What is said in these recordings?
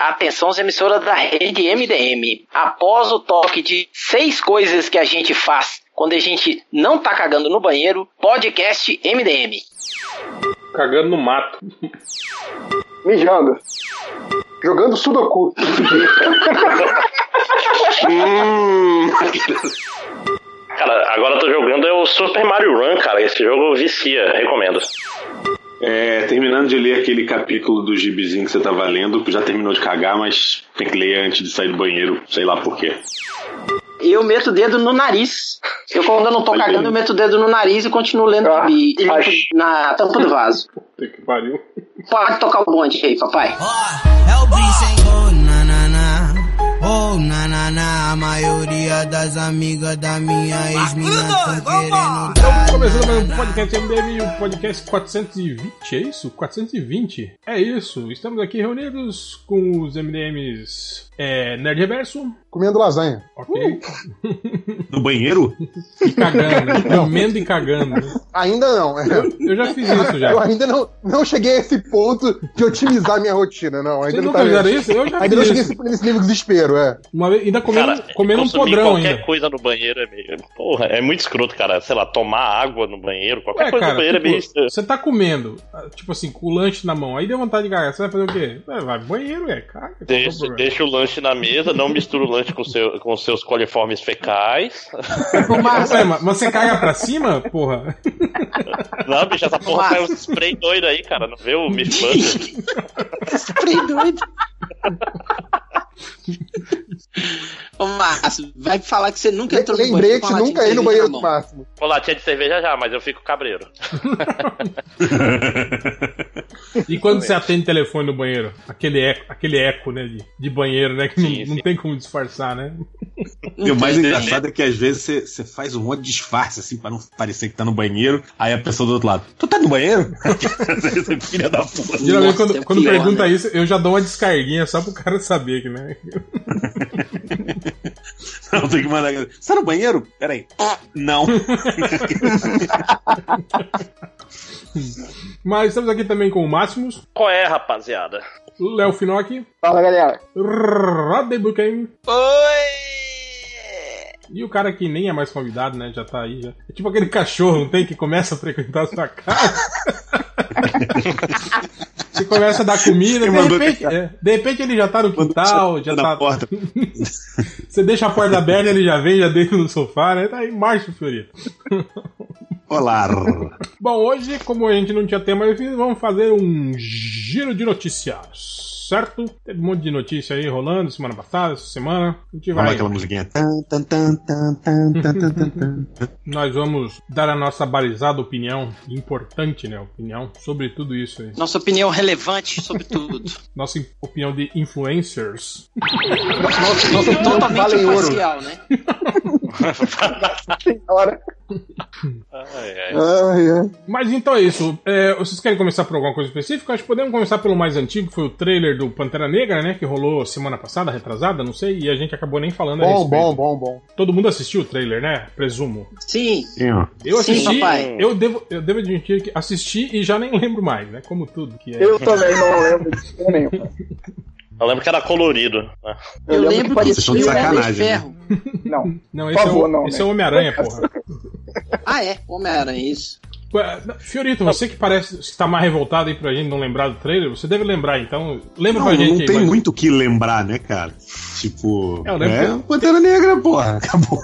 Atenção, as emissoras da rede MDM. Após o toque de seis coisas que a gente faz quando a gente não tá cagando no banheiro, podcast MDM. Cagando no mato. Mijando. Jogando Sudoku. Hum. Cara, agora eu tô jogando é o Super Mario Run, cara. Esse jogo vicia, recomendo. É, terminando de ler aquele capítulo do gibizinho que você tava lendo, já terminou de cagar, mas tem que ler antes de sair do banheiro, sei lá por quê. Eu meto o dedo no nariz. Eu, quando eu não tô cagando, eu meto o dedo no nariz e continuo lendo Ah. E limpo acho- na tampa do vaso. Puta que pariu. Pode tocar o bonde aí, papai. É o sem Oh, na na na. A maioria das amigas da minha ex-mina tão querendo dar. Estamos começando mais um podcast MDM, o podcast 420, é isso? 420? É isso, estamos aqui reunidos com os MDMs é, Nerd Reverso, Comendo lasanha. ok, No banheiro? e cagando, comendo e cagando. Ainda não. é. Eu já fiz isso já. Eu ainda não, não cheguei a esse ponto de otimizar minha rotina, não. Ainda Vocês não nunca tá fizeram isso? Eu já Ainda não cheguei isso. nesse, nesse nível de desespero, é. Uma vez, ainda comendo, Cara, comendo um podrão qualquer ainda. coisa no banheiro é meio. Porra, é muito escroto, cara. Sei lá, tomar água no banheiro, qualquer Ué, coisa cara, no banheiro é meio. tipo, você tá comendo, tipo assim, com o lanche na mão, aí deu vontade de cagar, você vai fazer o quê? É, vai pro banheiro, é, caga. é Deixa, deixa o lanche na mesa, não mistura o lanche com, seu, com os seus coliformes fecais. Ué, mas você caga pra cima, porra? Não, bicho, essa porra sai um spray doido aí, cara. Não vê o Mythbusters? Spray doido. Ô, Márcio, vai falar que você nunca entrou no Lembrei banheiro que com você nunca ia no banheiro do máximo. Vou latinha de cerveja já, mas eu fico cabreiro. E quando você atende telefone no banheiro? Aquele eco, aquele eco né, de, de banheiro, né? Que Sim, não, não sim. tem como disfarçar, né? E o mais engraçado é que às vezes você, você faz um monte de disfarce, assim, pra não parecer que tá no banheiro. Aí a pessoa do outro lado, tu tá no banheiro? Você é Filha da puta. Geralmente, Nossa, é quando, o quando pior, pergunta né? isso, eu já dou uma descarguinha só pro cara saber que, né? Não, tem que mandar. Você tá no banheiro? Peraí. Não. Mas estamos aqui também com o Máximos, Qual é, rapaziada? Léo Finocchi, Fala, galera. Radebuken Oi! e o cara que nem é mais convidado, né? Já tá aí. Já. É tipo aquele cachorro, não tem? Que começa a frequentar a sua casa. Você começa a dar comida, de repente, é, de repente ele já tá no quintal, já tá. porta. Você deixa a porta aberta, ele já vem, já deita no sofá, né? Tá aí, marcha, Fiorito. Olá. Bom, hoje, como a gente não tinha tema, vamos fazer um giro de notícias, certo? Teve um monte de notícia aí rolando semana passada, essa semana. A gente vai. Vamos aquela musiquinha. Nós vamos dar a nossa balizada opinião, importante, né? Opinião sobre tudo isso aí. Nossa opinião relevante sobre tudo. nossa opinião de influencers. nossa, nossa totalmente imparcial, né? Senhora. Ai, ai. Ai, ai. Mas então é isso. É, vocês querem começar por alguma coisa específica? Acho que podemos começar pelo mais antigo, que foi o trailer do Pantera Negra, né? Que rolou semana passada, retrasada, não sei, e a gente acabou nem falando a Bom, respeito. bom, bom, bom. Todo mundo assistiu o trailer, né? Presumo. Sim. Sim. Eu Sim, assisti, papai. eu devo, eu devo admitir que assisti e já nem lembro mais, né? Como tudo que é. Eu também não lembro de nenhum. Eu lembro que era colorido. né? Eu, lembro que parecia- o de Homem de sacanagem, né? Ferro. Não. Não, esse Por favor, é o, não, esse né? é o Homem-Aranha, porra. Ah, é? Homem-Aranha, isso. Fiorito, você que parece estar mais revoltado aí pra gente não lembrar do trailer, você deve lembrar, então. Lembra Não, pra gente não aí. tem mas- muito o que lembrar, né, cara? Tipo. É, eu É, que- Pantera Negra, porra. Acabou.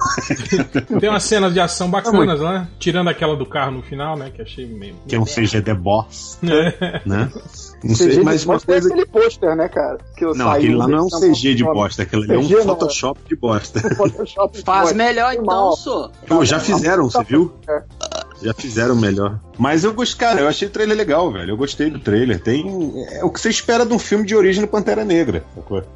Tem umas cenas de ação bacanas lá, tirando aquela do carro no final, né? Que achei meio. Que é um CG The Boss, É. né? Não CG de mas uma é coisa. aquele pôster, né, cara? Que eu Não, saí aquele lá não é um do- CG de bosta, aquele ali é um não, Photoshop de bosta. Photoshop de Faz bosta. melhor então. Pô, já fizeram, você viu? É. Já fizeram melhor. Mas eu gostei, cara, eu achei o trailer legal, velho. Eu gostei do trailer. Tem. É o que você espera de um filme de origem do Pantera Negra.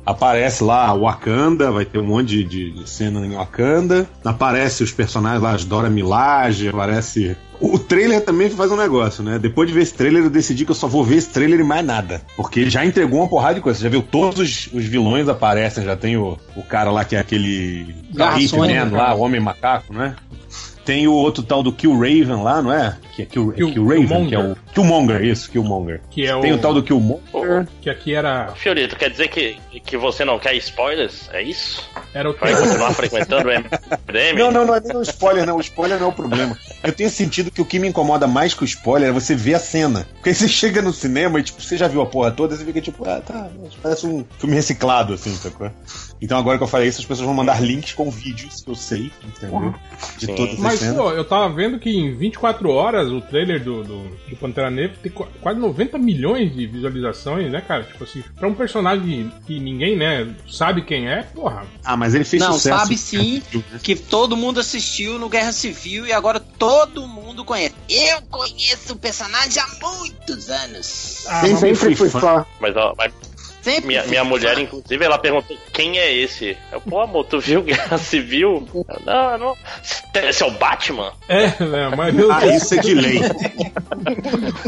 Aparece lá Wakanda, vai ter um monte de, de- cena em Wakanda. Aparece os personagens lá, as Dora Milaje, aparece. O trailer também faz um negócio, né? Depois de ver esse trailer, eu decidi que eu só vou ver esse trailer e mais nada. Porque ele já entregou uma porrada de coisa. Você já viu todos os, os vilões aparecem. Já tem o, o cara lá que é aquele. Garra Sônica, Hitman lá, o Homem Macaco, né? Tem o outro tal do Kill Raven lá, não é? Que é Kill, é Kill- Kill Raven, Killmonger. que é o Killmonger, isso, Killmonger. Que é Tem o. o tal do Killmonger. Que aqui era. Fiorito, quer dizer que, que você não quer spoilers? É isso? Era o que. Vai continuar frequentando o MDM? Não, não, não é nem um spoiler, não. O spoiler não é o problema. Eu tenho sentido que o que me incomoda mais que o spoiler é você ver a cena. Porque aí você chega no cinema e, tipo, você já viu a porra toda, você fica tipo, ah, tá, parece um filme reciclado, assim, sacou? Então agora que eu falei isso, as pessoas vão mandar links com vídeos que eu sei, entendeu? De Sim. todas as Mas, cenas. pô, eu tava vendo que em 24 horas o trailer do, do, do Pantera Negra tem qu- quase 90 milhões de visualizações, né, cara? Tipo assim, pra um personagem que ninguém, né, sabe quem é, porra. Ah, mas ele fez Não, sucesso. sabe sim que todo mundo assistiu no Guerra Civil e agora todo mundo conhece. Eu conheço o personagem há muitos anos. Ah, sempre fui fã. fã. Mas, ó, mas Sempre minha, minha mulher, inclusive, ela perguntou quem é esse? Eu, pô, amor, tu viu Guerra Civil? Não, não. Esse é o Batman? É, né, mas meu Ah, Deus. isso é de lei.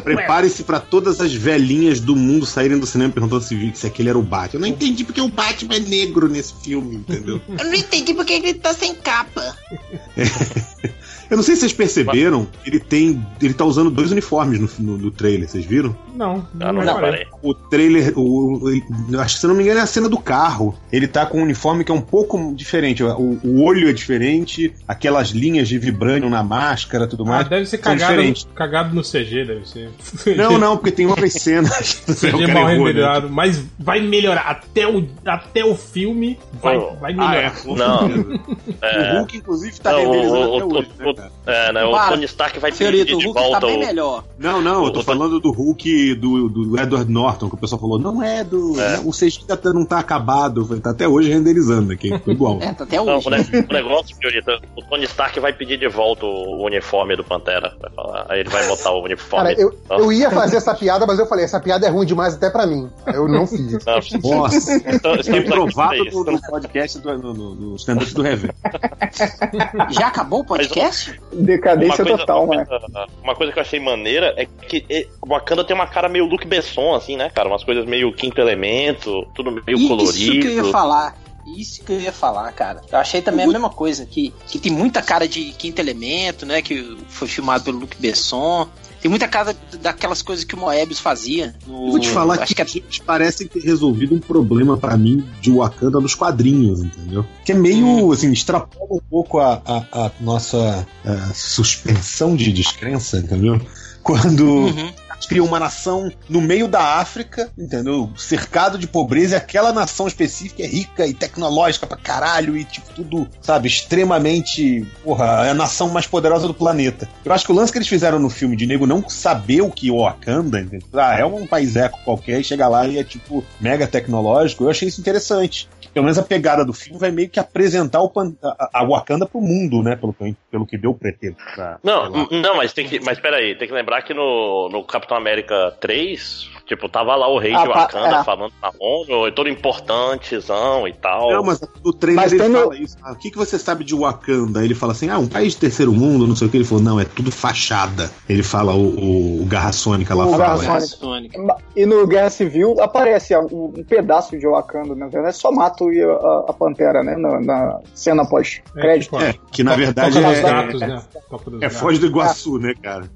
Prepare-se pra todas as velhinhas do mundo saírem do cinema perguntando se, se aquele era o Batman. Eu não entendi porque o Batman é negro nesse filme, entendeu? Eu não entendi porque ele tá sem capa. Eu não sei se vocês perceberam, ele tem. Ele tá usando dois uniformes no, no, no trailer, vocês viram? Não, Ah, não, não reparei. O trailer, o, ele- acho que se eu não me engano é a cena do carro. Ele tá com um uniforme que é um pouco diferente. O, o olho é diferente, aquelas linhas de vibrânio na máscara tudo Ah, mais. deve ser cagado, cagado no CG, deve ser. Não, não, porque tem outras cenas. CG mal errou, né? renderado, mas vai melhorar. Até o, até o filme vai, Oh. vai Ah, é. melhorar. Não. É. O Hulk, inclusive, tá Não, renderizando o- até o- hoje, o- né, cara? É, né? O Para. Tony Stark vai pedir de Hulk tá volta bem o. melhor. Não, não, eu tô O- falando do Hulk do, do Edward Norton, que o pessoal falou, não é do. É. O CG tá- não tá acabado, tá até hoje renderizando aqui, ficou igual. É, tá até Não, hoje. o, ne- o negócio, Fiorita, o Tony Stark vai pedir de volta o, uniforme do Pantera. Vai falar. Aí ele vai botar o uniforme. Cara, eu, eu ia fazer essa piada, mas eu falei, essa piada é ruim demais até pra mim. Eu não fiz. Não, Nossa, então, foi estamos aqui provado no, no podcast do no, no, no stand-up do Rever. Já acabou o podcast? Decadência total, uma né? coisa, uma coisa que eu achei maneira é que o Wakanda tem uma cara meio Luke Besson, assim, né, cara? Umas coisas meio quinto elemento, tudo meio Isso colorido. que eu ia falar. Isso que eu ia falar, cara. Eu achei também a mesma coisa, que, que tem muita cara de quinto elemento, né? Que foi filmado pelo Luc Besson. Tem muita cara daquelas coisas que o Moebius fazia. No, Eu vou te falar acho que, que é eles parecem ter resolvido um problema pra mim de Wakanda nos quadrinhos, entendeu? Que é meio, assim, extrapola um pouco a, a, a nossa a suspensão de descrença, entendeu? Quando Uhum. Cria uma nação no meio da África, entendeu? Cercado de pobreza, e aquela nação específica é rica e tecnológica pra caralho, e tipo, tudo, sabe, extremamente. Porra, é a nação mais poderosa do planeta. Eu acho que o lance que eles fizeram no filme de nego não saber o que é o Wakanda, entendeu? Ah, é um país eco qualquer e chega lá e é tipo mega tecnológico. Eu achei isso interessante. Pelo menos a pegada do filme vai meio que apresentar o pan- a, a Wakanda pro mundo, né? Pelo que, pelo que deu pretexto. pra- Não, não, mas tem que. Mas peraí, tem que lembrar que no, no Capitão América 3, tipo, tava lá o rei Ah, de tá, Wakanda é. falando na ONU, todo importantezão e tal. Não, mas no trailer Mas ele no- fala isso. Ah, o que, que você sabe de Wakanda? Ele fala assim: ah, um país de terceiro mundo, não sei o que. Ele falou: não, é tudo fachada. Ele fala, o, o, o Garra Sônica lá O fala. Garra isso. Sônica. E no Guerra Civil aparece um, um pedaço de Wakanda, na verdade, só mata o- a, a Pantera, né? Na, na cena pós-crédito. É, que na verdade é, gatos, né? É. Foz do Iguaçu, né, cara?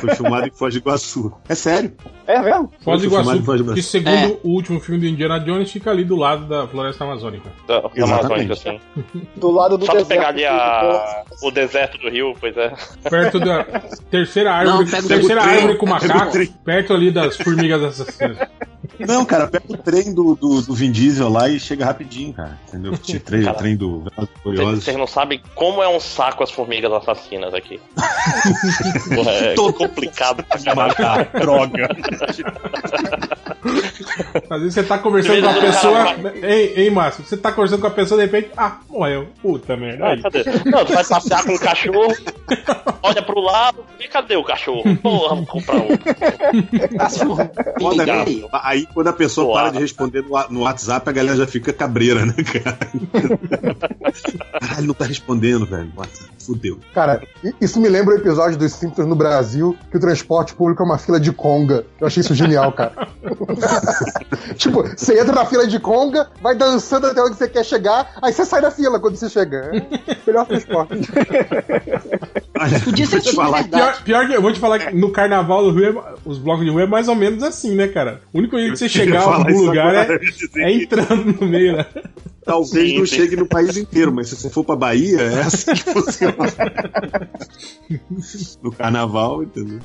Foi filmado em Foz do Iguaçu. É sério. É, mesmo? Foz do Iguaçu, em Foz do que segundo É. o último filme do Indiana Jones fica ali do lado da floresta amazônica. Da- da. Amazônica, assim. Do lado do Só deserto. pegar ali a, o deserto do rio, pois é. Perto da terceira árvore, Não, terceira árvore com macaco, perto ali das formigas assassinas. Não, cara, pega o trem do, do, do Vin Diesel lá e chega rapidinho, cara. Entendeu? O trem, o Cara, trem do e Vocês não sabem como é um saco as formigas assassinas aqui. Porra, é Todo- complicado pra. Matar, droga. Às vezes você tá conversando com a pessoa. o cara Ei, ei, Márcio, você tá conversando com a pessoa de repente. Ah, morreu. Puta merda. Ah, Aí. cadê? Não, tu vai passear com o cachorro, olha pro lado, e cadê o cachorro? Porra, vamos comprar outro. As Foda, formigas. cara. Aí quando a pessoa Boa. para de responder no, WhatsApp, a galera já fica cabreira, né, cara? Caralho, não tá respondendo, velho. WhatsApp. Fudeu. Cara, isso me lembra o episódio dos Simpsons no Brasil, que o transporte público é uma fila de conga. Eu achei isso genial, cara. tipo, você entra na fila de conga, vai dançando até onde você quer chegar, aí você sai da fila quando você chega. É melhor transporte. Podia ser tudo falar. Pior, pior que eu vou te falar que no carnaval do Rio, é- os blocos de rua é mais ou menos assim, né, cara? O único jeito de você chegar a falar algum lugar é, é entrando no meio, né? Talvez Sim, não chegue no país inteiro, mas se você for pra Bahia, é assim que funciona. no carnaval, entendeu?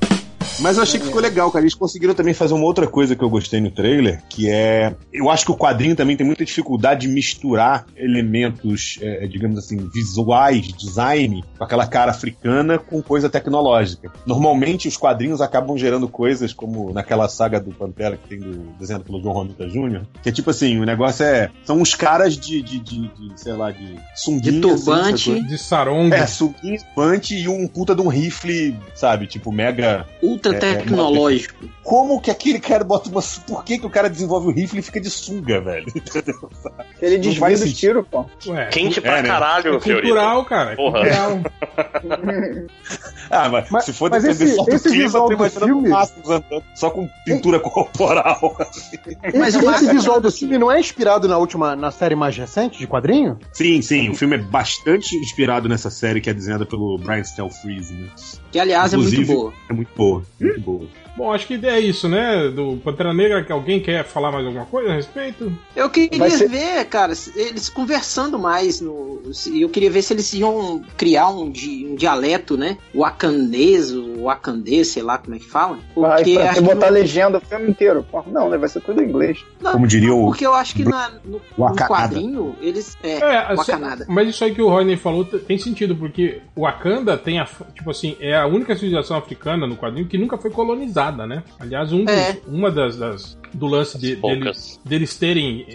Mas eu achei que ficou legal, cara. Eles conseguiram também fazer uma outra coisa que eu gostei no trailer, que é. Eu acho que o quadrinho também tem muita dificuldade de misturar elementos, é, digamos assim, visuais, design, com aquela cara africana com coisa tecnológica. Normalmente os quadrinhos acabam gerando coisas como naquela saga do Pantera que tem do desenhado pelo John Romita Jr., que é tipo assim, o negócio é. São uns caras de, de, de, de, sei lá, de sunguinha. De turbante. assim? De sarong. É, sunguinha, turbante e um puta de um rifle, sabe? Tipo, mega. Ultra É, tecnológico. Como que aquele cara bota uma. Por que, que o cara desenvolve o rifle e fica de sunga, velho? Entendeu? Ele desvia sentido. tiros, pô. Ué, Quente É, pra né? caralho, é cultural, cara. É Porra. cultural. Ah, mas, Mas- se for mas depender esse- só do esse visual do filme- andando só com pintura corporal. Mas esse o visual do filme não é inspirado na última, na série mais recente de quadrinho? Sim, sim, o filme é bastante inspirado nessa série que é desenhada pelo Brian Stelfreeze, né? Que, aliás, é muito Inclusive- boa. É muito boa, muito boa. Bom, acho que é isso, né? Do Pantera Negra, que alguém quer falar mais alguma coisa a respeito? Eu queria Vai ser- ver, cara, eles conversando mais no. Eu queria ver se eles iam criar um, di- um dialeto, né? Wakandês, o wakandês, sei lá como é que fala. Vai Porque pra acho você que botar no- legenda o filme inteiro. Pô, não, né? Vai ser tudo em inglês. não, Como diria o. Porque eu acho que na, no, no quadrinho, eles. É, É, Wakanada. mas isso aí que o Rodney falou tem sentido, porque o Wakanda tem a. Tipo assim, é a única civilização africana no quadrinho que nunca foi colonizada, né? Aliás, um dos- É. uma das, das- do lance de- Poucas. deles, terem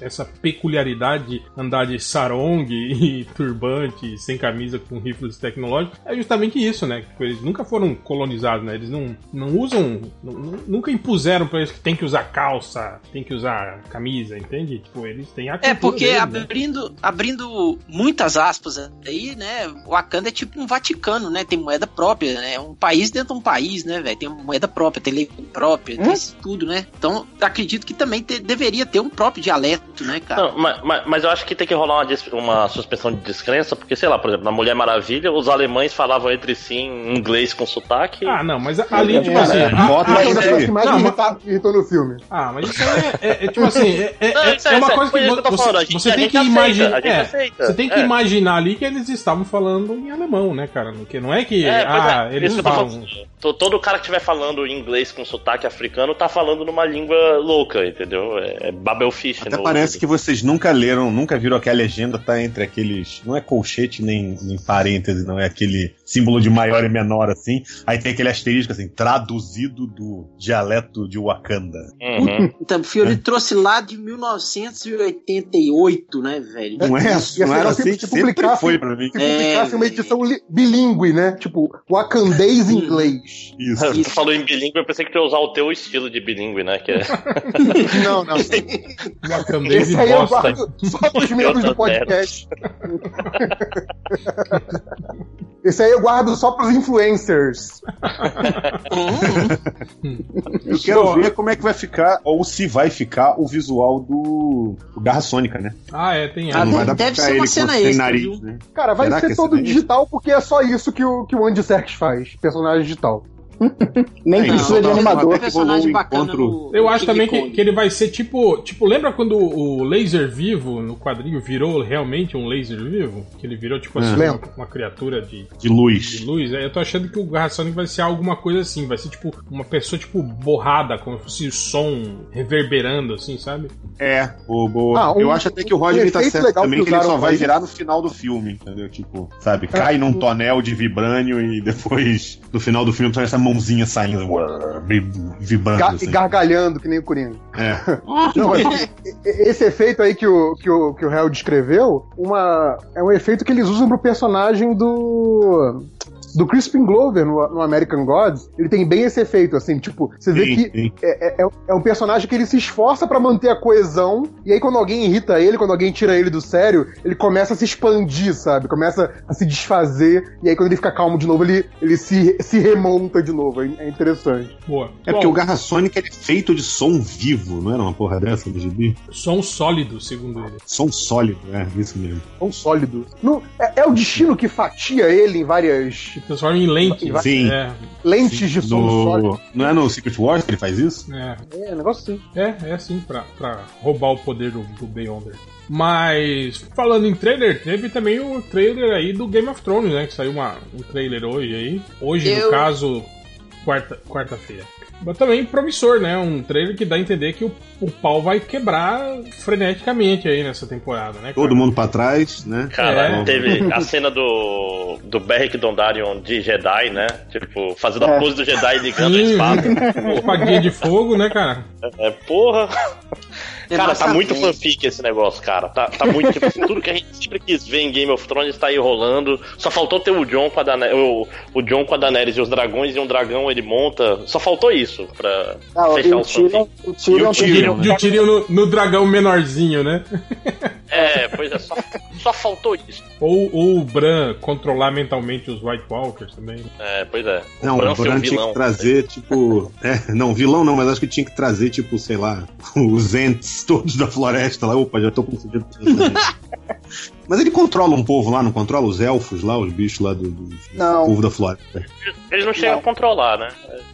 essa peculiaridade de andar de sarong e turbante, sem camisa, com rifles tecnológicos, é justamente isso, né? Tipo, eles nunca foram colonizados, né? Eles não, não usam. nu- nu- nunca impuseram pra eles que tem que usar calça, tem que usar camisa, entende? Tipo, eles têm a É, porque deles, né? abrindo, abrindo muitas aspas aí, né? O Wakanda é tipo um Vaticano, né? Tem moeda própria, né? Um país dentro de um país, né, velho? Tem moeda própria, tem lei própria, tem isso tudo, né? Então, acredito que também te- deveria ter um próprio dialeto, né, cara? Não, mas, mas- mas eu acho que tem que rolar uma, uma suspensão de descrença, porque, sei lá, por exemplo, na Mulher Maravilha, os alemães falavam entre si em inglês com sotaque. Ah, não, mas ali, tipo É, assim. é, a- bota né? coisas que mais Não, mas- me irritou no filme. Ah, mas isso aí é, é- é tipo assim, é, é- Não, é- isso é uma coisa que, isso eu tô vo- falando, a você, gente- você tem que imaginar. é, você tem que é. imaginar ali que eles estavam falando em alemão, né, cara? Porque não é que. É, ah, é, eles que falam. Todo cara que estiver falando inglês com sotaque africano tá falando numa língua louca, entendeu? É, é Babelfish. Até no- parece que vocês nunca leram, nunca viram que a legenda tá entre aqueles. Não é colchete nem, nem parêntese, não é aquele símbolo de maior e menor assim. Aí tem aquele asterisco assim, traduzido do dialeto de Wakanda. Uhum. Então, o Fiori trouxe lá de 1988, né, velho? Não é, não era assim que sempre publicasse- foi pra mim. Se publicasse É, uma edição bilíngue, né? Tipo, wakandês em inglês. Isso. Você falou em bilíngue, eu pensei que tu ia usar o teu estilo de bilíngue, né? Que é... Não, não. Esse aí eu bosta. guardo só pros membros do podcast. Esse aí eu guardo só pros influencers. Eu quero ver como é que vai ficar, ou se vai ficar, o visual do, do Garra Sônica, né? Ah, é, tem Ah, essa. não vai dar deve pra ser ficar uma cena extra, nariz, né? Cara, vai Será ser esse todo digital porque é só isso que o, que o Andy Serkis faz. Personagem digital. Nem É, precisa de não, animador. que rolou um encontro- no- Eu acho também que, que ele vai ser tipo. Tipo, lembra quando o laser vivo no quadrinho virou realmente um laser vivo? Que ele virou, tipo assim, uma, uma criatura de, De luz. de luz. É, Eu tô achando que o Garra Sonic vai ser alguma coisa assim. Vai ser tipo uma pessoa, tipo, borrada, como se fosse o som reverberando, assim, sabe? É, o, o- Ah, um- eu acho até que o Roger um tá certo legal também, que que ele só vai virar no final do filme, entendeu? Tipo, sabe, cai num tonel de vibrânio e depois, no final do filme, só essa mãozinha saindo, vi- vibrando. Ga- assim. E gargalhando, que nem o Coringa. É. Não, mas esse efeito aí que o, que o, que o Hell descreveu, uma, é um efeito que eles usam pro personagem do. Do Crispin Glover no, no American Gods, ele tem bem esse efeito, assim, tipo, você vê Sim, que sim. é, é, é um personagem que ele se esforça pra manter a coesão, e aí quando alguém irrita ele, quando alguém tira ele do sério, ele começa a se expandir, sabe? Começa a se desfazer, e aí quando ele fica calmo de novo, ele, ele se, se remonta de novo. É, é interessante. Boa. É porque o Garra ele é feito de som vivo, não era uma porra dessa do gibi? som sólido, segundo ele. Som sólido, é, isso mesmo. Tão sólido. Não, é, é o destino que fatia ele em várias Transforma em lente. Sim. É, lentes de som sólido. No... Não é no Secret Wars que ele faz isso? é. É, negócio assim. É, é assim, pra, pra roubar o poder do, do Beyonder. Mas, falando em trailer, teve também o trailer aí do Game of Thrones, né? Que saiu uma, um trailer hoje aí. Hoje, no Eu- caso, quarta- quarta-feira. Mas também promissor, né? Um trailer que dá a entender que o, o pau vai quebrar freneticamente aí nessa temporada, né? cara? Todo mundo pra trás, né? Cara, É. teve a cena do, do Beric Dondarrion de Jedi, né? Tipo, fazendo a É. pose do Jedi ligando a espada. Espadinha de fogo, né, cara? É, porra. Cara, tá muito fanfic esse negócio, cara. Tá, tá muito. Tipo, tudo que a gente sempre quis ver em Game of Thrones tá aí rolando. Só faltou ter o John com a Daenerys, o, o John com a Daenerys e os dragões e um dragão ele monta. Só faltou isso pra e fechar o os. Tyrion, o Tyrion, E o Tyrion, De um tirinho no, no dragão menorzinho, né? É, pois é, só, só faltou isso. Ou, ou o Bran controlar mentalmente os White Walkers também. É, pois é. Não, Bran o Bran tinha vilão. que trazer, tipo. É, não, vilão não, mas acho que tinha que trazer, tipo, sei lá, os entes todos da floresta lá. Opa, já tô confundindo. mas ele controla um povo lá, não controla? Os elfos lá, os bichos lá do, do, do Não. povo da floresta. Eles não chegam Não. a controlar, né?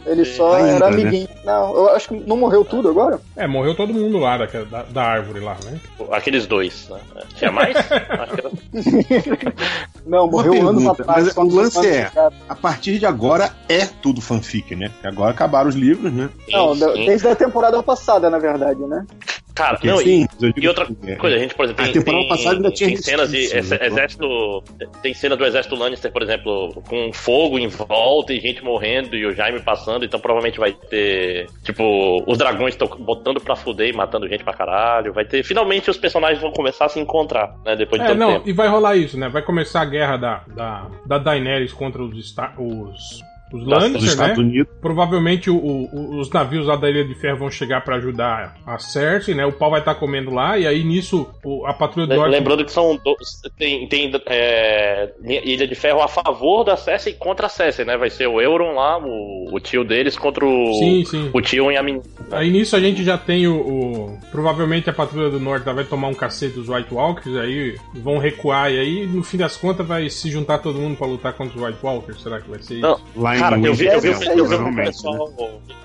ele só Ainda, era né? amiguinho. Não, eu acho que não morreu tudo agora. É, morreu todo mundo lá daquela- da, da árvore lá, né? Aqueles dois, né? Tinha mais? Era- Não, morreu anos pergunta, atrás. mas o lance é-. A partir de agora é tudo fanfic, né? Porque agora acabaram os livros, né? Não, Sim, da- desde a temporada passada, na verdade, né? Cara, Porque, não, e- sim, digo E outra que é. coisa, a gente, por exemplo, A tem, temporada tem, passada tinha tem cenas de né? exército. Tem cena do exército Lannister, por exemplo, com fogo em volta e gente morrendo e o Jaime passando, então provavelmente vai ter. Tipo, os dragões estão botando pra fuder e matando gente pra caralho. Vai ter. Finalmente os personagens vão começar a se encontrar, né? Depois de É, tanto não, tempo. e vai rolar isso, né? Vai começar a guerra da, da, da Daenerys contra os, os, os Dos Lannister, né? Estados Unidos. Provavelmente o- o- os navios lá da Ilha de Ferro vão chegar pra ajudar a Cersei, né? O pau vai estar comendo lá, e aí nisso o- a patrulha do norte... Lembrando que são do- tem, tem é, Ilha de Ferro a favor da Cersei e contra a Cersei, né? Vai ser o Euron lá, o, o tio deles, contra o, Sim, sim. o tio e a menina. Aí nisso a gente já tem o, o- Provavelmente a patrulha do norte vai tomar um cacete dos White Walkers, aí vão recuar, e aí no fim das contas vai se juntar todo mundo pra lutar contra os White Walkers. Será que vai ser isso? Não, Lá em Cara, eu vi, eu, vi, Winterfell, eu, vi o provavelmente, né? pessoal,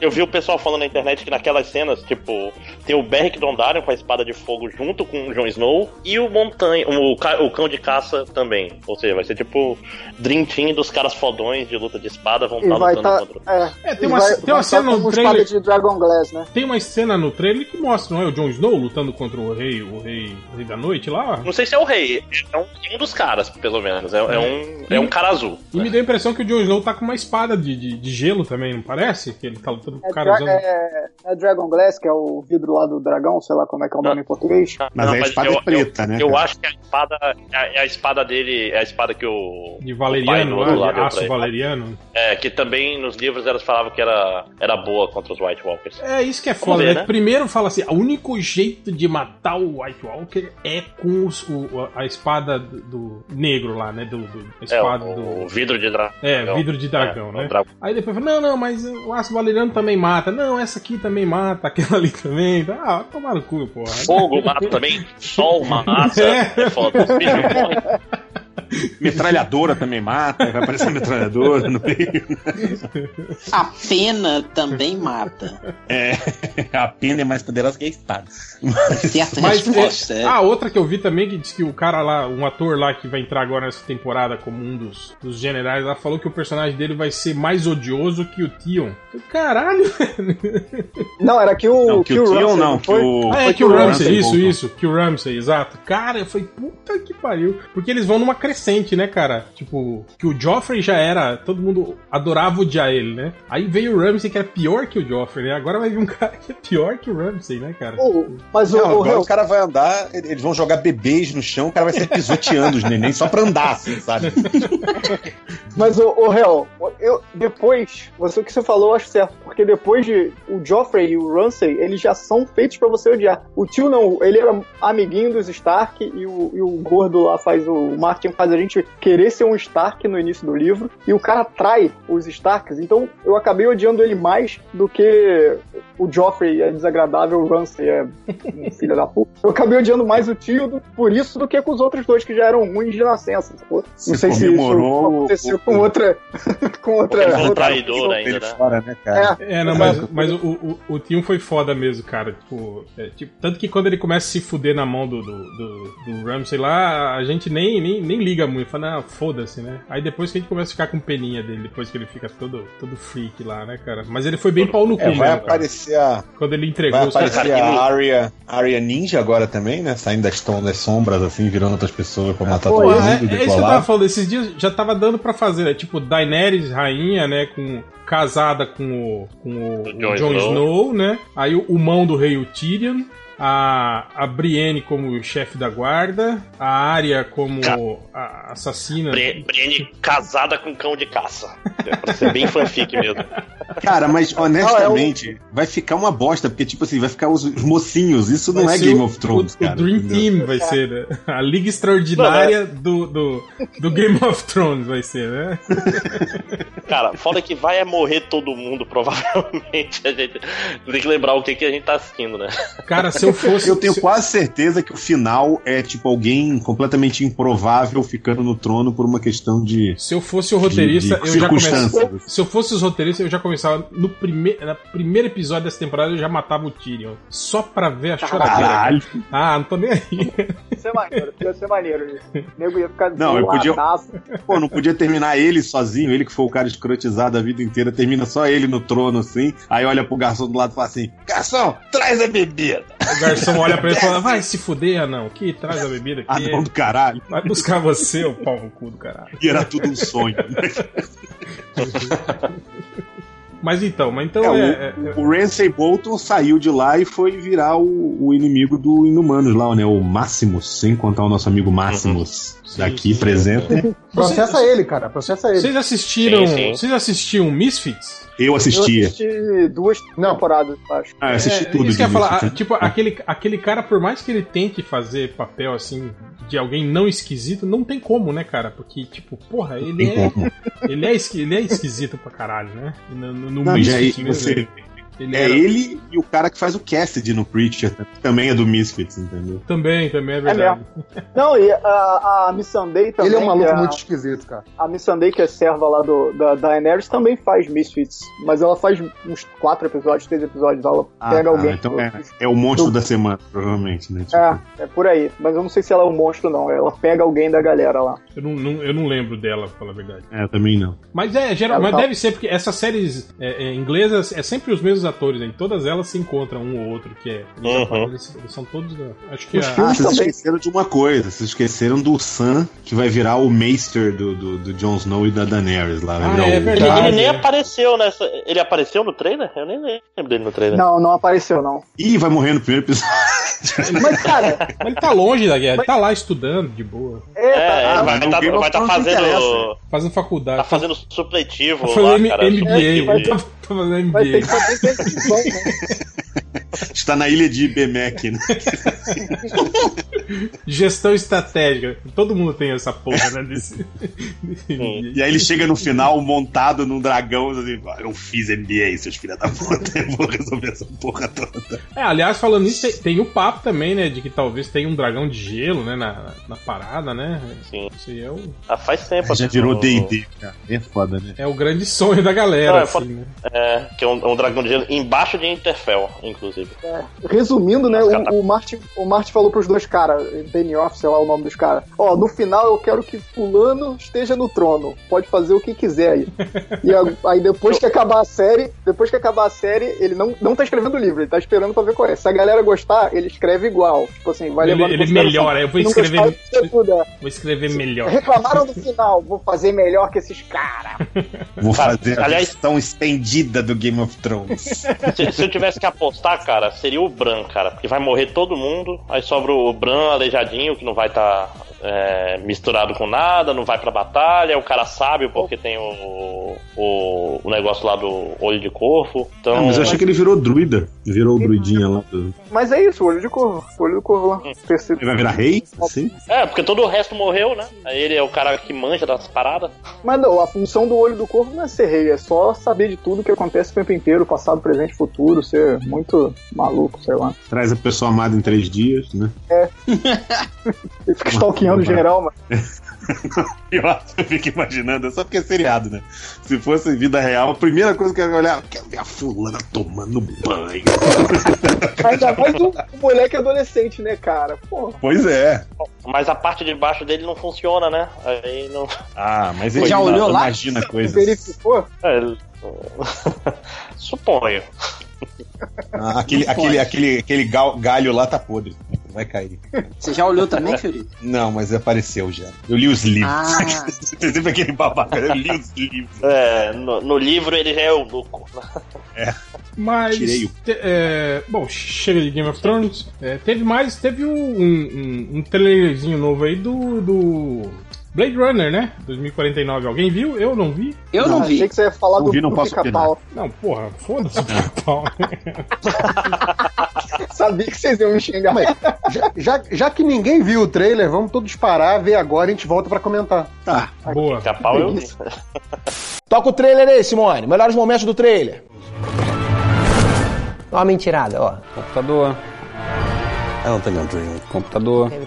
eu vi o pessoal falando na internet que naquelas cenas, tipo, tem o Beric Dondarrion com a espada de fogo junto com o Jon Snow e o Montanha, o, o cão de caça também. Ou seja, vai ser tipo Dream Team dos caras fodões de luta de espada vão estar vai lutando tá. contra. É, É, tem uma- vai, tem uma vai cena tá no trailer- de Dragon Glass, né? Tem uma cena no trailer que mostra, não é? O Jon Snow lutando contra o rei, o rei, o rei da noite lá. Não sei se é o rei, é um, um dos caras, pelo menos. É, é um, é um cara azul. E me deu a impressão que o Jon Snow tá com uma espada de, de, de gelo também, não parece? Que ele tá lutando com É, o cara dra- usando. é- é Dragon Glass, que é o vidro lá do dragão, sei lá como é que é o nome em português. Mas a espada é preta, né, Eu cara? acho que a espada é, é a espada dele, é a espada que o. De o pai valeriano, do lá, aço valeriano. É, que também nos livros elas falavam que era, era boa contra os White Walkers. É isso que é Vamos foda, ver, né? né? Primeiro fala assim: o único jeito de matar o White Walker é com os- o- a espada do, do negro lá, né? Do, do- a É, espada o, do. o vidro de dragão. É, vidro de dragão, É, né? Aí depois fala, não, não, mas o aço valeriano também mata. Não, essa aqui também mata, aquela ali também. Ah, vai tomar no cu, porra. Fogo mata também, sol mata, É. é, foda. Os bichos morrem. Metralhadora também mata, vai aparecer metralhadora no meio. A pena também mata. É, a pena é mais poderosa que a espada. Certa Mas resposta. é, é. a outra que eu vi também, que diz que o cara lá, um ator lá que vai entrar agora nessa temporada como um dos, dos generais lá, falou que o personagem dele vai ser mais odioso que o Tion. Caralho! Não, era que o. Não, que o Tion Ramsay, não, que foi? o. Ah, é foi que o Ramsey, isso, voltou. isso, que o Ramsey, exato. Cara, eu falei, puta que pariu. Porque eles vão numa crescente né, cara? Tipo, que o Joffrey já era. Todo mundo adorava odiar ele, né? Aí veio o Ramsey, que era pior que o Joffrey, né? Agora vai vir um cara que é pior que o Ramsey, né, cara? Mas o, Não, o, agora o- o cara vai andar, eles vão jogar bebês no chão, o cara vai ser pisoteando os neném só pra andar, assim, sabe? Mas o, o Real, eu depois, você o que você falou, eu acho certo, porque depois de o Joffrey e o Ramsay, eles já são feitos pra você odiar. O tio não, ele era amiguinho dos Stark e o, e o gordo lá faz o, o Martin faz a gente querer ser um Stark no início do livro e o cara trai os Starks. Então eu acabei odiando ele mais do que o Joffrey é desagradável, o Ramsay é um filho da puta. Eu acabei odiando mais o tio do- por isso do que com os outros dois que já eram ruins de nascença. sacou? Não Você sei se isso aconteceu o- com outra. com outra. É um outra traidor ainda, né? fora, né, cara? É, É, não, mas, mas o, o, o Tim foi foda mesmo, cara. Tipo, é, tipo, tanto que quando ele começa a se fuder na mão do, do, do, do Ramsey lá, a gente nem, nem, nem liga muito. Fala, ah, foda-se, né? Aí depois que a gente começa a ficar com peninha dele, depois que ele fica todo, todo freak lá, né, cara? Mas ele foi bem pau no cu, É, vai mesmo, cara. Aparecer a, Quando ele entregou vai aparecer a Arya, Arya Ninja agora também, né? Saindo das, tom- das sombras, assim, virando outras pessoas pra matar Pô, todo Pô, mundo, é, é isso que eu tava falando. Esses dias já tava dando pra fazer, né? Tipo, Daenerys, rainha, né? Com, casada com o, com o, O Jon Snow. Snow, né? Aí o, o mão do rei, o Tyrion. A, a Brienne como chefe da guarda. A Arya como Ca- a assassina. Bri- Brienne casada com cão de caça. É pra ser bem fanfic mesmo. Cara, mas honestamente, vai ficar uma bosta, porque, tipo assim, vai ficar os, os mocinhos. Isso não Vai é ser Game o- of Thrones, o, cara. O Dream entendeu? Team vai ser, né? A Liga Extraordinária do, do, do Game of Thrones vai ser, né? Cara, foda que vai é morrer todo mundo, provavelmente. A gente tem que lembrar o que, que a gente tá assistindo, né? Cara, se eu fosse. Eu tenho se- quase certeza que o final é, tipo, alguém completamente improvável ficando no trono por uma questão de. Se eu fosse o roteirista, de- de eu já começava. Se eu fosse os roteiristas, eu já começava no primeiro, no primeiro episódio dessa temporada, eu já matava o Tyrion. Só pra ver a choradeira. Caralho! Ah, não tô nem aí. Ia ser maneiro, ia ser maneiro isso. O nego ia ficar Não, eu podia-. Pô, não podia terminar ele sozinho, ele que foi o cara escrotizado a vida inteira, termina só ele no trono, assim. Aí olha pro garçom do lado e fala assim: Garçom, traz a bebida! O garçom olha pra ele e fala: Vai se fuder, anão. Que traz a bebida Ah, aqui. não, do caralho. Vai buscar você, o pau no cu do caralho. E era tudo um sonho. Mas então, mas então É, é. é- o, o Ramsay Bolton saiu de lá e foi virar o, o inimigo do Inumanos lá, né? O Maximus, sem contar o nosso amigo Maximus daqui sim. presente. Processa ele, cara. Processa ele. Vocês assistiram. Sim, sim. Vocês assistiam Misfits? Eu Eu assistia. assisti duas Não. temporadas, acho. Ah, eu assisti É, tudo isso que eu ia falar, Misfits. ah, tipo, aquele, aquele cara, por mais que ele tente fazer papel assim de alguém não esquisito, não tem como, né, cara? Porque, tipo, porra, ele é, ele é, ele é esquisito pra caralho, né? E No, no, no Não, já Misfits aí você- ele, É era- ele e o cara que faz o Cassidy no Preacher, que também é do Misfits, entendeu? Também, também é verdade. Não, e a, a Missandei também. Ele é um maluco a, muito esquisito, cara. A Missandei, que é serva lá do, da Daenerys, também faz Misfits. Mas ela faz uns quatro episódios, três episódios. Ela pega Ah, alguém. então é, é o monstro da semana, provavelmente, né? Tipo, É, é por aí. Mas eu não sei se ela é um monstro, não. Ela pega alguém da galera lá. Eu, não, não- eu não lembro dela, pra falar a verdade. é, também não. Mas é, geral, mas tá- deve ser, porque essas séries é, é, inglesas é sempre os mesmos atores, né? E todas elas se encontram um ou outro, que é. Eles, Uhum. eles- eles são todos. da- Acho que Os a- Ah, vocês também. esqueceram de uma coisa. Vocês esqueceram do Sam, que vai virar o Maester do, do, do Jon Snow e da Daenerys lá. Vai Ah, é o- verdade. Ele, ele nem é. apareceu nessa. Ele apareceu no trailer? Eu nem lembro dele no trailer. Não, não apareceu, não. Ih, vai morrer no primeiro episódio. Mas, cara, Mas ele tá longe da guerra, ele tá lá estudando de boa, é, É, tá- mas vai estar tá não fazendo. fazendo faculdade. Tá fazendo supletivo Tá lá, fazendo cara. MBA, supletivo de- tá, tá fazendo vai ter MBA. que fazer televisão, né? Está na ilha de Bemek, né? Gestão estratégica. Todo mundo tem essa porra, né? Desse. E aí ele chega no final montado num dragão, assim, "Ah, eu fiz MBA, seus filhos da puta, eu vou resolver essa porra toda. É, aliás, falando nisso, tem, tem o papo também, né? De que talvez tenha um dragão de gelo, né? Na, na parada, né? Sim. Isso aí é o, Ah, faz tempo. Já assim, virou D&D, cara. É foda, né? é o grande sonho da galera, Não, é assim, foda. né? É, que é um, um dragão de gelo embaixo de Interfell, inclusive. Inclusive. Resumindo, né, caras tá- o, o Martin, o Martin falou pros dois caras, Benioff, sei lá o nome dos caras, ó, no final eu quero que fulano esteja no trono, pode fazer o que quiser aí. e a- aí depois que acabar a série, depois que acabar a série, ele não, não tá escrevendo o livro, ele tá esperando pra ver qual é. Se a galera gostar, ele escreve igual. Tipo assim, vai Ele- levando ele consideração. melhora, eu vou escrever- gostar, isso é é. Vou escrever melhor. Reclamaram do final, vou fazer melhor que esses caras. Vou fazer a Aliás- versão estendida do Game of Thrones. Se, se eu tivesse que apostar, cara, seria o Bran, cara. Porque vai morrer todo mundo, aí sobra o Bran aleijadinho, que não vai estar misturado com nada, não vai pra batalha, o cara sabe porque tem o, o, o negócio lá do olho de corvo. Então, Ah, mas eu achei que ele virou druida. Virou o druidinha lá. do- Mas é isso, o olho de corvo, o olho do corvo lá. Terceiro. Ele vai virar rei? Sim. É, porque todo o resto morreu, né? Aí ele é o cara que manja das paradas. Mas não, a função do olho do corvo não é ser rei, é só saber de tudo que acontece o tempo inteiro, passado, presente, futuro, ser muito maluco, sei lá. Traz a pessoa amada em três dias, né? Ele fica stalkeando geral, mas. Eu fico imaginando, é só porque é seriado, né? Se fosse vida real, a primeira coisa que eu ia olhar, quero ver a fulana tomando banho. Ainda mais o, o moleque adolescente, né, cara? Pô, Pois é. Mas a parte de baixo dele não funciona, né? Aí não. Ah, mas ele já olhou lá? imagina coisas. verificou? É, Suponho. Ah, aquele, aquele, aquele, aquele gal- galho lá tá podre. Vai cair. Você já olhou também, Fiorito? Não, mas apareceu já. Eu li os livros. Ah. Você sempre aquele babaca. Eu li os livros. É, no, no livro ele já é o louco. Mas. Tirei o- te- é, bom, chega de Game of Thrones. É, teve mais. Teve um, um, um trailerzinho novo aí do. do Blade Runner, né? 2049. Alguém viu? Eu não vi. Eu não Achei vi. que você ia falar Não do, vi, não do posso pica-pau. Não, porra, foda-se o pica-pau. Sabia que vocês iam me xingar. Já, já, já que ninguém viu o trailer, vamos todos parar, ver agora e a gente volta pra comentar. Tá. Boa. Capau eu vi. Toca o trailer aí, Simone. Melhores momentos do trailer. Ó a mentirada, ó. Computador. I don't think I'm dreaming. Computador. Give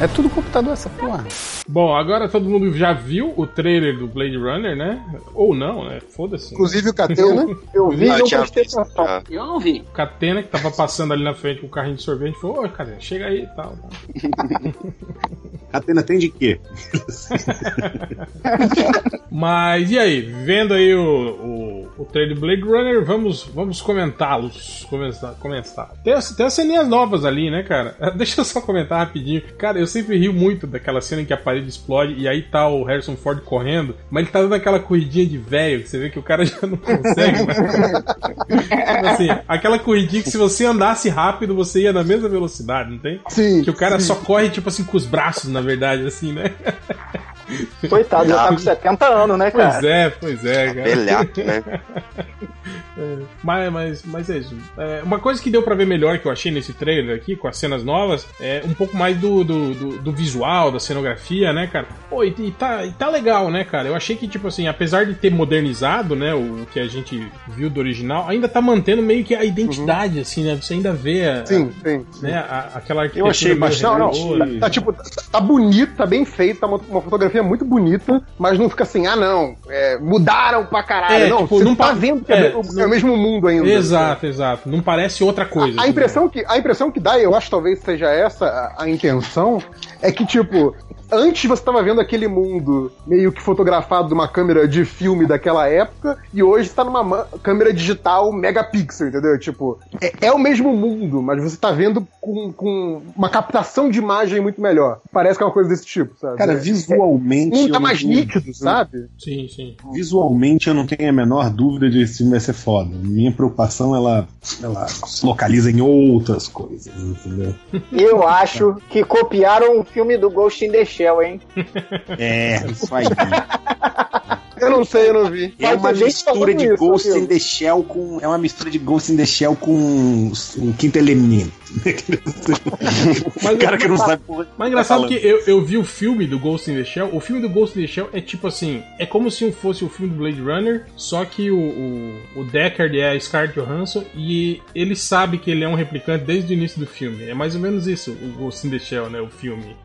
É tudo computador essa porra. Bom, agora todo mundo já viu o trailer do Blade Runner, né? Ou não, né? Foda-se. Inclusive o Catena. Eu vi e Ah, eu não prestei atenção. Eu não vi. O Catena, que tava passando ali na frente com o carrinho de sorvete, falou: Ô, cara, chega aí e tal. tal. Atena tem de quê? Mas e aí, vendo aí o, o, o trailer do Blade Runner, vamos, vamos comentá-los. Começar, começar. Tem, as- tem as ceninhas novas ali, né, cara? Deixa eu só comentar rapidinho. Cara, eu sempre rio muito daquela cena em que a parede explode e aí tá o Harrison Ford correndo, mas ele tá dando aquela corridinha de velho, que você vê que o cara já não consegue mais. Tipo assim, aquela corridinha que se você andasse rápido, você ia na mesma velocidade, não tem? Sim. Que o cara só corre, tipo assim, com os braços, na verdade, assim, né? Coitado, já tá com 70 anos, né, Pois cara? é, pois é, cara. Velhaco, né? Mas, mas, mas é isso. É, uma coisa que deu pra ver melhor que eu achei nesse trailer aqui, com as cenas novas, é um pouco mais do, do, do- do visual, da cenografia, né, cara? Pô, e, e tá, e tá legal, né, cara? Eu achei que, tipo assim, apesar de ter modernizado, né, o que a gente viu do original, ainda tá mantendo meio que a identidade, assim, né? Você ainda vê a, Sim, sim. sim. né, a- aquela arquitetura Eu achei bastante- Não, não. Tá, tipo, tá, tá bonito, tá bem feito, tá uma, uma fotografia muito bonita, mas não fica assim, ah não, é, mudaram pra caralho. É, não, tipo, você não tá pa- vendo que é, é, o- é não- o mesmo mundo ainda. Exato, exato. Não parece outra coisa. A assim, impressão, que, a impressão que dá, e eu acho que talvez seja essa a, a intenção, é que, tipo, antes você tava vendo aquele mundo meio que fotografado de uma câmera de filme daquela época, e hoje você tá numa ma- câmera digital megapixel, entendeu? Tipo, é, é o mesmo mundo, mas você tá vendo com, com uma captação de imagem muito melhor. Parece que é uma coisa desse tipo, sabe? Cara, É- visualmente. um eu tá mais tenho- nítido, sabe? Sim, sim. Visualmente eu não tenho a menor dúvida de que esse filme vai ser foda. Minha preocupação ela, ela se localiza em outras coisas, entendeu? Eu acho que copiaram o filme do Ghost in the Shell, hein? É, isso aí. Eu não sei, eu não vi. É uma mistura de isso, Ghost in the Shell com. É uma mistura de Ghost in the Shell com um quinto elemento. Mas, o cara que não sabe porra. Mas engraçado tá que eu, eu vi o filme do Ghost in the Shell. O filme do Ghost in the Shell é tipo assim: é como se fosse o filme do Blade Runner, só que o, o, o Deckard é a Scarlett Johansson e ele sabe que ele é um replicante desde o início do filme. É mais ou menos isso, o Ghost in the Shell, né? O filme.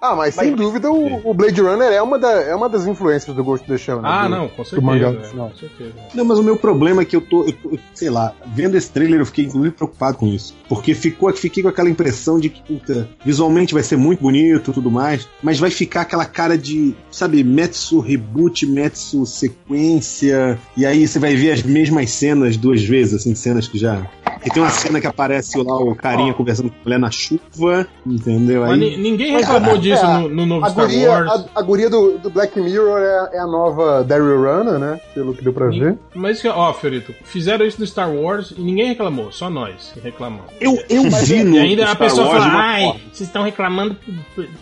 Ah, mas sem dúvida o, o Blade Runner é uma, da- é uma das influências do Ghost in the Shell, né? Ah, do- não, com certeza. mangá é, original. com certeza. Não, mas o meu problema é que eu tô, eu tô- sei lá, vendo esse trailer eu fiquei inclusive preocupado com isso. Porque ficou, fiquei com aquela impressão de que, puta, visualmente vai ser muito bonito tudo mais, mas vai ficar aquela cara de, sabe, Metsu reboot, Metsu sequência, e aí você vai ver as mesmas cenas duas vezes, assim, cenas que já. E tem uma cena que aparece lá o carinha conversando com a mulher na chuva, entendeu? Mas Aí. ni- ninguém Mas, reclamou é, disso é, no, no novo A Star guria, Wars. a, a guria do, do Black Mirror é, é a nova Daryl Runner, né? Pelo que deu pra ver. Mas, que- ó, Fiorito, fizeram isso no Star Wars e ninguém reclamou, só nós que reclamamos. Eu, eu vi no E ainda a pessoa Wars fala, ai, forma. vocês estão reclamando,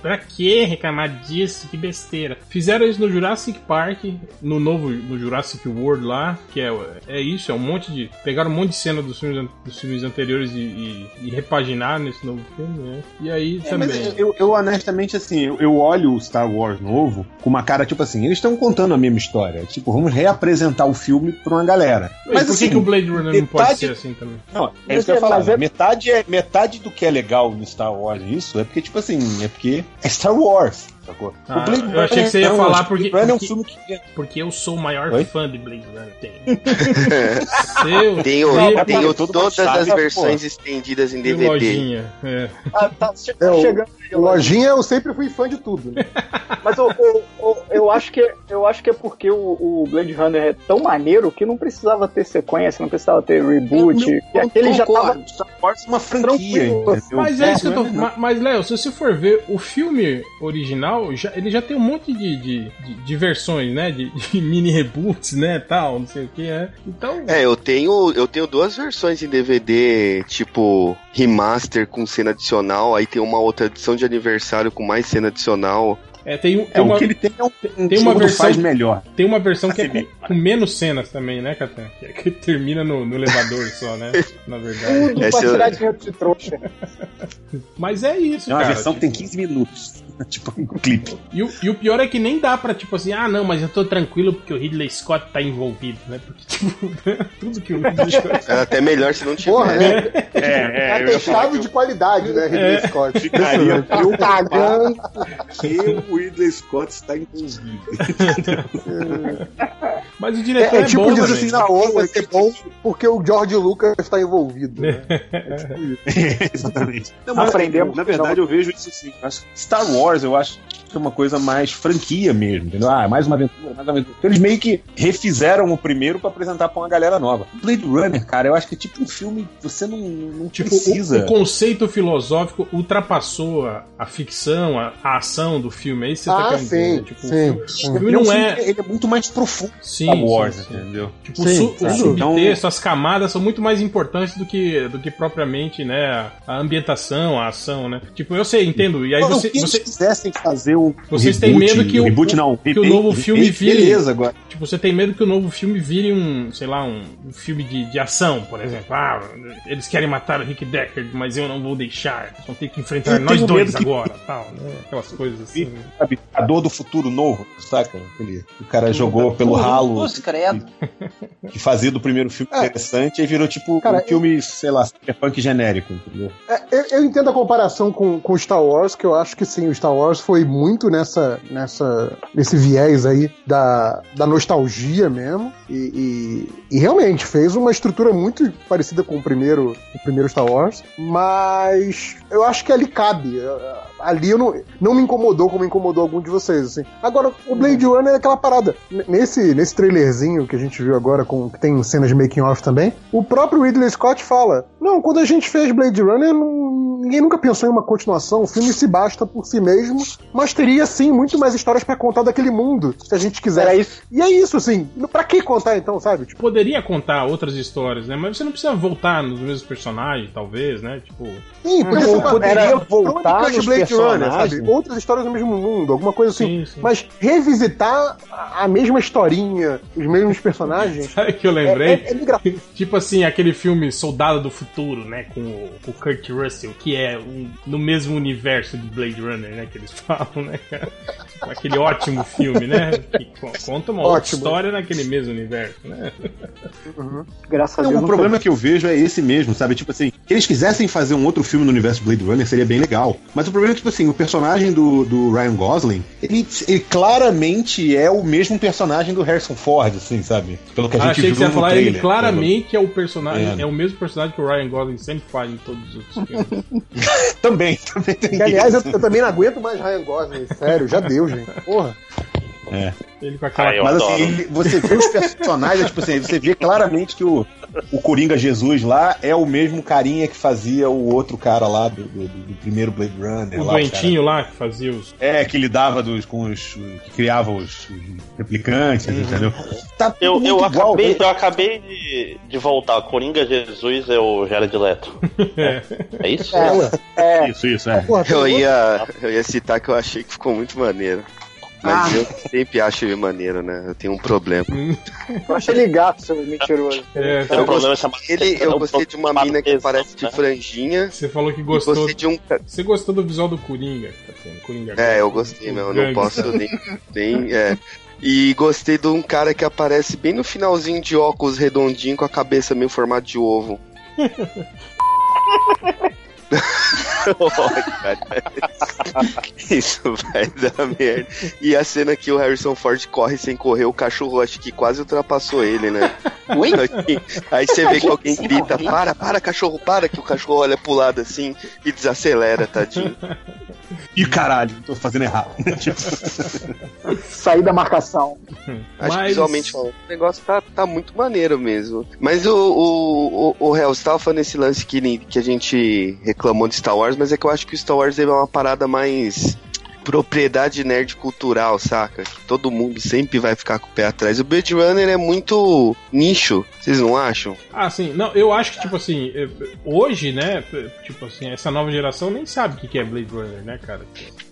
pra que reclamar disso? Que besteira. Fizeram isso no Jurassic Park, no novo, no Jurassic World lá, que é, é isso, é um monte de... Pegaram um monte de cena dos filmes, dos filmes anteriores e, e, e repaginar nesse novo filme, né? E aí É, também... mas eu, eu, honestamente, assim, eu, eu olho o Star Wars novo com uma cara, tipo assim, eles estão contando a mesma história. Tipo, vamos reapresentar o filme pra uma galera. Mas por que, assim, que o Blade Runner não pode metade- ser assim também? Não, é isso que eu ia é- falar. é- Metade, é, metade do que é legal no Star Wars, isso, é porque, tipo assim, é porque é Star Wars. Sacou? Ah, eu achei que você ia não, falar porque- Runner é um porque- filme que. Porque eu sou o maior Oi? fã de Blade Runner. Tem. Seu, Tenho, mundo todas sabe, as pô. versões estendidas em e DVD. lojinha. É. Ah, tá, che- É, tá chegando. O Lojinha, eu sempre fui fã de tudo. Né? Mas o- o- eu, acho que, eu acho que é porque o, o Blade Runner é tão maneiro que não precisava ter sequência, não precisava ter reboot. Meu e aquele já concordo, tava. É uma franquia? Mas é, isso que eu tô. é- Mas, Léo, se você for ver o filme original, já- ele já tem um monte de, de, de, de versões, né? De, de mini reboots, né? Tal, não sei o que, é. Então. É, eu tenho, eu tenho duas versões em DVD, tipo remaster com cena adicional, aí tem uma outra edição de aniversário com mais cena adicional. É, tem, um- É, tem, uma, o que ele tem é um, um tem uma versão- faz melhor. tem uma versão que é com, com menos cenas também, né, Catan? Que, é que termina no, no elevador só, né? Na verdade. Tudo pra Essa- tirar dinheiro de trouxa. Mas é isso, É uma cara. versão que tem 15 minutos. tipo um clipe. E o, e o pior é que nem dá pra, tipo assim, ah, não, mas eu tô tranquilo porque o Ridley Scott tá envolvido, né? Porque, tipo, tudo que o Ridley Scott. É até melhor se não tiver. Porra, né? É, É atestado de qualidade, né, Ridley É. Scott? Ficaria Tá cagando. porque o Ridley Scott está envolvido. Mas o diretor É, é, é tipo bom diz também. assim, Wars vai ser bom porque o George Lucas está envolvido. Né? Exatamente. Não, mas, Aprendemos. Na verdade, eu vejo isso assim. que Star Wars, eu acho que é uma coisa mais franquia mesmo, entendeu? Ah, mais uma aventura, mais uma aventura. Então, eles meio que refizeram o primeiro pra apresentar pra uma galera nova. Blade Runner, cara, eu acho que é tipo um filme que você não, não Tipo, precisa. o, o conceito filosófico ultrapassou a, a ficção, a, a ação do filme. É isso que você tá Ah, querendo dizer, sim, né? Tipo, sim. o filme Ele é um não filme é. ele é muito mais profundo que Sim, Star Wars, sim, sim. entendeu? Tipo, Sim, o su- o sabe? subtexto, as camadas são muito mais importantes do que, do que propriamente, né, a, a ambientação, a ação, né? Tipo, eu sei, entendo. E aí você, quisessem fazer o Vocês o têm reboot, medo que o- reboot não, que o novo filme vire- Beleza, agora. tipo, você tem medo que o novo filme vire um, sei lá, um, um filme de, de ação, por exemplo. Ah, eles querem matar o Rick Deckard, mas eu não vou deixar. Vão ter que enfrentar Eu nós dois medo que- agora, tal, né? Aquelas coisas assim. Sabe, a dor do futuro novo, saca? Aquele, o cara jogou pelo ralo credo. que fazia do primeiro filme É. interessante e virou tipo Cara, um filme, sei lá, cyberpunk genérico, entendeu? É, eu, eu entendo a comparação com, com Star Wars, que eu acho que sim, o Star Wars foi muito nessa, nessa, nesse viés aí da, da nostalgia mesmo. E, e- e realmente fez uma estrutura muito parecida com o primeiro, o primeiro Star Wars. Mas eu acho que ali cabe. Ali eu não, não me incomodou como incomodou algum de vocês. Assim. Agora, o Blade Runner é aquela parada. Nesse, nesse trailerzinho que a gente viu agora, com, que tem cenas de making off também, o próprio Ridley Scott fala: Não, quando a gente fez Blade Runner, não- ninguém nunca pensou em uma continuação. O filme se basta por si mesmo, mas teria sim muito mais histórias pra contar daquele mundo, se a gente quiser. Era isso. E é isso, assim. Pra que contar então, sabe? Tipo, Poderia contar outras histórias, né? Mas você não precisa voltar nos mesmos personagens, talvez, né? Tipo, sim, ser uma- poderia era voltar nos Blade Runner, sabe? Outras histórias do mesmo mundo, alguma coisa assim. sim, sim. Mas revisitar a mesma historinha, os mesmos personagens. Sabe que eu É, lembrei? é, é engraçado. Tipo assim, aquele filme Soldado do Futuro, né? Com o, com o Kurt Russell, que é um- no mesmo universo de Blade Runner, né? Que eles falam, né, cara? Aquele ótimo filme, né? Que co- conta uma Ótimo. história naquele mesmo universo, né? Graças a Não, Deus. o problema que eu vejo é esse mesmo, sabe? Tipo assim, que eles quisessem fazer um outro filme no universo Blade Runner seria bem legal. Mas o problema é que, tipo assim, o personagem do, do Ryan Gosling, ele, ele claramente é o mesmo personagem do Harrison Ford, assim, sabe? Pelo que a Ah, gente achei que viu você ia no falar, trailer, ele claramente é o personagem, É. é. o mesmo personagem que o Ryan Gosling sempre faz em todos os outros filmes. Também, também tem Que, aliás, eu, eu também não aguento mais Ryan Gosling, sério, já deu, gente. Porra. Ele com aquela Ah, Mas adoro. assim, ele- você vê os personagens, tipo assim, você vê claramente que o, o Coringa Jesus lá é o mesmo carinha que fazia o outro cara lá do, do- do primeiro Blade Runner. o lá, doentinho lá que fazia os. cara. É, que lidava dos, com os. que criava os, os replicantes, entendeu? Tá Eu, eu, igual. acabei, eu acabei de, de voltar. Coringa Jesus é o Jared Leto. É. É isso? É, é, Isso, isso, é. porra, Eu ia, eu ia citar que eu achei que ficou muito maneiro. Mas Ah. eu sempre acho ele maneiro, né? Eu tenho um problema. eu achei ele gato, seu mentiroso. É, um problema chamado. Ele, eu gostei de uma mina que parece de né? franjinha. Você falou que gostou. gostei de um. Você gostou do visual do Coringa, Tatiana? Coringa É, eu gostei, meu. Eu não posso nem. nem é. E gostei de um cara que aparece bem no finalzinho de óculos redondinho com a cabeça meio formato de ovo. Isso vai dar merda. E a cena que o Harrison Ford corre sem correr, o cachorro acho que quase ultrapassou ele, né? Oi? Aí, você vê que alguém grita, para, para, cachorro, para, que o cachorro olha pro lado assim e desacelera, tadinho. Ih, caralho, tô fazendo errado. Sair da marcação. Acho que Mas- visualmente falando, o negócio tá, tá muito maneiro mesmo. Mas o, o, o, o Hell, você tava falando esse lance que, que a gente reclamou de Star Wars, mas é que eu acho que o Star Wars é uma parada mais propriedade nerd cultural, saca? Que todo mundo sempre vai ficar com o pé atrás. O Blade Runner é muito nicho, vocês não acham? Ah, sim. Não, eu acho que, tipo assim, eh, hoje, né, tipo assim, essa nova geração nem sabe o que é Blade Runner, né, cara?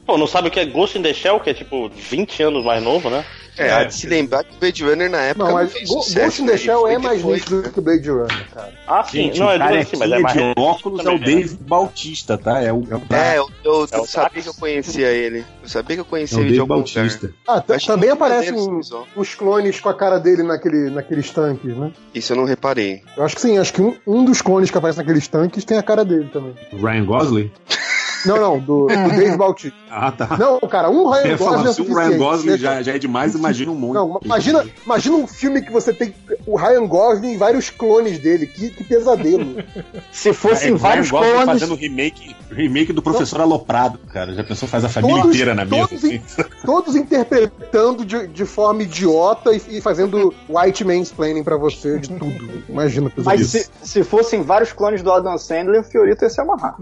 Pô, não sabe o que é Ghost in the Shell, que é tipo 20 anos mais novo, né? É, É. há de se lembrar que Blade Runner na época Não, não, mas fez Go- sucesso, Ghost in né? the Shell Ele é mais nítido do que Blade Runner, cara. Ah, sim. gente, não, é cara assim, mas é mais de óculos é o né? Dave Bautista, tá? É o, é o É, eu, eu, É eu sabia que eu conhecia ele. Eu sabia que eu é conhecia o ele de Dave algum Bautista. lugar. Ah, também muito aparecem os clones com a cara dele naquele, naqueles tanques, né? Isso eu não reparei. Eu acho que sim, acho que um, um dos clones que aparece naqueles tanques tem a cara dele também. Ryan Gosling? Não, não, do, do Dave Bautista. Ah, tá. Não, cara, um Ryan Gosling é se o suficiente. Ryan Gosling já, já é demais, imagina um monte. Não, imagina, imagina um filme que você tem o Ryan Gosling e vários clones dele. Que, que pesadelo. Se fossem É, vários Ryan Gosling clones. fazendo remake, remake do Professor Aloprado, cara. Já pensou, faz a família Todos- inteira na mesa. todos assim. Todos interpretando de, de forma idiota e, e fazendo white mansplaining pra você de tudo. Imagina Mas se, se fossem vários clones do Adam Sandler, o Fiorito ia se amarrar.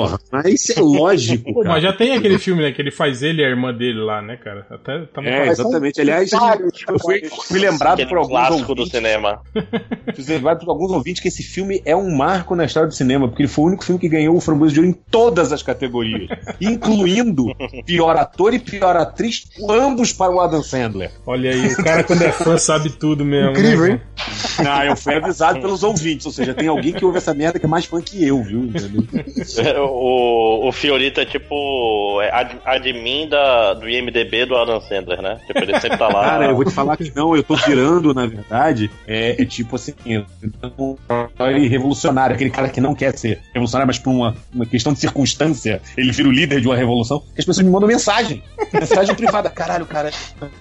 Porra, mas isso é lógico, Pô, cara. mas já tem aquele filme, né, que ele faz ele e a irmã dele lá, né, cara? Até tava É, exatamente. Aliás, eu fui, fui lembrado Aquele por alguns clássico do ouvintes, cinema. fui lembrado por alguns ouvintes que esse filme é um marco na história do cinema, porque ele foi o único filme que ganhou o Framboesa de Ouro em todas as categorias, incluindo pior ator e pior atriz, ambos para o Adam Sandler. Olha aí, o cara quando é fã sabe tudo mesmo. Incrível, né, hein? Não, eu fui avisado pelos ouvintes, ou seja, tem alguém que ouve essa merda que é mais fã que eu, viu? O, o Fiorito é tipo é ad, admin da, do IMDB do Adam Sandler, né? Tipo, ele sempre tá lá. Cara, eu vou te falar que não, eu tô virando, na verdade, é, é tipo assim, um revolucionário, aquele cara que não quer ser revolucionário, mas por uma, uma questão de circunstância, ele vira o líder de uma revolução, que as pessoas me mandam mensagem, mensagem privada, caralho, cara,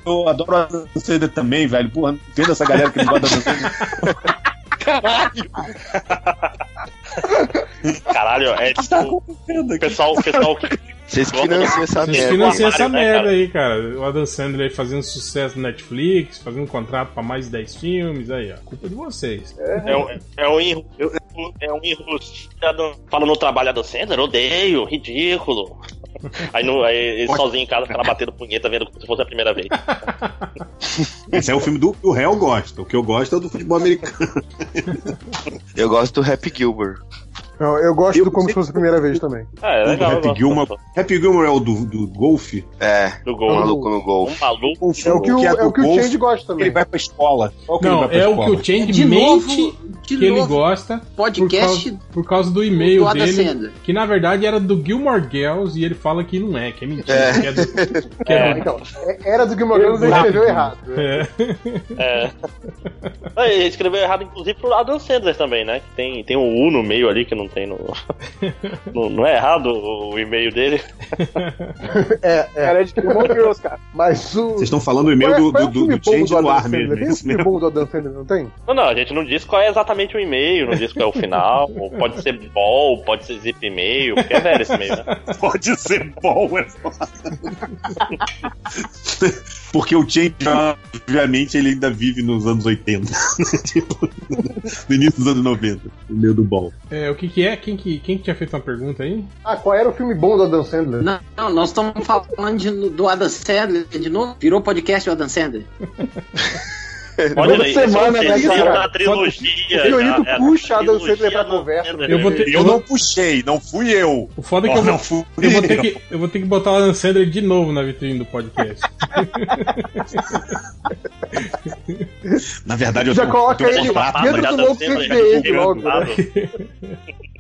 eu adoro a Dan Sandler também, velho, porra, vendo essa galera que não gosta da Dan Sandler. Caralho! Caralho, é O que tá tipo. O pessoal, o pessoal que. Vocês financiam essa Vocês merda. financiam essa né, merda aí, cara. O Adam Sandler aí fazendo sucesso no Netflix, fazendo contrato pra mais de 10 filmes, aí, ó. Culpa de vocês. É um, é um erro. É um erro. Fala no trabalho do Sandler, odeio, ridículo. Aí, no, aí ele sozinho em casa fica lá batendo punheta vendo como se fosse a primeira vez. Esse é o filme do que o réu gosta, o que eu gosto é o do futebol americano. Eu gosto do Happy Gilbert. Não, eu gosto Eu do como se fosse a primeira vez também. É, é O legal. eu Happy gosto Gilmore. Happy Gilmore é o do, do golfe? É, Do o gol. maluco no Um golfe. maluco. É o que o, é é o, que o golfe, Change gosta também. Ele vai pra escola. Qual ele Não, é o escola? que o Change De mente novo, que ele novo, gosta podcast por causa, por causa do e-mail do Adam dele, que na verdade era do Gilmore Girls e ele fala que não é, que é mentira, que é do, que é do- Então, é- era do Gilmore Girls, ele escreveu errado. é. É. Ele escreveu errado, inclusive, pro Adam Sandler também, né? Que tem, tem um U no meio ali que não tem no. não, não é errado o e-mail dele. É, é. Era de Gilmore Girls, cara. Mas o. Vocês estão falando o e-mail é- do, é do, o do, do bom Change no ar mesmo. Tem é filme bom do Adam Sandler, não tem? Não, não, a gente não diz qual é exatamente o e-mail, não diz qual é o final. ou pode ser ball, pode ser zip e-mail, porque é velho esse e-mail, né? Pode ser bom, é foda. Porque o Change, obviamente, ele ainda vive nos anos 80. tipo, no início dos anos 90. No meio do ball. É, o que que é? Quem que, quem que tinha feito uma pergunta aí? Ah, qual era o filme bom do Adam Sandler? Não, não, nós estamos falando de- do Adam Sandler de novo. Virou podcast do Adam Sandler. Olha Toda aí, semana, é né, cara? da trilogia. O Fiorito já, é a puxa Adam trilogia Sandler pra conversa, Sandler. Eu vou ter- Eu não puxei, não fui eu. O foda é que eu vou, não fui eu vou ter que eu vou ter que botar o Adam Sandler de novo na vitrine do podcast. Na verdade, eu Já tenho, coloca eu um ele contrato, dentro do novo CDE logo, né?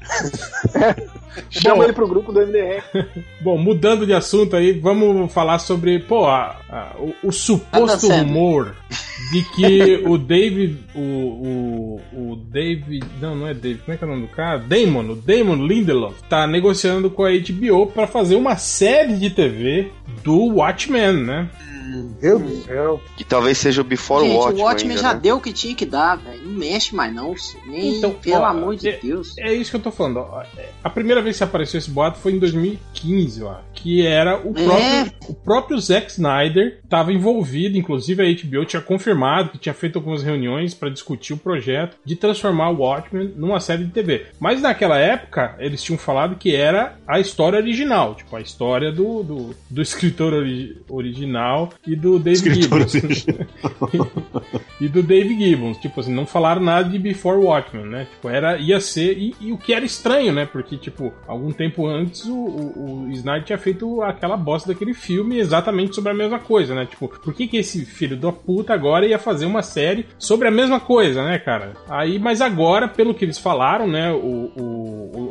Chama Bom. ele pro grupo do MDR. Bom, mudando de assunto aí, vamos falar sobre, pô, a- a- o, o suposto rumor de que o David, o, o, o David, não, não é David, como é que é o nome do cara? Damon, o Damon Lindelof, tá negociando com a HBO pra fazer uma série de TV do Watchmen, né? Meu Deus do céu. Que talvez seja o Before Gente, Watchmen. o Watchmen ainda, já né? deu o que tinha que dar, velho. Não mexe mais, não. Nem, Então, pelo ó, amor de é- Deus. É isso que eu tô falando. ó. A primeira vez que apareceu esse boato foi em 2015, ó. Que era o É. próprio, o próprio Zack Snyder estava envolvido, inclusive a HBO tinha confirmado que tinha feito algumas reuniões para discutir o projeto de transformar o Watchmen numa série de TV. Mas naquela época, eles tinham falado que era a história original, tipo, a história do, do, do escritor ori- original e do David Escritor Gibbons. e do Dave Gibbons. Tipo assim, não falaram nada de Before Watchmen, né? Tipo, era, ia ser. E, e o que era estranho, né? Porque, tipo, algum tempo antes o, o, o Snyder tinha feito aquela bosta daquele filme exatamente sobre a mesma coisa, né? Tipo, por que, que esse filho da puta agora ia fazer uma série sobre a mesma coisa, né, cara? Aí, mas agora, pelo que eles falaram, né? O, o,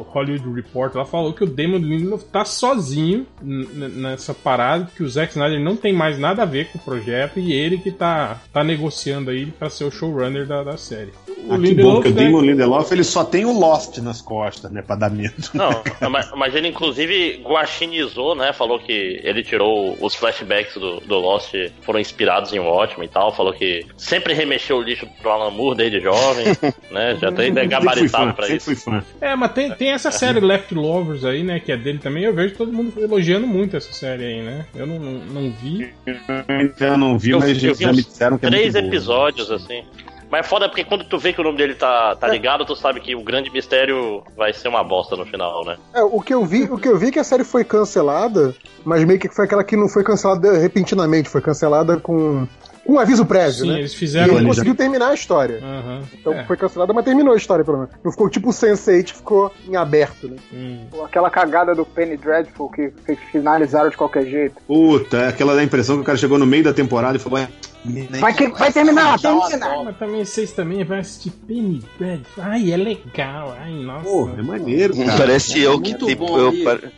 Hollywood Report lá falou que o Damon Lindelof tá sozinho nessa parada, que o Zack Snyder não tem mais nada a ver com o projeto e ele que tá, tá negociando aí pra ser o showrunner da, da série. O Ah, que bom, porque o né, Damon Lindelof ele só tem o Lost nas costas, né? Pra dar medo. Não, mas, mas ele inclusive guaxinizou, né? Falou que ele tirou os flashbacks do, do Lost, foram inspirados em Watchmen e tal. Falou que sempre remexeu o lixo pro Alan Moore desde jovem, né? Já tem gabaritado pra isso. É, mas tem, tem essa série Left Lovers aí, né? Que é dele também. Eu vejo todo mundo elogiando muito essa série aí, né? Eu não, não, não vi. Eu não vi, Eu- mas eu vi já me disseram que é Três episódios, assim. Mas é foda porque quando tu vê que o nome dele tá, tá ligado, tu sabe que o grande mistério vai ser uma bosta no final, né? É, o que eu vi, o que eu vi é que a série foi cancelada, mas meio que foi aquela que não foi cancelada repentinamente, foi cancelada com com um aviso prévio, Sim, né? eles E fizeram. ele conseguiu terminar a história. Aham. Então É. foi cancelada, mas terminou a história, pelo menos. Não ficou tipo o Sense8, ficou em aberto, né? Hum. Aquela cagada do Penny Dreadful que que finalizaram de qualquer jeito. Puta, é aquela da impressão que o cara chegou no meio da temporada e falou: "É, Vai, que, vai terminar, termina! Ah, Mas também vocês também vão assistir Penny Dreadful. Ai, é legal. Ai, nossa. Porra, é maneiro, cara. Parece eu que tipo, bom eu,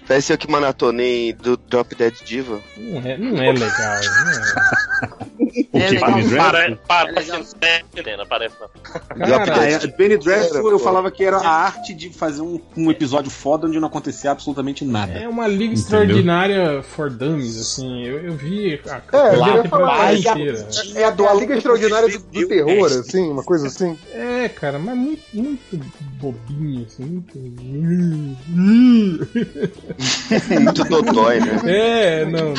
parece eu que maratonei do Drop Dead Diva. Não é, não é legal. Não é. O É que. Penny Para, Dreadful? parece É parece não. Drop Cara, Dead é, Penny Dreadful eu pô. falava que era a arte de fazer um, um episódio foda onde não acontecia absolutamente nada. É uma liga Entendeu? extraordinária for dummies, assim. Eu, eu vi a É, eu quarta ia temporada É a, a Liga Extraordinária do, do Terror, assim, uma coisa assim. É, cara, mas muito, muito bobinho, assim, muito. Muito dodói, né? É, não.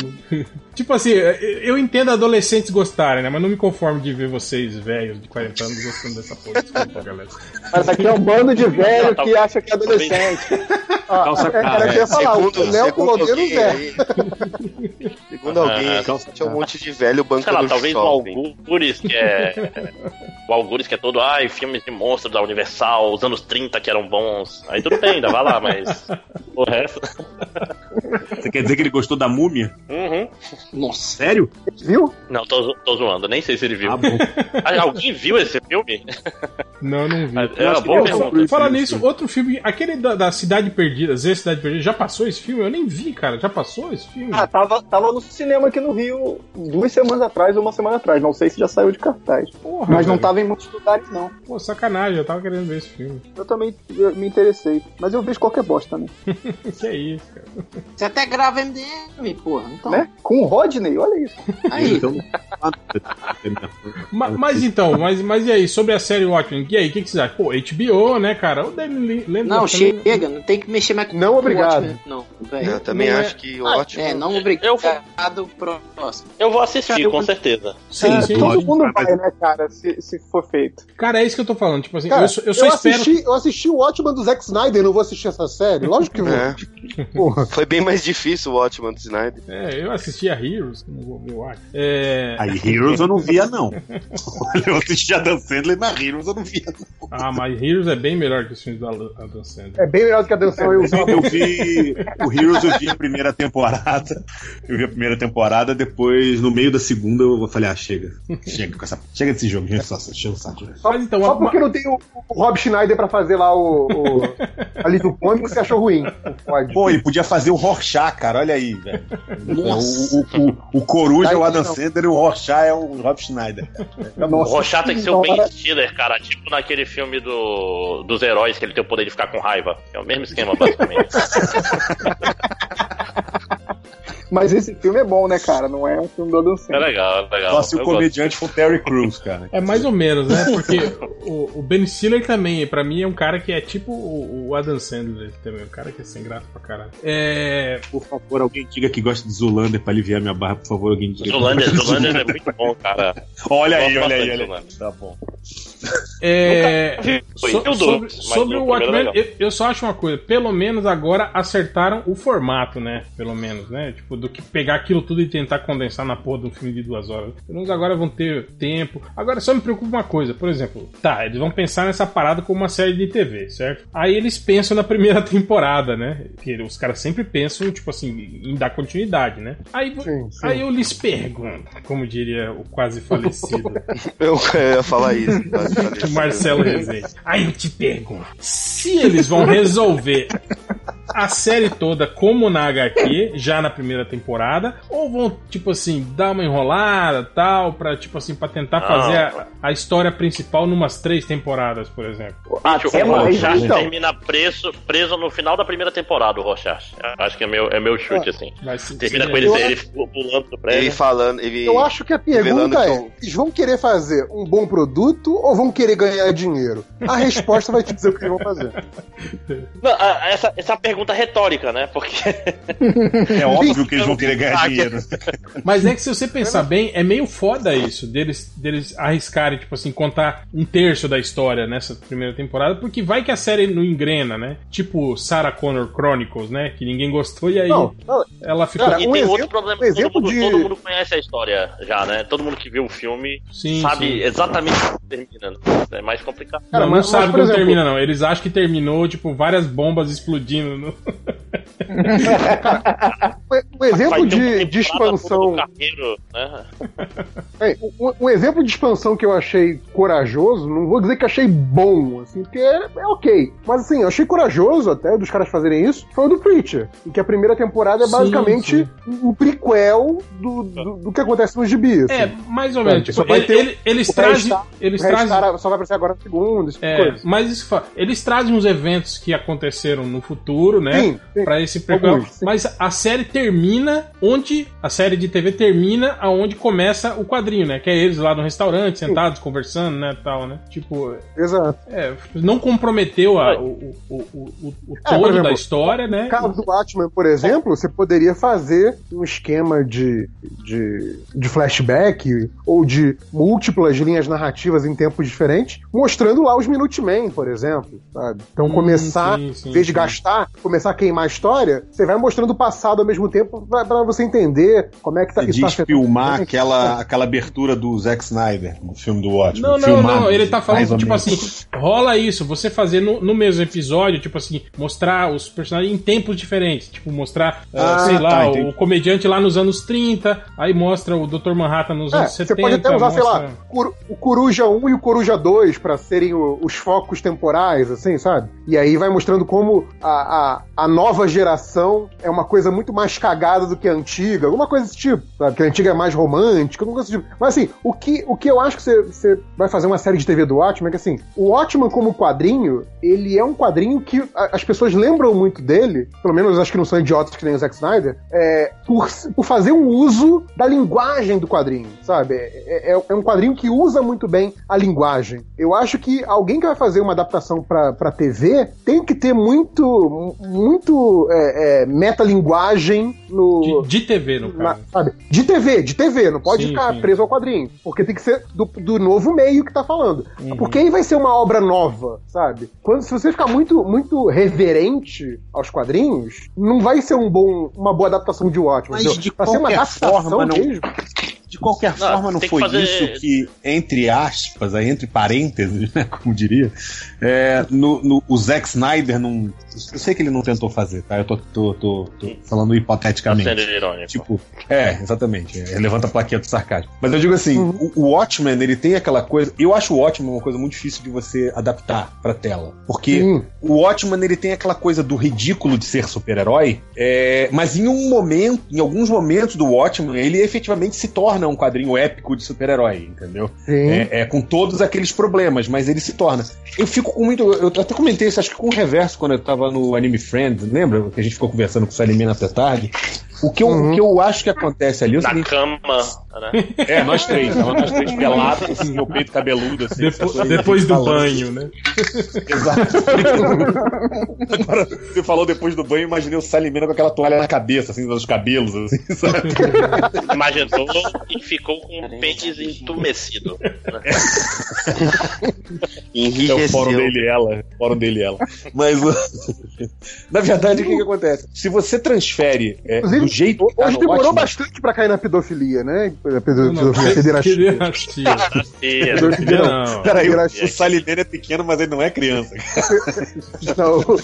Tipo assim, eu entendo adolescentes gostarem, né? Mas não me conformo de ver vocês, velhos de 40 anos, gostando dessa porra. Desculpa, galera. Mas aqui é um bando de velho que acha que é adolescente. Ó, Calça Era cara. que eu ia falar, o Segundo, Léo colocou no alguém Zé. aí, segundo alguém, Ah, aí, tinha um monte de velho Sei lá, bancando talvez o shopping. Algures, que é o Algures que é todo, ai, filmes de monstros da Universal, os anos 30 que eram bons. Aí tudo bem, ainda vai lá, mas o resto. Você quer dizer que ele gostou da múmia? Uhum. Nossa. Sério? Viu? Não, tô, tô zoando, nem sei se ele viu. Ah, bom. Ah, Alguém viu esse filme? Não, não vi. É uma boa Eu- pergunta. Falar nisso, outro filme, aquele da, da Cidade Perdida, Z Cidade Perdida, já passou esse filme? Eu nem vi, cara. Já passou esse filme? Ah, tava, tava no cinema aqui no Rio duas semanas atrás ou uma semana atrás. Não sei se já saiu de cartaz. Porra, Mas não velho. tava em muitos lugares, não. Pô, sacanagem, eu tava querendo ver esse filme. Eu também eu me interessei. Mas eu vejo qualquer bosta também. que é isso, cara. Você até grava MDM, porra. Então, Né? Com Rodney, olha isso. aí. Então, Ma- Mas, então, mas, mas e aí, sobre a série Watchmen? E aí, o que, que vocês acham? Pô, HBO, né, cara? O Danny Não, também- chega, não tem que mexer mais com Não, obrigado. Watchmen, Não, velho. Eu também não é- acho que ótimo. É, não Eu obrigado, próximo. Eu vou assistir, Cara, eu- com certeza. Sim, É, sim. todo lógico, mundo vai, né, cara, se, se for feito. Cara, é isso que eu tô falando. Tipo assim, Cara, eu, só- eu só espero. assisti, eu assisti o Watchman do Zack Snyder, não vou assistir essa série? Lógico que vou. É. Porra. Foi bem mais difícil o Watchman do Snyder. É, eu assisti a Heroes, não vou ver o Watchmen. É. Aí Heroes eu não via, não. Eu assisti a Dan Sandler, mas Heroes eu não via, não. Ah, mas Heroes é bem melhor que os filmes da Adam Sandler. É bem melhor do que a dança. Eu Eu vi. O Heroes eu vi a primeira temporada. Eu vi a primeira temporada, depois, no meio da segunda, eu falei, ah, chega. Chega com essa. Chega desse jogo, gente. Só, chega o saco. Só, então, só a- porque não tem o, o Rob Schneider pra fazer lá o, o ali do cômico, você achou ruim. Pode. Pô, ele podia fazer o Rorschach, cara. Olha aí, velho. Nossa. O, o, o, o Coruja é o Adam Não. Sandler e o Rorschach é o Rob Schneider. O Rorschach tem que ser o Ben. Stiller, cara. Tipo naquele filme do, dos heróis que ele tem o poder de ficar com raiva. É o mesmo esquema, basicamente. Mas esse filme é bom, né, cara? Não é um filme do Adam É Sandler. legal, é legal. Só se o gosto. comediante for Terry Crews, cara. É mais ou menos, né? Porque o, o Ben Stiller também, pra mim, é um cara que é tipo o, o Adam Sandler também. Um cara que é sem graça pra caralho. É. Por favor, alguém diga que gosta de Zulander pra aliviar minha barra, por favor, alguém diga. Zulander, Zulander é muito bom, cara. Olha aí, olha aí, olha aí. Tá bom. É, vi so- sobre sobre o é Watchmen, eu, eu só acho uma coisa, pelo menos agora acertaram o formato, né? Pelo menos, né? Tipo, do que pegar aquilo tudo e tentar condensar na porra de um filme de duas horas. Pelo menos agora vão ter tempo. Agora só me preocupa uma coisa, por exemplo, tá, eles vão pensar nessa parada como uma série de TV, certo? Aí eles pensam na primeira temporada, né? Que os caras sempre pensam, tipo assim, em dar continuidade, né? Aí, Sim, sim. aí eu lhes pergunto, como diria o quase falecido. Eu, eu ia falar isso. quase falei isso. Marcelo Rezende. Aí eu te pergunto: se eles vão resolver a série toda como na HQ, já na primeira temporada, ou vão, tipo assim, dar uma enrolada tal, pra, tipo assim, pra tentar Não. fazer a, a história principal numas três temporadas, por exemplo. Gente, Até o Rorschach então. termina preso, preso no final da primeira temporada, o Rorschach. Acho que é meu, é meu chute, assim. Vai se- Termina se- com ele, ele pulando do Ele prédio. falando, ele. Eu acho que a pergunta que é: o- eles vão querer fazer um bom produto ou vão querer ganhar dinheiro? A resposta vai te dizer o que eles vão fazer. Não, essa, essa uma pergunta retórica, né? Porque É óbvio que eles vão querer ganhar dinheiro. Mas é que se você pensar bem, é meio foda isso, deles, deles arriscarem, tipo assim, contar um terço da história nessa primeira temporada, porque vai que a série não engrena, né? Tipo Sarah Connor Chronicles, né? Que ninguém gostou e aí Não, não, ela ficou. Cara, E um tem exemplo- outro problema, um todo exemplo mundo, de- todo mundo conhece a história já, né? Todo mundo que viu o filme Sim, sabe sim. exatamente como termina. né? É mais complicado. Cara, não, mas- não sabe mas, como exemplo- termina, não. Eles acham que terminou, tipo, várias bombas explodindo. No... um exemplo de, de expansão. Carneiro, né? É, um, um exemplo de expansão que eu achei corajoso, não vou dizer que achei bom, assim, porque é, é ok. Mas assim, eu achei corajoso até dos caras fazerem isso, foi o do Preacher. Em que a primeira temporada é Sim, basicamente um prequel do, do, do que acontece nos gibis. É, assim. mais ou É, menos. Tipo, só vai ele- ter ele- eles trazem. Eles trazem. só vai aparecer agora no segundo, esse tipo É, coisa. mas isso eles trazem uns eventos que aconteceram no futuro, né? Sim, sim. Pra esse sim. Mas a série termina onde. A série de TV termina aonde começa o quadrinho, né? Que é eles lá no restaurante, sentados, conversando, né? Tal, né? Tipo, Exato. é, não comprometeu a- o, o, o, o, o É, todo exemplo, da história, né? No caso do Batman, por exemplo, você poderia fazer um esquema de, de, de flashback ou de múltiplas linhas narrativas em tempos diferentes, mostrando lá os Minutemen, por exemplo, sabe? Então Hum, começar, sim, sim, em vez de sim. gastar, começar a queimar a história, você vai mostrando o passado ao mesmo tempo pra, pra você entender como é que tá Você isso tá afetando- filmar aquela, aquela abertura do Zack Snyder, no filme do Watchmen. Não, não, filmado, não. Ele tá falando, tipo assim, rola isso, você fazer no, no mesmo episódio, tipo assim, mostrar os personagens em tempos diferentes. Tipo, mostrar, eh, Ah, sei lá, tá, o entendi. comediante lá nos anos 30, aí mostra o Dr. Manhattan nos É, anos você 70. pode até usar, sei lá, mostra- o Coruja 1 e o Coruja 2 pra serem o- os focos temporais, assim, sabe? E aí vai mostrando como a, a, a nova geração é uma coisa muito mais cagada do que a antiga, alguma coisa desse tipo, sabe? Que a antiga é mais romântica, alguma coisa desse tipo. Mas assim, o que, o que eu acho que você, você vai fazer uma série de TV do Watchmen é que assim, o Watchmen como quadrinho, ele é um quadrinho que a- as pessoas lembram muito dele, pelo menos acho que não são idiotas que nem o Zack Snyder, é, por, por fazer um uso da linguagem do quadrinho, sabe? É, é- é um quadrinho que usa muito bem a linguagem. Eu acho que alguém que vai fazer uma adaptação pra, pra TV tem que ter muito, muito é, é, metalinguagem no. De, de TV, no na- caso. sabe? De TV, de TV, não pode Sim, ficar sim. preso ao quadrinho. Porque tem que ser do, do novo meio que tá falando. Uhum. Porque aí vai ser uma obra nova, sabe? Quando, se você ficar muito, muito reverente aos quadrinhos, não vai ser um bom, uma boa adaptação de Watchmen. Mas de Pra ser uma adaptação forma, não- mesmo. De qualquer Não, forma, não que foi fazer- isso que, entre aspas, aí, entre parênteses, né, como diria, é, no, no- o Zack Snyder não. Eu sei que ele não tentou fazer, tá? Eu tô, tô, tô- tô falando Tá hipoteticamente. sendo irônico. Tipo, é, exatamente. É, levanta a plaquinha do sarcasmo. Mas eu digo assim, Uhum. o, o Watchmen, ele tem aquela coisa. Eu acho o Watchmen uma coisa muito difícil de você adaptar pra tela. Porque Sim. o Watchmen, ele tem aquela coisa do ridículo de ser super-herói, é, mas em um momento, em alguns momentos do Watchmen, ele efetivamente se torna um quadrinho épico de super-herói, entendeu? Sim. É, é, com todos aqueles problemas, mas ele se torna. Eu fico com muito. Eu até comentei isso, acho que com o reverso, quando eu tava no Anime Friend, lembra? Que a gente ficou conversando com o Salimena até tarde. O que, eu, Uhum. o que eu acho que acontece ali é Na seguinte. cama, né? É, nós três, nós três pelados, assim, meu peito cabeludo, assim. Depo- essa coisa depois do falando. banho, né? Exato. Agora, você falou depois do banho, eu imaginei o Salimena com aquela toalha na cabeça, assim, nos cabelos, assim, sabe? Imaginou e ficou com o pênis entumecido. né? É o fórum Enrijeceu. dele e ela. Fórum dele e ela. Mas, na verdade, o que, que acontece? Se você transfere é, do Inclusive, jeito que tá hoje no demorou Watchmen- bastante pra cair na pedofilia, né? Pedofilia pederastia. pederastia. Não. Não. Peraí, o, Salimena é pequeno, mas ele não é criança. Não, o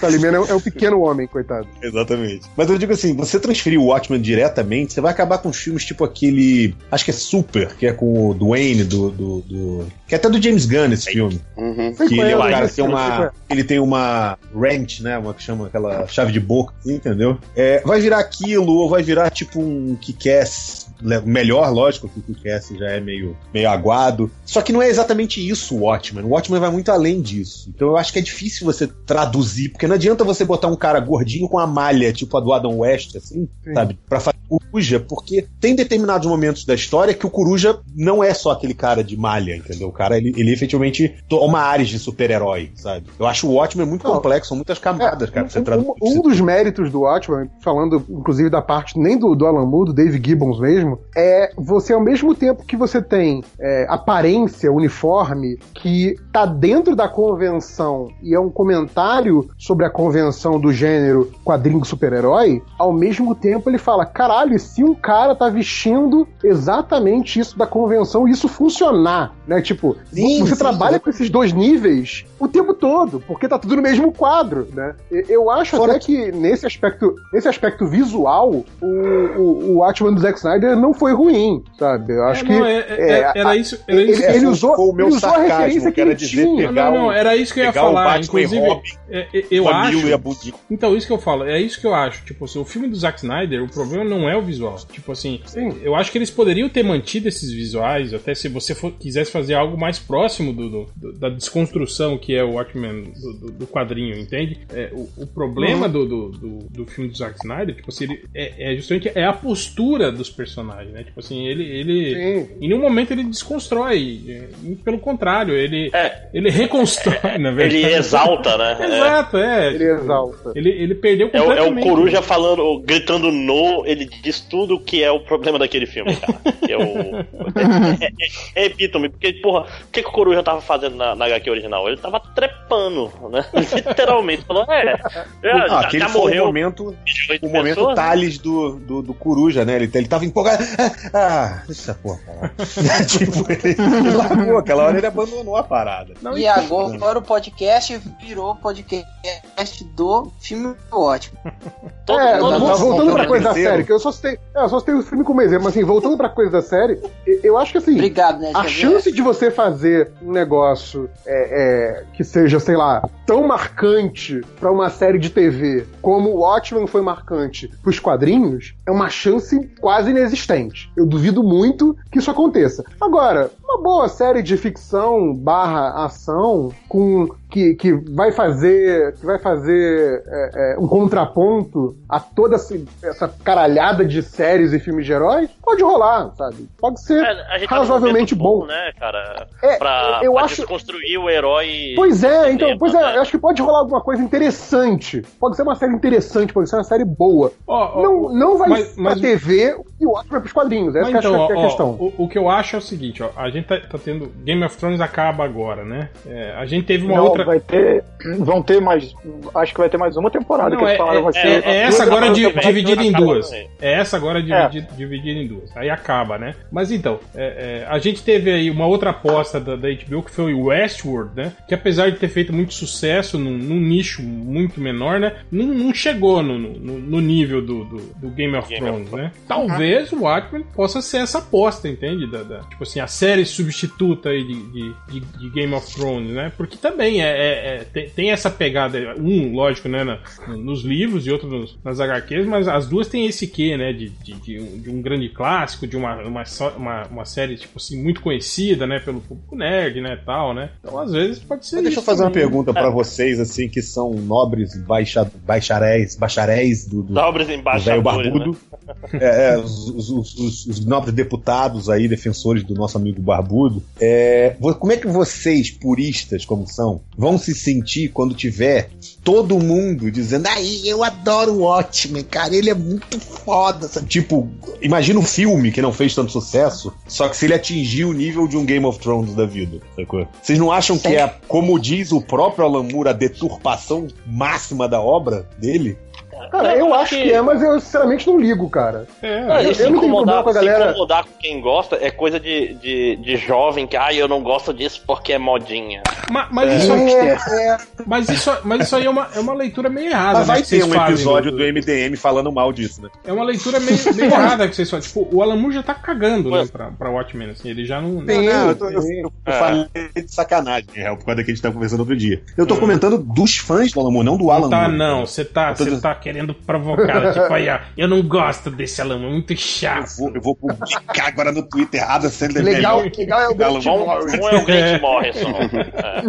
Salimena é um- é um pequeno homem, coitado. Exatamente. Mas eu digo assim, você transferir o Watchmen diretamente, você vai acabar com filmes tipo aquele. Acho que é Super, que é com o Dwayne do. do, do- que é até do James Gunn esse filme. Uhum. Que ele é o cara tem uma. Ele tem uma wrench, né? Uma que chama aquela chave de boca, entendeu? É, vai virar aquilo, ou vai virar tipo um Kick-Ass. le- Melhor, lógico, que o Kick-Ass já é meio, meio aguado. Só que não é exatamente isso o Watchmen. O Watchmen vai muito além disso. Então eu acho que é difícil você traduzir, porque não adianta você botar um cara gordinho com a malha, tipo a do Adam West, assim, Sim. sabe? Pra fazer Coruja, porque tem determinados momentos da história que o Coruja não é só aquele cara de malha, entendeu? O cara, ele, ele efetivamente toma áreas de super-herói, sabe? Eu acho o Watchmen muito Não. complexo, são muitas camadas, cara, pra você Um, traduzir. um- um dos méritos do Watchmen, falando inclusive da parte nem do, do Alan Moore, do Dave Gibbons mesmo, é você ao mesmo tempo que você tem é, aparência, uniforme, que tá dentro da convenção e é um comentário sobre a convenção do gênero quadrinho super-herói, ao mesmo tempo ele fala, caralho, e se um cara tá vestindo exatamente isso da convenção e isso funcionar, né? Tipo, Sim, você sim, trabalha exatamente. com esses dois níveis o tempo todo, porque tá tudo no mesmo quadro, né? Eu acho Fora até que nesse aspecto, nesse aspecto visual, o, o, o Watchmen do Zack Snyder não foi ruim, sabe? Eu acho É, que não, é- é- é, era isso. Era ele, isso ele foi- usou, o meu ele usou a sarcasmo, referência que era ele dizer tinha. pegar não, não, o- era isso que eu ia falar. E Inclusive, Robin, é- é- eu acho. E a. Então, isso que eu falo, é isso que eu acho. Tipo assim, o filme do Zack Snyder, o problema não é o visual. Tipo assim, Sim. eu acho que eles poderiam ter mantido esses visuais, até se você for- quisesse fazer algo mais próximo do, do- do- da desconstrução que é o Watchmen do, do- do quadrinho, entende? É, o, o problema Uhum. do, do, do, do filme do Zack Snyder, tipo assim, ele, é, é justamente é a postura dos personagens, né? Tipo assim, ele. ele Sim. em nenhum momento ele desconstrói. é, Pelo contrário, ele, É. ele reconstrói, na verdade. Ele exalta, né? É. Exato, é. é. Ele exalta. Ele, ele perdeu É o, é o completamente. Coruja falando, gritando no, ele diz tudo que é o problema daquele filme, cara. Que é o. É, é, é epítome, porque, porra, o que, que o Coruja tava fazendo na, na HQ original? Ele tava trepando, né? Literalmente, falou, é. Ah, já- aquele já foi morreu o momento, 28 o momento pessoas, né? Thales do, do, do Coruja, né? Ele, ele tava empolgado. Ah, deixa essa porra pra lá. tipo, ele, largou, aquela hora ele abandonou a parada. Não, E agora, agora o podcast virou podcast do filme ótimo. Todo É, vo- tá voltando pra coisa da série, que eu só citei, é, eu só citei o filme como exemplo, mas assim, voltando pra coisa da série, eu acho que assim, Obrigado, né? a chance de você fazer um negócio é, é, que seja, sei lá, tão marcante pra uma série de TV como o Watchmen foi marcante pros quadrinhos, é uma chance quase inexistente. Eu duvido muito que isso aconteça. Agora, uma boa série de ficção barra ação com que, que vai fazer que vai fazer é, é, um contraponto a toda essa, essa caralhada de séries e filmes de heróis, pode rolar, sabe? Pode ser É, tá razoavelmente momento bom. né, cara? É, Pra, eu pra acho- desconstruir o herói. Pois é, então, pois é, né? eu acho que pode rolar alguma coisa interessante. Pode ser uma série interessante, pode ser uma série boa. Ó, ó, não, não vai mas- pra mas- TV e o outro vai pros quadrinhos. Essa Mas que eu então, acho que é ó, a questão. ó, o, o que eu acho é o seguinte, ó, a gente tá, tá tendo. Game of Thrones acaba agora, né? É, a gente teve uma Não, outra. Vai ter. Vão ter mais. Acho que vai ter mais uma temporada Não, que é, eles falaram. Vai é- ser é essa agora di- dividida em duas. É essa agora dividi- dividida em duas. Aí acaba, né? Mas então, é, é, a gente teve aí uma outra aposta da, da HBO que foi o Westworld, né? Que apesar de ter feito muito sucesso num, num nicho muito menor, né? Não, não chegou no, no, no nível do, do, do Game of Game of Thrones, né? Talvez o Watchmen possa ser essa aposta, entende? Da, da- tipo assim, a série substituta aí de, de, de- de Game of Thrones, né? Porque também é, é- é- tem, tem essa pegada, um, lógico, né, na- nos livros e outro nos- nas HQs, mas as duas têm esse quê, né? De, de, de um, de um grande clássico, de uma, uma, uma, uma série, tipo assim, muito conhecida, né? Pelo público nerd, né? Tal, né? Então, às vezes, pode ser Mas deixa eu isso fazer uma também. pergunta pra vocês, assim, que são nobres baixa, bacharéis, bacharéis do, do, Nobres do velho embaixadores, barbudo. né? É, é, os, os- os- os nobres deputados aí, defensores do nosso amigo barbudo. É, como é que vocês, puristas como são, vão se sentir quando tiver todo mundo dizendo aí, eu adoro o Watchmen, cara, ele é muito foda. sabe? Tipo, imagina um filme que não fez tanto sucesso, só que se ele atingir o nível de um Game of Thrones da vida, sacou? Vocês não acham que é, como diz o próprio Alan Moore, a deturpação máxima da obra dele? Cara, eu acho que é, mas eu sinceramente não ligo, cara. É, Não, eu- se eu não tenho incomodar, problema com a se galera- incomodar com quem gosta é coisa de, de, de jovem que, ai, eu não gosto disso porque é modinha. Ma- Mas, isso, mas, isso, mas isso aí é uma, é uma leitura meio errada. Mas né, vai que vocês ter um fazem episódio do- do MDM falando mal disso, né? É uma leitura meio, meio errada que vocês fazem. Tipo, o Alan Moore já tá cagando, né, pra, pra Watchmen, assim. Ele já não. Não, não, eu, tô- eu- eu- eu falei de sacanagem, na real, por causa que a gente tava conversando outro dia. Eu tô comentando dos fãs do Alan Moore, não do Alan Não tá, não. Você tá, você tá querendo provocar. tipo, aí, ó, eu não gosto desse Alan Moore, muito Eu chato. vou, eu vou publicar agora no Twitter, Ada Sandler Legal, melhor. legal é o Alan Grant Moore. Morrison. Não é o Grant Morrison. É.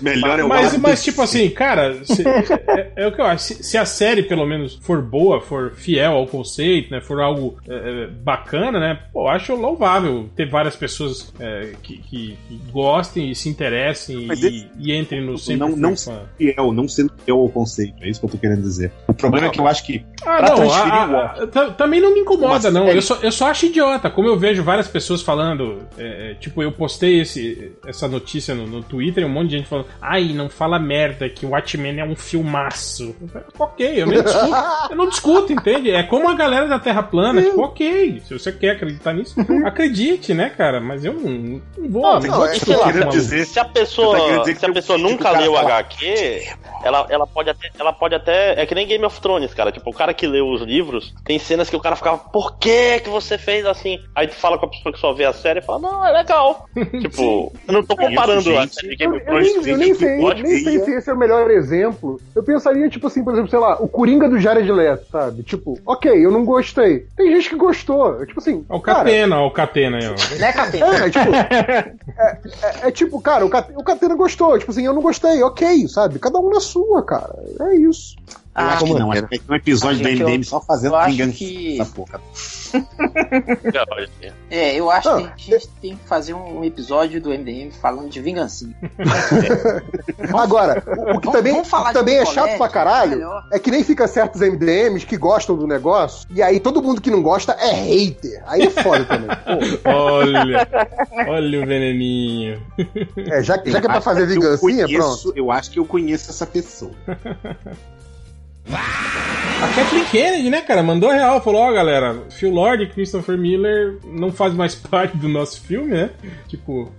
Melhor é o Mas, Alan mas tipo assim, cara, se- é, é o que eu acho. Se, se a série, pelo menos, for boa, for fiel ao conceito, né? For algo é, é, bacana, né? Pô, eu acho louvável ter várias pessoas é, que, que- que gostem e se interessem e, esse- e entrem no sempre não, não fiel, não sendo fiel ao conceito, é isso que eu tô querendo dizer. O problema é que eu acho que Ah, pra não, transferir a- a- a- ta- também não me incomoda, não. série. Eu só, eu só acho idiota. Como eu vejo várias pessoas falando, é, é, tipo, eu postei esse, essa notícia no, no Twitter e um monte de gente falando, ai, não fala merda que o Watchmen é um filmaço. Eu falei, Ok, eu nem discuto. eu não discuto, entende? É como a galera da Terra plana, tipo, ok, se você quer acreditar nisso, acredite, né, cara? Mas eu não, não vou. Não, não não, vou é discutir dizer- Se a pessoa, Eu tô querendo dizer que se a pessoa nunca leu o HQ, ela, ela, pode até, ela pode até. É que nem Game of Thrones, cara. Tipo, o cara que leu os livros, tem cenas que o cara ficava, por que que você fez assim? Aí tu fala com a pessoa que só vê a série e fala, não, é legal. tipo, eu não tô comparando Isso, a série de Eu, Game of eu Thrones. nem, eu nem sei, Pode nem sei se esse é o melhor exemplo. Eu pensaria, tipo assim, por exemplo, sei lá, o Coringa do Jared Leto, sabe? Tipo, ok, eu não gostei. Tem gente que gostou. Tipo assim, Ó, O cara, Catena, ó, o Catena aí, ó. Né, Catena? É, é tipo. é, é- é tipo, cara, o Catena gostou. Tipo assim, eu não gostei, ok, sabe? Cada um na sua, cara. É isso. Ah, acho que não, era? acho que um episódio Ah, da gente, eu- MDM só fazendo eu acho vingança que- porra. É, eu acho Ah, que a gente tem que fazer um episódio do MDM falando de vingancinha. Agora, o que Vamos- também, vamos o que também é chato pra caralho melhor. é que nem fica certos MDMs que gostam do negócio, e aí todo mundo que não gosta é hater. Aí é foda também. Pô, Olha, olha o veneninho. é, já, já que é pra Acho fazer eu vingancinha, conheço- pronto. Eu acho que eu conheço essa pessoa. A Kathleen Kennedy, né, cara, mandou real, falou, ó, galera, Phil Lord e Christopher Miller não fazem mais parte do nosso filme, né? Tipo,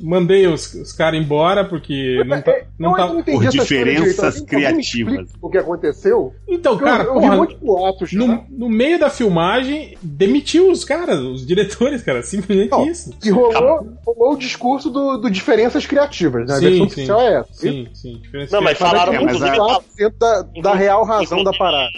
mandei os, os caras embora porque não tá... Não eu tá... não Por diferenças criativas. O que aconteceu? Então, Porque cara, eu, eu um porra, monte de boatos. no, né? no meio da filmagem, demitiu os caras, os diretores, cara, simplesmente Não, isso. E rolou, rolou o discurso do, do diferenças criativas, né? A Sim, versão sim. oficial é essa. Sim, sim. Não, mas falaram é mas inclusive, a- falaram- 4% da, da real razão da inclusive, parada.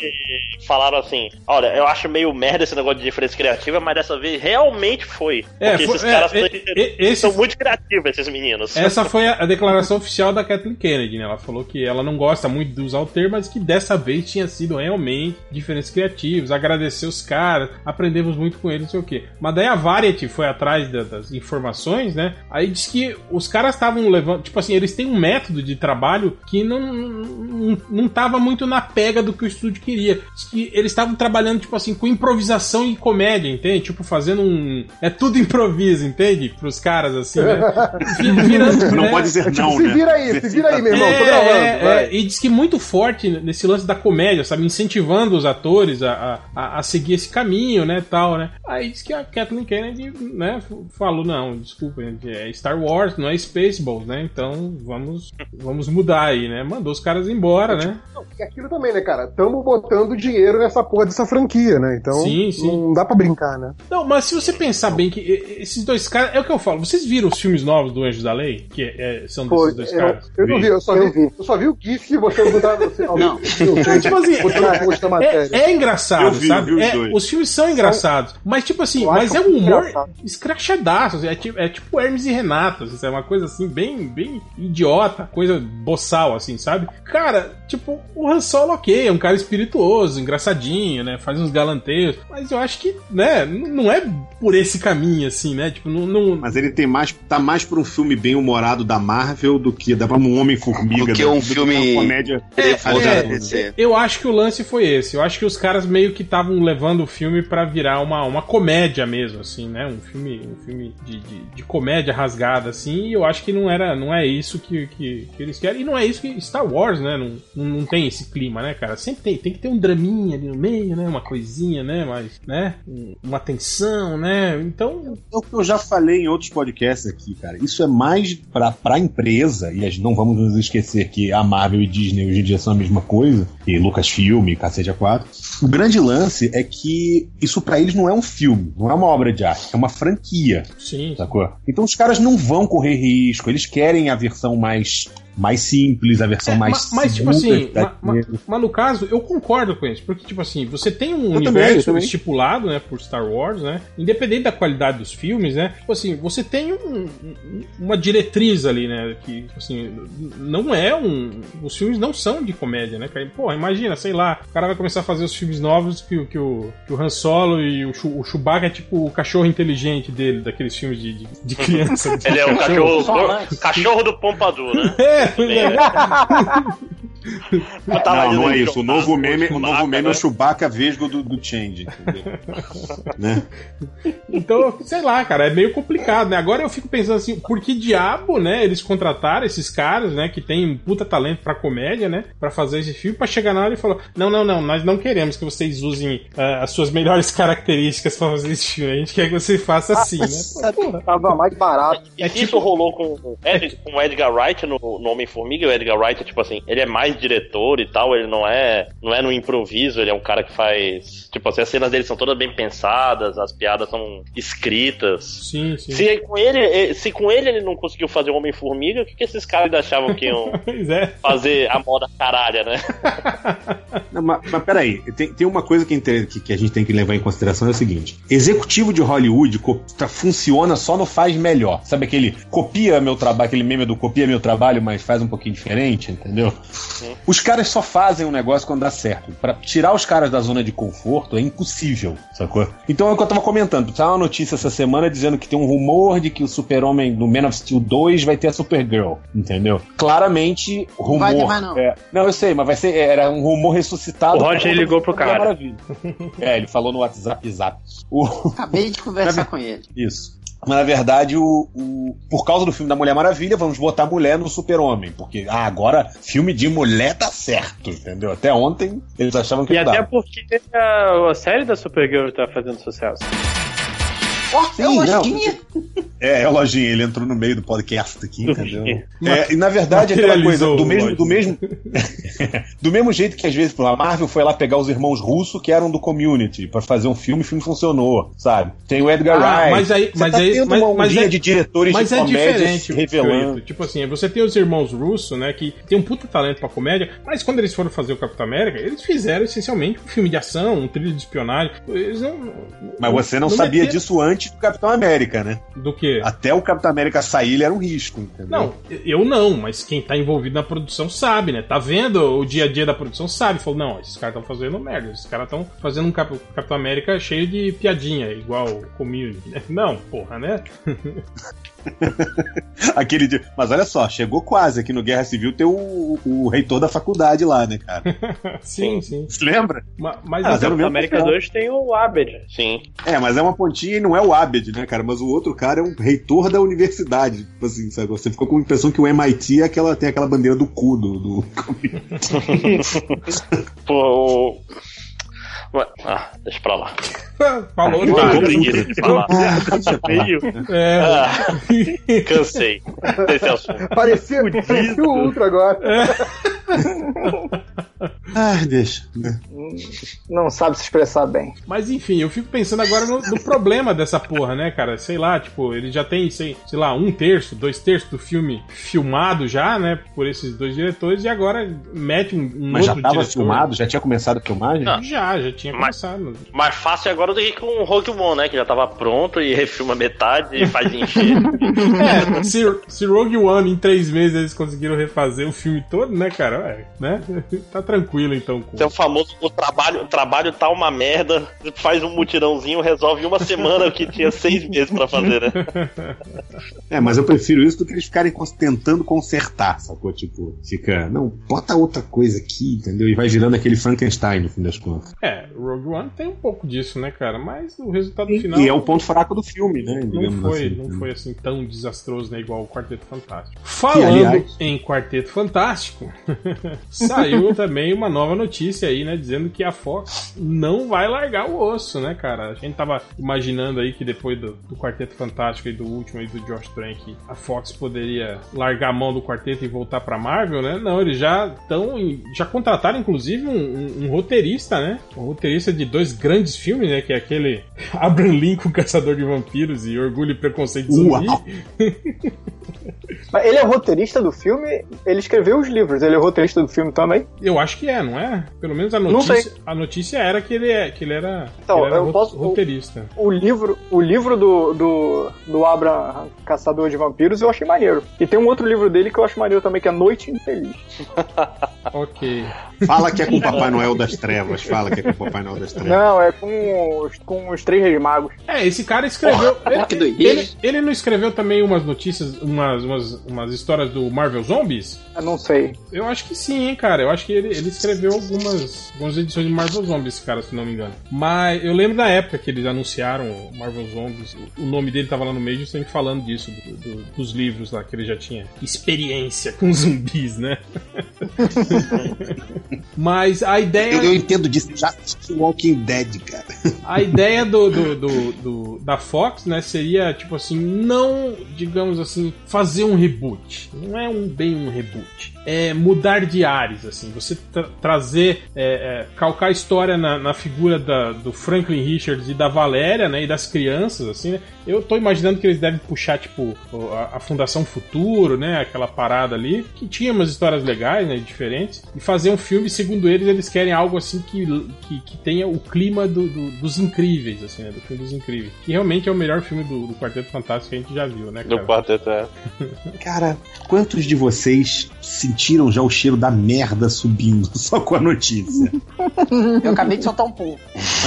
Falaram assim: olha, eu acho meio merda esse negócio de diferença criativa, mas dessa vez realmente foi. É, Porque foi- esses é, caras é, é, esse são muito criativos, esses meninos. Essa foi a, a declaração oficial da Kathleen Kennedy, né? Ela falou que ela não gosta muito de usar o termo, mas que dessa vez tinha sido realmente diferentes criativos, agradecer os caras, aprendemos muito com eles, não sei o quê. Mas daí a Variety foi atrás da- das informações, né? Aí diz que os caras estavam levando, tipo assim, eles têm um método de trabalho que não, não, não tava muito na pega do que o estúdio queria. Diz que eles estavam trabalhando, tipo assim, com improvisação e comédia, entende? Tipo, fazendo um. É tudo improviso, entende? Pros caras, assim, né? Vi- Virando, Não né? pode dizer É tipo, não, se né? vira aí, se vira aí, meu irmão, tô É, gravando. é, é, e diz que muito forte nesse lance da comédia, sabe? Incentivando os atores a, a, a- seguir esse caminho, né? Tal, né? Aí diz que a Kathleen Kennedy, né? Falou, não, desculpa, é Star Wars, não é Spaceballs, né? Então vamos, vamos mudar aí, né? Mandou os caras embora, né? Não, e aquilo também, né, cara? Tamo botando dinheiro nessa porra dessa franquia, né? Então Sim, sim. não dá pra brincar, né? Não, mas se você pensar bem que esses dois caras, é o que eu falo, vocês viram os filmes novos do Anjo da Lei? Que é- são Pô, desses dois eu, caras? eu não vi, eu só Eu vi, eu só vi o GIF que você Não. tipo assim, botou no post da matéria. É, é engraçado, vi, sabe? vi os É, os filmes são engraçados. Mas, tipo assim, mas é um humor engraçado. escrachadaço. assim, É tipo, é tipo Hermes e Renato. assim, é uma coisa assim, bem, bem idiota, coisa boçal, assim, sabe? Cara, tipo, o Han Solo, ok, é um cara espirituoso, engraçadinho, né? Faz uns galanteios. Mas eu acho que, né, não é por esse caminho, assim, né? Tipo, não. não- Mas ele tem mais, tá mais pra um filme bem humorado da Marvel do que dá pra um Homem-Formiga. Do que da- um do filme- uma comédia. É, da DC. Eu acho que o lance foi esse. Eu acho que os caras meio que estavam levando o filme pra virar uma, uma comédia mesmo, assim, né? Um filme, um filme de, de, de comédia rasgada, assim. E eu acho que não era, não é isso que, que, que eles querem. E não é isso que Star Wars, né? Não, não, não tem esse clima, né, cara? Sempre tem, tem que ter um draminha ali no meio, né? Uma coisinha, né? Mas, né? Um- Uma tensão, né? Então, É o que eu já falei em outros podcasts aqui, cara. Isso é mais pra, pra empresa, e não vamos nos esquecer que a Marvel e Disney hoje em dia são a mesma coisa, e Lucasfilm, e Cacete A4. O grande lance é que isso pra eles não é um filme, não é uma obra de arte, é uma franquia, sim. sacou? Então os caras não vão correr risco, eles querem a versão mais, mais simples, a versão É, mais. ma- mas, tipo segura assim, que dá ma- ma- dinheiro. Mas no caso, eu concordo com isso, porque, tipo assim, você tem um Eu universo também. estipulado, né, por Star Wars, né? Independente da qualidade dos filmes, né? Tipo assim, você tem um- um- uma diretriz ali, né? Que, tipo assim, não é um. Os filmes não são de comédia, né, cara? Pô, imagina, sei lá, o cara vai começar a fazer os filmes novos que, o- que, o, que o Han Solo e o, o Chewbacca é tipo o cachorro inteligente dele, daqueles filmes de, de, de criança. Ele é o cachorro, Falante. cachorro do Pompadour, né? É, pois é. Eu tava Não, não é isso. O novo meme, o novo meme é o? Chewbacca vesgo do, do Change, entendeu? né? Então, sei lá, cara, é meio complicado, né? Agora eu fico pensando assim, por que diabo, né, eles contrataram esses caras, né, que tem um puta talento pra comédia, né, pra fazer esse filme, pra chegar na hora e falar: não, não, não, nós não queremos que vocês usem ah, as suas melhores características pra fazer esse filme, a gente quer que você faça assim, né? Porra. Tava mais barato. E se isso rolou com o Ed- com o Edgar Wright no, no Homem-Formiga, o Edgar Wright é tipo assim, ele é mais diretor e tal, ele não é, não é no improviso, ele é um cara que faz. Tipo assim, as cenas dele são todas bem pensadas, as piadas são escritas. Sim, sim. Se com ele, se com ele ele não conseguiu fazer o Homem-Formiga, o que, que esses caras ainda achavam que iam é. fazer a moda caralha, né? Não, mas, mas peraí, tem, tem uma coisa que, inter- que, que a gente tem que levar em consideração é o seguinte: executivo de Hollywood tá- funciona só no faz melhor. Sabe aquele copia meu trabalho, aquele meme do copia meu trabalho, mas faz um pouquinho diferente, entendeu? Os caras só fazem um negócio quando dá certo. Pra tirar os caras da zona de conforto é impossível, sacou? Então é o que eu tava comentando. Saiu uma notícia essa semana dizendo que tem um rumor de que o Super-Homem no Man of Steel 2 vai ter a Supergirl, entendeu? Claramente, rumor. vai ter mais, não. é- não, eu sei, mas vai ser. Era um rumor ressuscitado. O Roger ligou pro cara. Maravilha. É, ele falou no WhatsApp Zap. O... Acabei de conversar com ele. Isso. Mas na verdade, o, o- por causa do filme da Mulher Maravilha, vamos botar mulher no Super-Homem. Porque ah, agora filme de mulher tá certo, entendeu? Até ontem eles achavam que E até dava. porque a, a série da Supergirl tá fazendo sucesso. Ó, é Sim, não. Lojinha. É, é o Lojinha, ele entrou no meio do podcast aqui, entendeu? É, e na verdade, aquela coisa, do mesmo, do mesmo, do mesmo jeito que às vezes a Marvel foi lá pegar os irmãos russos que eram do community pra fazer um filme, o filme funcionou, sabe? Tem o Edgar Ah, Wright. mas aí- mas tá aí- tendo mas- uma mas linha é- de diretores Mas de é diferente, revelando. Tipo assim, você tem os irmãos russos, né, que tem um puta talento pra comédia, mas quando eles foram fazer o Capitão América, eles fizeram essencialmente um filme de ação, um trilho de espionagem. Eles não. não- Mas você não, sabia meteram- disso antes do Capitão América, né? Do que? Até o Capitão América sair, ele era um risco, entendeu? Não, eu não, mas quem tá envolvido na produção sabe, né? Tá vendo o dia a dia da produção, sabe. Falou, não, esses caras estão fazendo merda, esses caras estão fazendo um Cap- Capitão América cheio de piadinha, igual o Community. né? Não, porra, né? Aquele dia. Mas olha só, chegou quase aqui no Guerra Civil ter o, o reitor da faculdade lá, né, cara? sim, sim. Você lembra? Ma- Mas, Ah, mesmo América papel. 2 tem o Abed. Sim. É, mas é uma pontinha e não é o Abed, né, cara? Mas o outro cara é um reitor da universidade. Tipo assim, sabe? Você ficou com a impressão que o MIT é aquela, tem aquela bandeira do cu do. do... Pô, o- Ah, deixa pra lá. falou de falar. Meio. É, Ah, cansei desse assunto. Parecia, parecia o Ultra agora. Ah, deixa. Não sabe se expressar bem. Mas enfim, eu fico pensando agora no, no problema dessa porra, né, cara? Sei lá, tipo, ele já tem, sei, sei lá, um terço, dois terços do filme filmado já, né, por esses dois diretores, e agora mete um, um Mas já outro tava diretor. filmado? Já tinha começado a filmagem? Não. Já, já tinha Mas- começado. Mais fácil agora do que com o Rogue One, né? Que já tava pronto e refilma metade e faz encher. É, se, se Rogue One em três meses eles conseguiram refazer o filme todo, né, cara? Ué, né? Tá tranquilo então com. Tem o famoso o trabalho, o trabalho tá uma merda, faz um mutirãozinho, resolve em uma semana o que tinha seis meses pra fazer, né? É, mas eu prefiro isso do que eles ficarem tentando consertar, sacou? Tipo, fica, não, bota outra coisa aqui, entendeu? E vai virando aquele Frankenstein no fim das contas. É, Rogue One tem um pouco disso, né, cara? Mas o resultado final. E é o ponto fraco do filme, né? Não foi, assim. não foi assim tão desastroso, né? Igual o Quarteto Fantástico. Falando aliás- em Quarteto Fantástico, saiu também uma nova notícia aí, né? Dizendo que a Fox não vai largar o osso, né, cara? A gente tava imaginando aí que depois do, do Quarteto Fantástico e do último aí do Josh Trank, a Fox poderia largar a mão do quarteto e voltar pra Marvel, né? Não, eles já estão. Já contrataram, inclusive, um, um- um roteirista, né? Um roteirista de dois grandes filmes, né? Que é aquele Abraham Lincoln, Caçador de Vampiros e Orgulho e Preconceito Zumbi. Mas ele é roteirista do filme, ele escreveu os livros, ele é roteirista do filme também. Eu acho que é, não é? Pelo menos a notícia, a notícia era que ele, é, que ele era, Então, que ele era eu posso- roteirista. O livro, o livro do, do, do Abraham Caçador de Vampiros eu achei maneiro. E tem um outro livro dele que eu acho maneiro também, que é Noite Infeliz. Ok. Fala que é com o Papai Noel das Trevas, fala que é com o Papai Noel das Trevas. Não, é com os, com os Três Reis Magos. É, esse cara escreveu. ele, que doideira. ele, ele não escreveu também umas notícias, umas, umas, umas histórias do Marvel Zombies? Eu não sei. Eu acho que sim, hein, cara. Eu acho que ele, ele escreveu algumas, algumas edições de Marvel Zombies, cara, se não me engano. Mas eu lembro da época que eles anunciaram o Marvel Zombies. O nome dele tava lá no meio, sempre falando disso, do- do- dos livros lá, que ele já tinha experiência com zumbis, né? Mas a ideia. Eu, eu entendo disso, já Walking Dead, cara. a ideia do, do, do- do- da Fox, né, seria, tipo assim, não, digamos assim, fazer um reboot. Não é um bem um reboot. É mudar de ares, assim. Você tra- trazer, é, é, calcar a história na, na figura da- do Franklin Richards e da Valéria, né, e das crianças, assim, né. Eu tô imaginando que eles devem puxar, tipo, a, a Fundação Futuro, né, aquela parada ali, que tinha umas histórias legais, né, diferentes, e fazer um filme, segundo eles, eles querem algo assim que, que, que tenha o clima do- do- dos incríveis, assim, né, do filme dos incríveis. Que realmente é o melhor filme do, do Quarteto Fantástico que a gente já viu, né, Do cara? quarteto, é. Cara, quantos de vocês sentiram já o cheiro da merda subindo só com a notícia? Eu acabei de soltar um pum.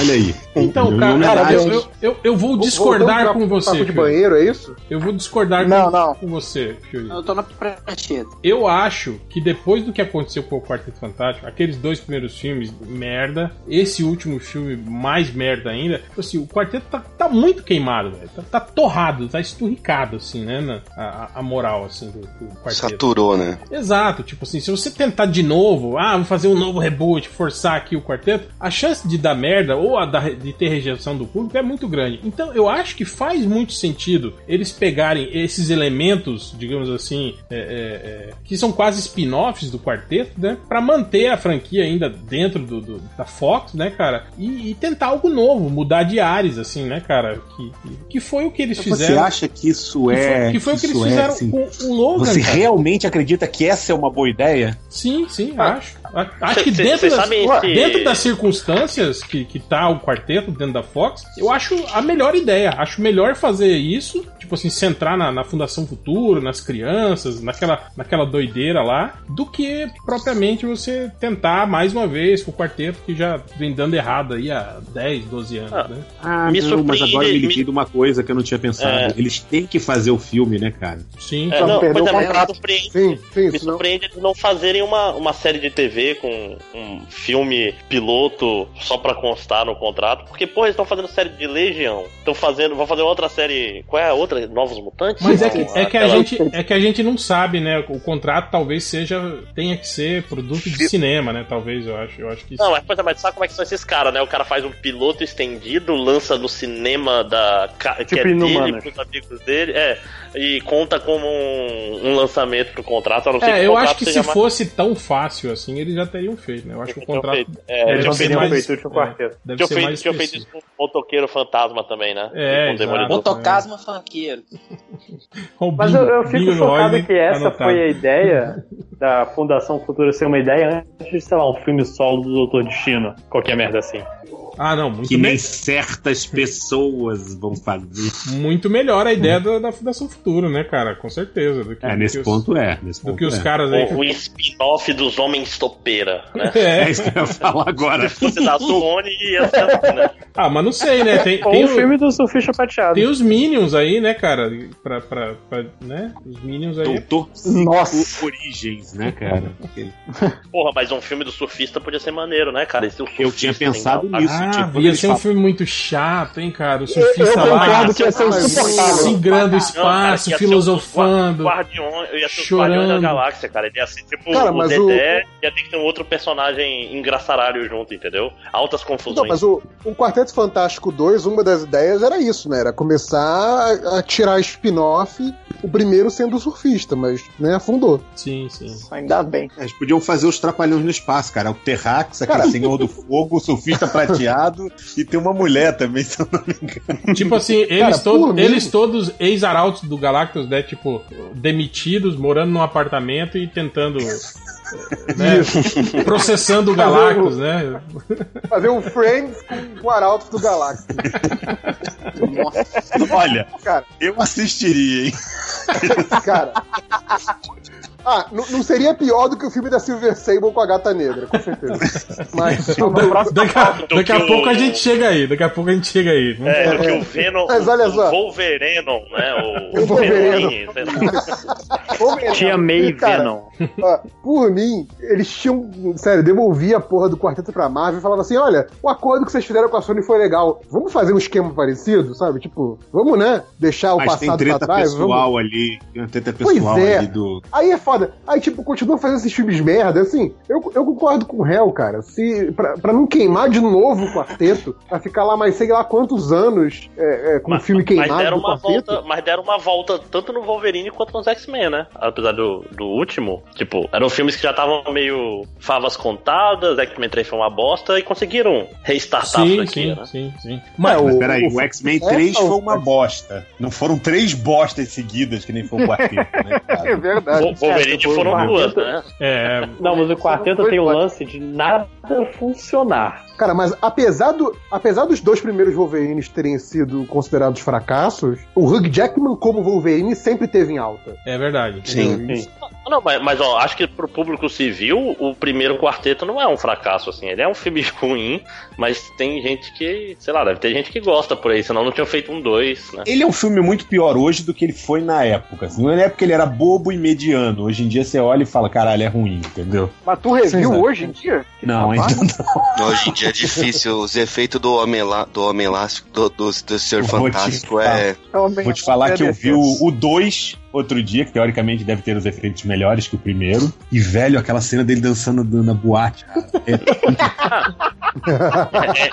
Olha aí. Então, cara, homenagem- eu, eu, eu, vou discordar com você. papo de banheiro, é isso? Eu vou discordar Não, com, não. com você, Fiori. Eu tô na prancheta. Eu acho que depois do que aconteceu com o Quarteto Fantástico, aqueles dois primeiros filmes, merda, esse último filme, mais merda ainda, assim, o quarteto tá, tá muito queimado, velho. Tá, tá torrado, tá esturricado, assim, né? na- a, a moral, assim, do, do quarteto. Saturou, né? Exato, tipo assim, se você tentar de novo, ah, vou fazer um novo reboot, forçar aqui o quarteto, a chance de dar merda ou a de ter rejeição do público é muito grande. Então eu acho que faz muito sentido eles pegarem esses elementos, digamos assim, é, é, é, que são quase spin-offs do quarteto, né, Pra manter a franquia ainda dentro do, do- da Fox, né, cara, e, e tentar algo novo, mudar de ares, assim, né, cara, que, que- que foi o que eles Você fizeram. acha que isso que é. foi, que foi o que eles é, fizeram assim, com o Logan. Você cara. realmente acredita que essa é uma boa ideia? Sim, sim, acho. Acho que Cê- cê- dentro, cês das, dentro das circunstâncias que, que tá o quarteto dentro da Fox, eu acho a melhor ideia. Acho melhor fazer isso, tipo assim, centrar na, na Fundação Futuro, nas crianças, naquela, naquela doideira lá, do que propriamente você tentar mais uma vez com o quarteto que já vem dando errado aí há 10, 12 anos, Ah. né? Ah, Me não, mas agora eu me me- liguei de uma coisa que eu não tinha pensado. É. Eles têm que fazer o filme, né, cara? Sim. É, não, não pois o é, mas me surpreende, Sim, sim, me não. surpreende eles não fazerem uma, uma série de TV com um filme piloto só pra constar no contrato. Porque, pô, eles estão fazendo série de Legião. Estão fazendo. Vão fazer outra série. Qual é a outra? Novos Mutantes? Mas é Não, que, é, que a gente, é que a gente não sabe, né? O contrato talvez seja. tenha que ser produto de cinema, né? Talvez, eu acho. Eu acho que Não, mas, pois é, mas sabe como é que são esses caras, né? O cara faz um piloto estendido, lança no cinema da. que Tipo é dele, pros amigos dele, é. E conta como um, um lançamento pro contrato, a não ser que É, o eu contrato acho que se seja mais- fosse tão fácil assim, eles já teriam feito, né? Eu acho que o contrato. feito, é, deve Eles não ser teriam mais- feito o último quarteto. Deve Tinha ser feito, mais tinha feito isso com o motoqueiro fantasma também, né? É, com o exato. Motocasma funkeiro. O Mas Bingo- eu, eu fico Bingo chocado que essa anotado. foi a ideia da Fundação Futura ser uma ideia antes de, sei lá, um filme solo do Doutor Destino. Qualquer merda assim. Ah, não, muito, Que me- nem certas pessoas vão fazer. muito melhor a ideia da, da Fundação Futuro, né, cara? Com certeza. Do que, É, do nesse que os- ponto é. Nesse Do ponto que os é. caras aí. O, o spin-off dos Homens Topeira, né? É. É isso que eu ia falar agora. Se fosse da Sony, ia ser assim, né? Ah, mas não sei, né? Tem, Ou tem o filme do Surfista Prateado. Tem os Minions aí, né, cara? Pra, pra, pra- né? Os Minions aí. Doutor Nossa. Origens, né, cara? Porra, mas um filme do surfista podia ser maneiro, né, cara? Esse é o Eu tinha pensado nisso. Ah, tipo, ia ser um falam- filme muito chato, hein, cara? O Eu, surfista eu lá. concordo que ia ser se insuportável. engrando o Não, espaço, cara, filosofando. o Guardião, eu ia ser o chorando. Guardião da Galáxia, cara. Ele ia ser tipo Cara, o Dedé, ia ter que ter um outro personagem engraçaralho junto, entendeu? Altas confusões. Não, mas o, o Quarteto Fantástico 2, uma das ideias era isso, né? Era começar a, a tirar spin-off, o primeiro sendo o surfista, mas né, afundou. Sim, sim. Ainda bem. Eles podiam fazer os trapalhões no espaço, cara. O Terrax, aquele Cara. senhor do fogo, o surfista prateado e tem uma mulher também, se eu não me engano. Tipo assim, eles, Cara, eles todos ex-arautos do Galactus, né? Tipo, demitidos, morando num apartamento e tentando. né, processando o Galactus, né? Fazer um Friends com o Arauto do Galáxia. Olha, Cara, eu assistiria, hein? cara. Ah, não seria pior do que o filme da Silver Sable com a gata negra, com certeza. Mas. Daqui a, daqui a pouco o- a gente chega aí, daqui a pouco a gente chega aí. Vamos É, do que o Venom. Mas olha o só. Wolverenon, né? O, O melhor, Tia May Venom. ó, por mim, eles tinham. Sério, devolvia a porra do quarteto pra Marvel e falava assim: olha, o acordo que vocês fizeram com a Sony foi legal. Vamos fazer um esquema parecido, sabe? Tipo, vamos, né? Deixar o Mas tem passado pra treta trás. vamos- pessoal ali. Tem uma treta Pois pessoal é. ali do. Aí é fácil foda. Aí, tipo, continua fazendo esses filmes merda. Assim, eu, eu concordo com o réu, cara. Se, pra, pra não queimar de novo o quarteto, pra ficar lá mais sei lá quantos anos é, é, com o filme queimado mas deram do uma quarteto. volta, mas deram uma volta tanto no Wolverine quanto nos X-Men, né? Apesar do, do último, tipo, eram filmes que já estavam meio favas contadas, X-Men 3 foi uma bosta e conseguiram restartar a Sim, franquia, sim, né? sim, sim. Mas, o- peraí, o, o- X-Men é, 3 o- foi uma bosta. Não foram três bostas seguidas, que nem foi o quarteto, né, É cara? verdade. Vo- Wolverine tipo, foram o duas, quarteto- né? É, Não, mas o quarteto tem o lance de nada funcionar. Cara, mas apesar, do, apesar dos dois primeiros Wolverines terem sido considerados fracassos, o Hugh Jackman como Wolverine sempre teve em alta. é verdade. Sim. Isso. Não, mas, mas, ó, acho que pro público civil, o primeiro quarteto não é um fracasso, assim. Ele é um filme ruim, mas tem gente que, sei lá, deve ter gente que gosta por aí, senão não tinham feito um dois, né? Ele é um filme muito pior hoje do que ele foi na época. Assim. Na época ele era bobo e mediano. Hoje em dia você olha e fala, caralho, é ruim, entendeu? Mas tu reviu Sim, hoje em dia? Não, ainda não. Hoje em dia é difícil. Os efeitos do Homem, lá, do homem Elástico, do, do, do Ser Eu vou te Fantástico é. Vou te falar que eu vi o 2 outro dia, que teoricamente deve ter os efeitos melhores que o primeiro. E, velho, aquela cena dele dançando na boate, cara. É- É,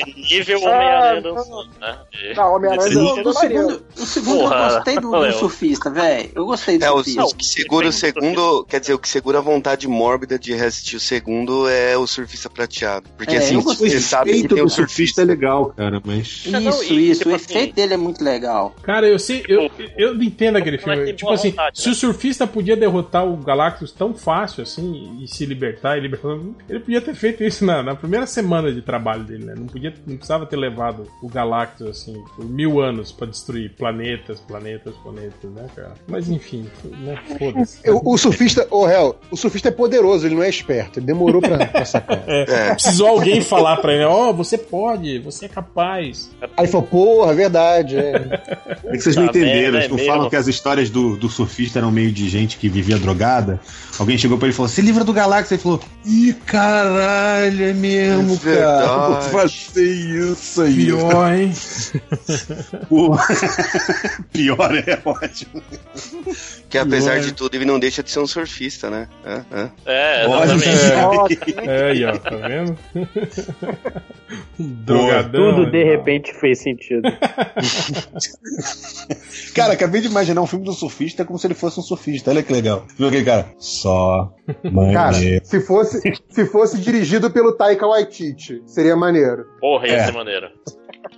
é nível Homem-Aranha dançando, né? Não, Homem-Aranha dançando O segundo, o segundo Porra, eu gostei do, do surfista, velho. Eu gostei do É, o, surfista. o que segura o segundo, quer dizer, o que segura a vontade mórbida de reassistir o segundo é o surfista prateado. Porque É, assim, você O sabe que tem o surfista surfista. é legal, cara, mas. não, Isso, isso. tipo o assim- efeito dele é muito legal. Cara, eu sei, eu, eu não entendo aquele é filme. Tipo assim, vontade, se né? o surfista podia derrotar o Galactus tão fácil assim e se libertar, e libertar, ele podia ter feito isso na, na primeira semana de trabalho dele, né? Não podia, não precisava ter levado o Galactus assim por mil anos pra destruir planetas, planetas, planetas, né, cara? Mas enfim, né? Foda-se. Eu- o surfista, ô réu, o surfista é poderoso, ele não é esperto, ele demorou pra, pra sacar. É. Precisou alguém falar pra ele, ó, você pode, você é capaz. Aí falou, porra, verdade, é. É que vocês não Tá entenderam. Eles é não mesmo. falam que as histórias do, do surfista eram meio de gente que vivia drogada. Alguém chegou pra ele e falou: Se livra do Galáxia. Ele falou: Ih, caralho, é mesmo, É cara. Verdade. fazer isso aí. Pior, hein? Pô. Pior é ótimo. Que apesar de tudo, ele não deixa de ser um surfista, né? É, é. É, exatamente. É aí, ó, tá vendo? Drogadão. Tudo de repente fez sentido. Cara, acabei de imaginar um filme do surfista como se ele fosse um surfista. Olha que legal. Viu aquele cara? Só. Cara, Maneiro. se fosse, se fosse dirigido pelo Taika Waititi, seria maneiro. Porra, ia É. ser maneiro.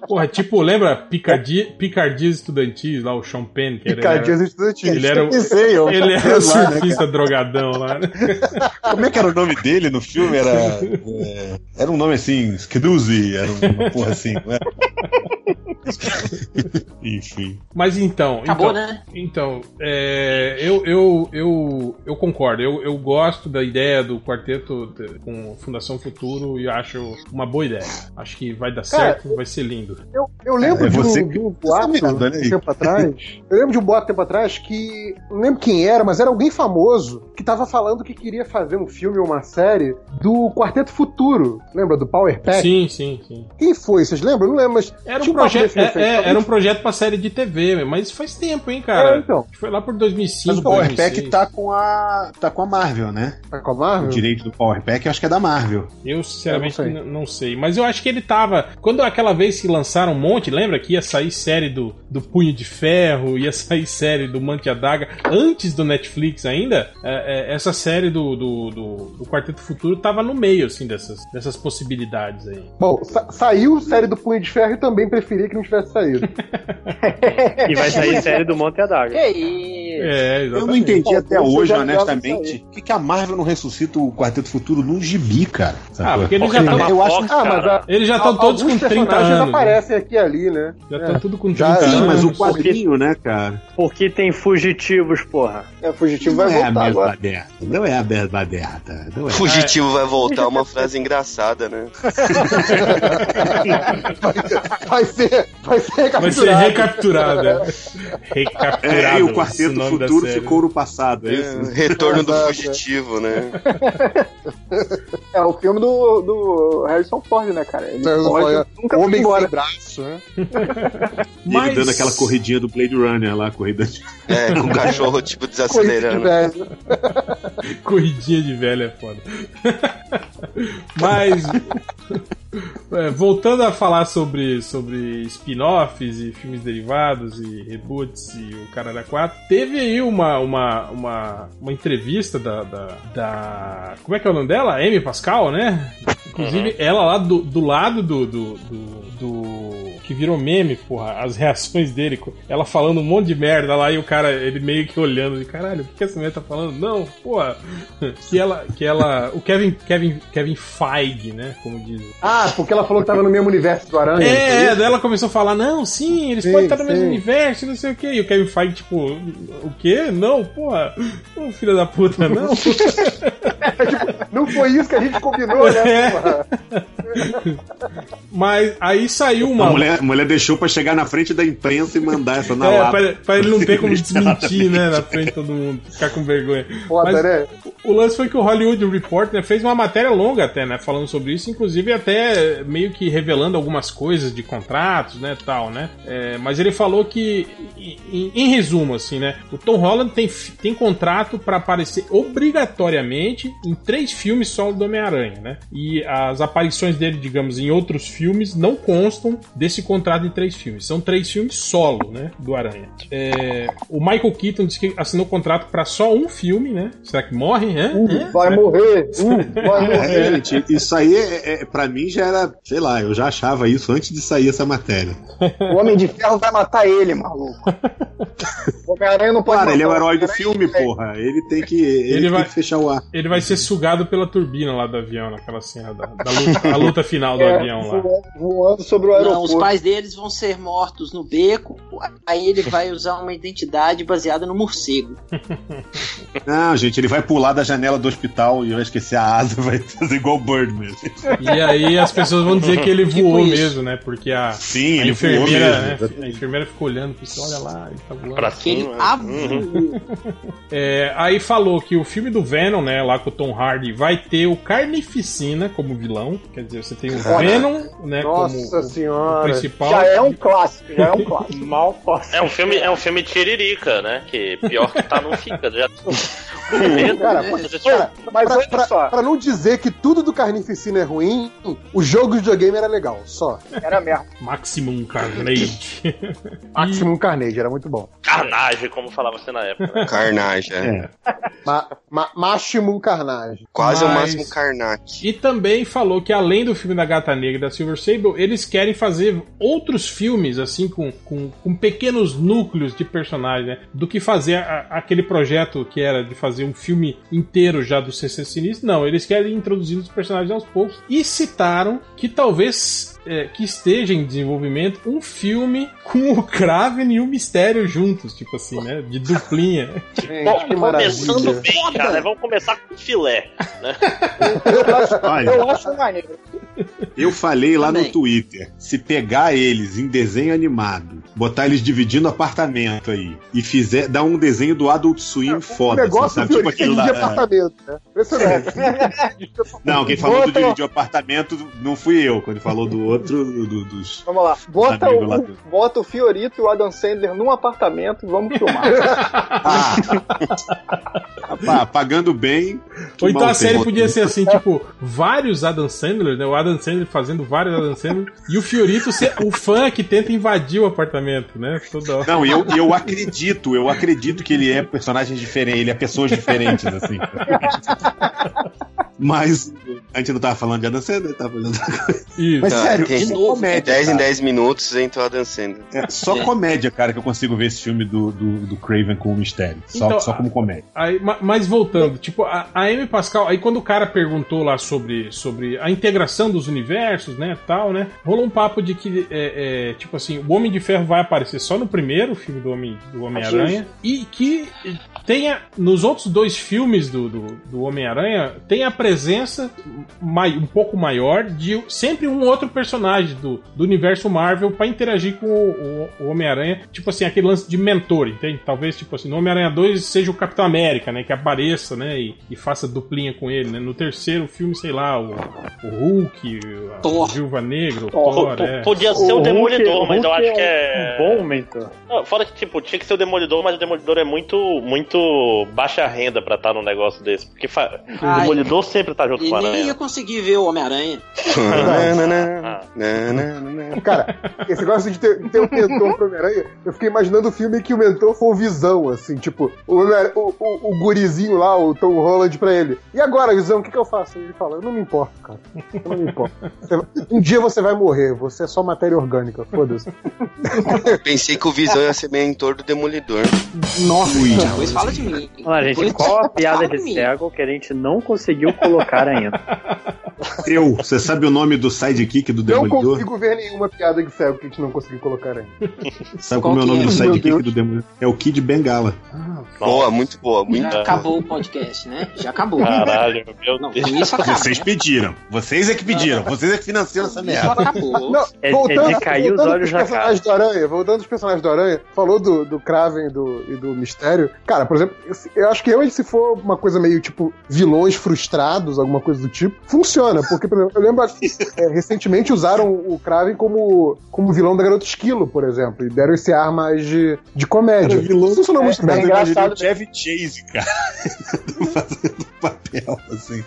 Porra, tipo, lembra Picardia, Picardias Estudantis, lá o Sean Penn, que era, estudantis. ele era o- Pensei, eu. ele era o né, surfista drogadão lá, né? Como é que era o nome dele no filme? Era. é, era um nome assim, Skidoozy, era uma porra assim, não era? Enfim. Mas então. Acabou, então, né? Então, é, eu, eu, eu, eu concordo. Eu, eu gosto da ideia do quarteto com Fundação Futuro e acho uma boa ideia. Acho que vai dar Cara, certo, vai ser lindo. Eu, eu lembro É, de, você um, de um você boato um aí. tempo atrás. Eu lembro de um boato tempo atrás que. Não lembro quem era, mas era alguém famoso que tava falando que queria fazer um filme ou uma série do Quarteto Futuro. Lembra do Power Pack? Sim, sim, sim. Quem foi? Vocês lembram? Eu Não lembro, mas. Era um, projeto, é- é- era um projeto pra série de TV, mas faz tempo, hein, cara? É, então. Acho que Foi lá por 2005, Mas o Power 2006. Pack tá com a. tá com a Marvel, né? Tá com a O Marvel? direito do Power Pack eu acho que é da Marvel. Eu, sinceramente, Eu não sei. não sei. Mas eu acho que ele tava. Quando aquela vez que lançaram um monte, lembra que ia sair série do, do Punho de Ferro, ia sair série do Mante Adaga, antes do Netflix ainda, é, é, essa série do, do, do, do Quarteto Futuro tava no meio, assim, dessas, dessas possibilidades aí. Bom, sa- saiu série do Punho de Ferro e também preferia que não tivesse saído. E vai sair série do Monte Adaga. Que isso? É, Eu não exatamente. entendi até hoje, já honestamente, por que, que a Marvel não ressuscita o Quarteto Futuro no gibi, cara? Ah, porque eles Porque já tá estão. na eu acho- Fox, Ah, mas a- Eles já estão todos com alguns 30 personagens anos. né? aparecem aqui e ali, né? Já É. estão tudo com 30 Já- anos. Sim, mas o quadrinho, né, cara? Porque tem fugitivos, porra. É, Fugitivo Não vai é a voltar mesma agora. aberta. Não é a mesma aberta. Não é. Fugitivo vai voltar uma frase engraçada, né? Vai ser, vai ser Vai ser recapturado. recapturado. é. Recapturado. É, e o quarteto futuro ficou no passado, é isso? É, retorno do Exato. fugitivo, né? É o filme do, do Harrison Ford, né, cara? Ele olha, nunca Homem embora. sem braço, né? E Mas- ele dando aquela corridinha do Blade Runner lá, corrida de... É, com o cachorro, tipo, desacelerando. velho. Corridinha de velho é foda. Mas. É, voltando a falar sobre, sobre spin-offs e filmes derivados e reboots e o Caralho 4, teve aí uma, uma, uma, uma entrevista da, da, da- Como é que é o nome dela? Amy Pascal, né? Inclusive, ela lá do, do lado do, do, do, do- Que virou meme, porra, as reações dele, ela falando um monte de merda lá e o cara, ele meio que olhando de caralho, o que que essa mulher tá falando? Não, porra. Que ela. Que ela. O Kevin, Kevin, Kevin Feige, né? Como diz. Ah, porque ela falou que tava no mesmo universo do Aranha. É, é, daí ela começou a falar, não, sim, eles Sim, podem estar no mesmo sim. universo, não sei o quê. E o Kevin Feige, tipo, o quê? Não, porra, ô filho da puta, não. Não foi isso que a gente combinou, né? É. Mas aí saiu uma. A mulher, a mulher deixou pra chegar na frente da imprensa e mandar essa na É, lata. pra, pra ele não ter como desmentir, né, na frente de todo mundo, ficar com vergonha. Foda, Mas né? o lance foi que o Hollywood Report né, fez uma matéria longa até, né, falando sobre isso, inclusive até meio que revelando algumas coisas de contratos, né, tal, né. É, mas ele falou que, em, em resumo, assim, né, o Tom Holland tem, tem contrato pra aparecer obrigatoriamente em três filmes solo do Homem-Aranha, né. E as aparições dele, digamos, em outros filmes não constam desse contrato em três filmes. São três filmes solo, né, do Aranha. É, o Michael Keaton disse que assinou contrato pra só um filme, né? Será que morre? Hã? Hã? Vai morrer. Uh, vai É, morrer. gente, isso aí, é, é, pra mim, já era, sei lá, eu já achava isso antes de sair essa matéria. O Homem de Ferro vai matar ele, maluco. O Homem-Aranha não pode Cara, ele é o herói do filme, porra. Ele tem que, ele Ele tem vai- que fechar o ar. Ele vai ser sugado pela turbina lá do avião, naquela cena da, da luta, a luta final do É, avião lá. voando, voando sobre o Não, aeroporto. os pais deles vão ser mortos no beco, aí ele vai usar uma identidade baseada no morcego. Não, gente, ele vai pular da janela do hospital e vai esquecer a asa, vai fazer igual o Birdman. E aí as pessoas vão dizer que ele Tipo voou isso. mesmo, né? Porque a, Sim, a ele voou enfermeira, mesmo. né? A enfermeira ficou olhando, pensou, olha lá, ele tá voando. Pra Que ele cima. avulou. É, aí falou que o filme do Venom, né, lá com o Tom Hardy, vai ter o Carnificina como vilão. Quer dizer, você tem o Venom, né, Nossa como senhora. Principal. Já é um clássico, já é um clássico. Mal posso. É um filme, é um filme tiririca, né? Que pior que tá não fica. Já... Medo, Cara, né? mas- Cara, Mas pra, olha pra- só. pra não dizer que tudo do Carnificina é ruim, o jogo de videogame era legal, só. Era mesmo. Maximum Carnage. Maximum Carnage, era muito bom. Carnage, como falava você na época. Né? Carnage, é. Ma, ma, Maximum Carnage. Quase o Mas- máximo Karnak. E também falou que além do filme da Gata Negra e da Silver Sable, eles querem fazer outros filmes, assim, com, com, com pequenos núcleos de personagens, né? Do que fazer a- aquele projeto que era de fazer um filme inteiro já do CC Sinistro. Não, eles querem introduzir os personagens aos poucos. E citaram que talvez é, que esteja em desenvolvimento um filme com o Kraven e o Mistério juntos, tipo assim, né? De duplinha. Bom, que começando maravilha. bem, já, né? Vamos começar com filé. Né? Eu acho, Olha. eu acho maneiro. Eu falei lá no Também. Twitter, se pegar eles em desenho animado, botar eles dividindo apartamento aí, e fizer, dar um desenho do Adult Swim O foda, assim, negócio sabe? Tipo aquilo lá. de é. apartamento, né? Impressionante. Não, quem falou do dividir o apartamento não fui eu, quando falou do outro, do- do- dos... Vamos lá. Bota o, lá. bota o Fiorito e o Adam Sandler num apartamento e vamos filmar. Ah, Rapaz, pagando bem. Ou então a série podia ser assim, tipo, vários Adam Sandler, né? O Adam Sandler fazendo vários Adam Sandler e o Fiorito ser o fã que tenta invadir o apartamento, né? Toda hora. Não, eu, eu acredito, eu acredito que ele é personagem diferente, ele é pessoas diferentes, assim. Mas a gente não tava falando de Adam Sandler, tava falando de outra coisa. Isso. Mas Tá, sério, tem- De comédia. 10 em cara. 10 minutos entra o Adam Sandler. É só É. comédia, cara, que eu consigo ver esse filme do, do, do Craven com o mistério. Só, Então, só como comédia. Aí, ma- mas voltando, tipo, a, a Amy Pascal, aí quando o cara perguntou lá sobre, sobre a integração dos universos, né, tal, né, rolou um papo de que, é, é, tipo assim, o Homem de Ferro vai aparecer só no primeiro filme do Homem do Homem-Aranha e que tenha, nos outros dois filmes do, do, do Homem-Aranha, tem a presença mai, um pouco maior de sempre um outro personagem do, do universo Marvel pra interagir com o, o- o Homem-Aranha. Tipo assim, aquele lance de mentor, entende? Talvez, tipo assim, no Homem-Aranha 2 seja o Capitão América, né? Que apareça, né? E, e faça duplinha com ele, né? No terceiro filme, sei lá, o, o Hulk, a Thor. Viúva Negra, o Thor. Thor, é. Podia ser o, Hulk- Demolidor, o mas eu Hulk acho que é. Um bom mentor. Não, fora que, tipo, tinha que ser o Demolidor, mas o Demolidor é muito, muito baixa renda pra estar num negócio desse. Porque fa- o. Demolidor sempre tá junto E com a nem aranha. ia conseguir ver o Homem-Aranha. Cara, esse negócio de ter, ter um mentor pro Homem-Aranha, eu fiquei imaginando o filme que o mentor foi o Visão, assim, tipo, o, o, o, o gurizinho lá, o Tom Holland pra ele. E agora, Visão, o que, que eu faço? Ele fala, eu não me importo, cara. Eu não me importo. Um dia você vai morrer, você é só matéria orgânica, foda-se. Pensei que o Visão ia ser mentor do Demolidor. Nossa, Depois fala de mim. Olha, gente, qual a piada de de cego que a gente não conseguiu colocar ainda? Eu, você sabe o nome do sidekick do não Demolidor? consigo ver nenhuma piada de cego que a gente não conseguiu colocar ainda. Sabe Qual como é o que nome é? do Meu sidekick do Demolidor? É o Kid Bengala. Boa, muito boa, muito Já acabou o podcast, né? Já acabou. Caralho, meu Não, Deus. acabou. Vocês pediram. Vocês é que pediram. Vocês é que financiam essa Isso merda. acabou. Não, É- é voltando, de cair os olhos na personagens do Aranha, voltando aos personagens do Aranha, falou do, do Kraven e do, e do Mistério. Cara, por exemplo, eu, eu acho que realmente se for uma coisa meio tipo vilões frustrados, alguma coisa do tipo, funciona. Porque, por exemplo, eu lembro é, recentemente usaram o Kraven como, como vilão da Garota Esquilo, por exemplo, e deram esse ar mais de, de comédia. vilão- Funcionou muito é bem. engraçado. O Chevy Chase, cara. Fazendo papel, assim.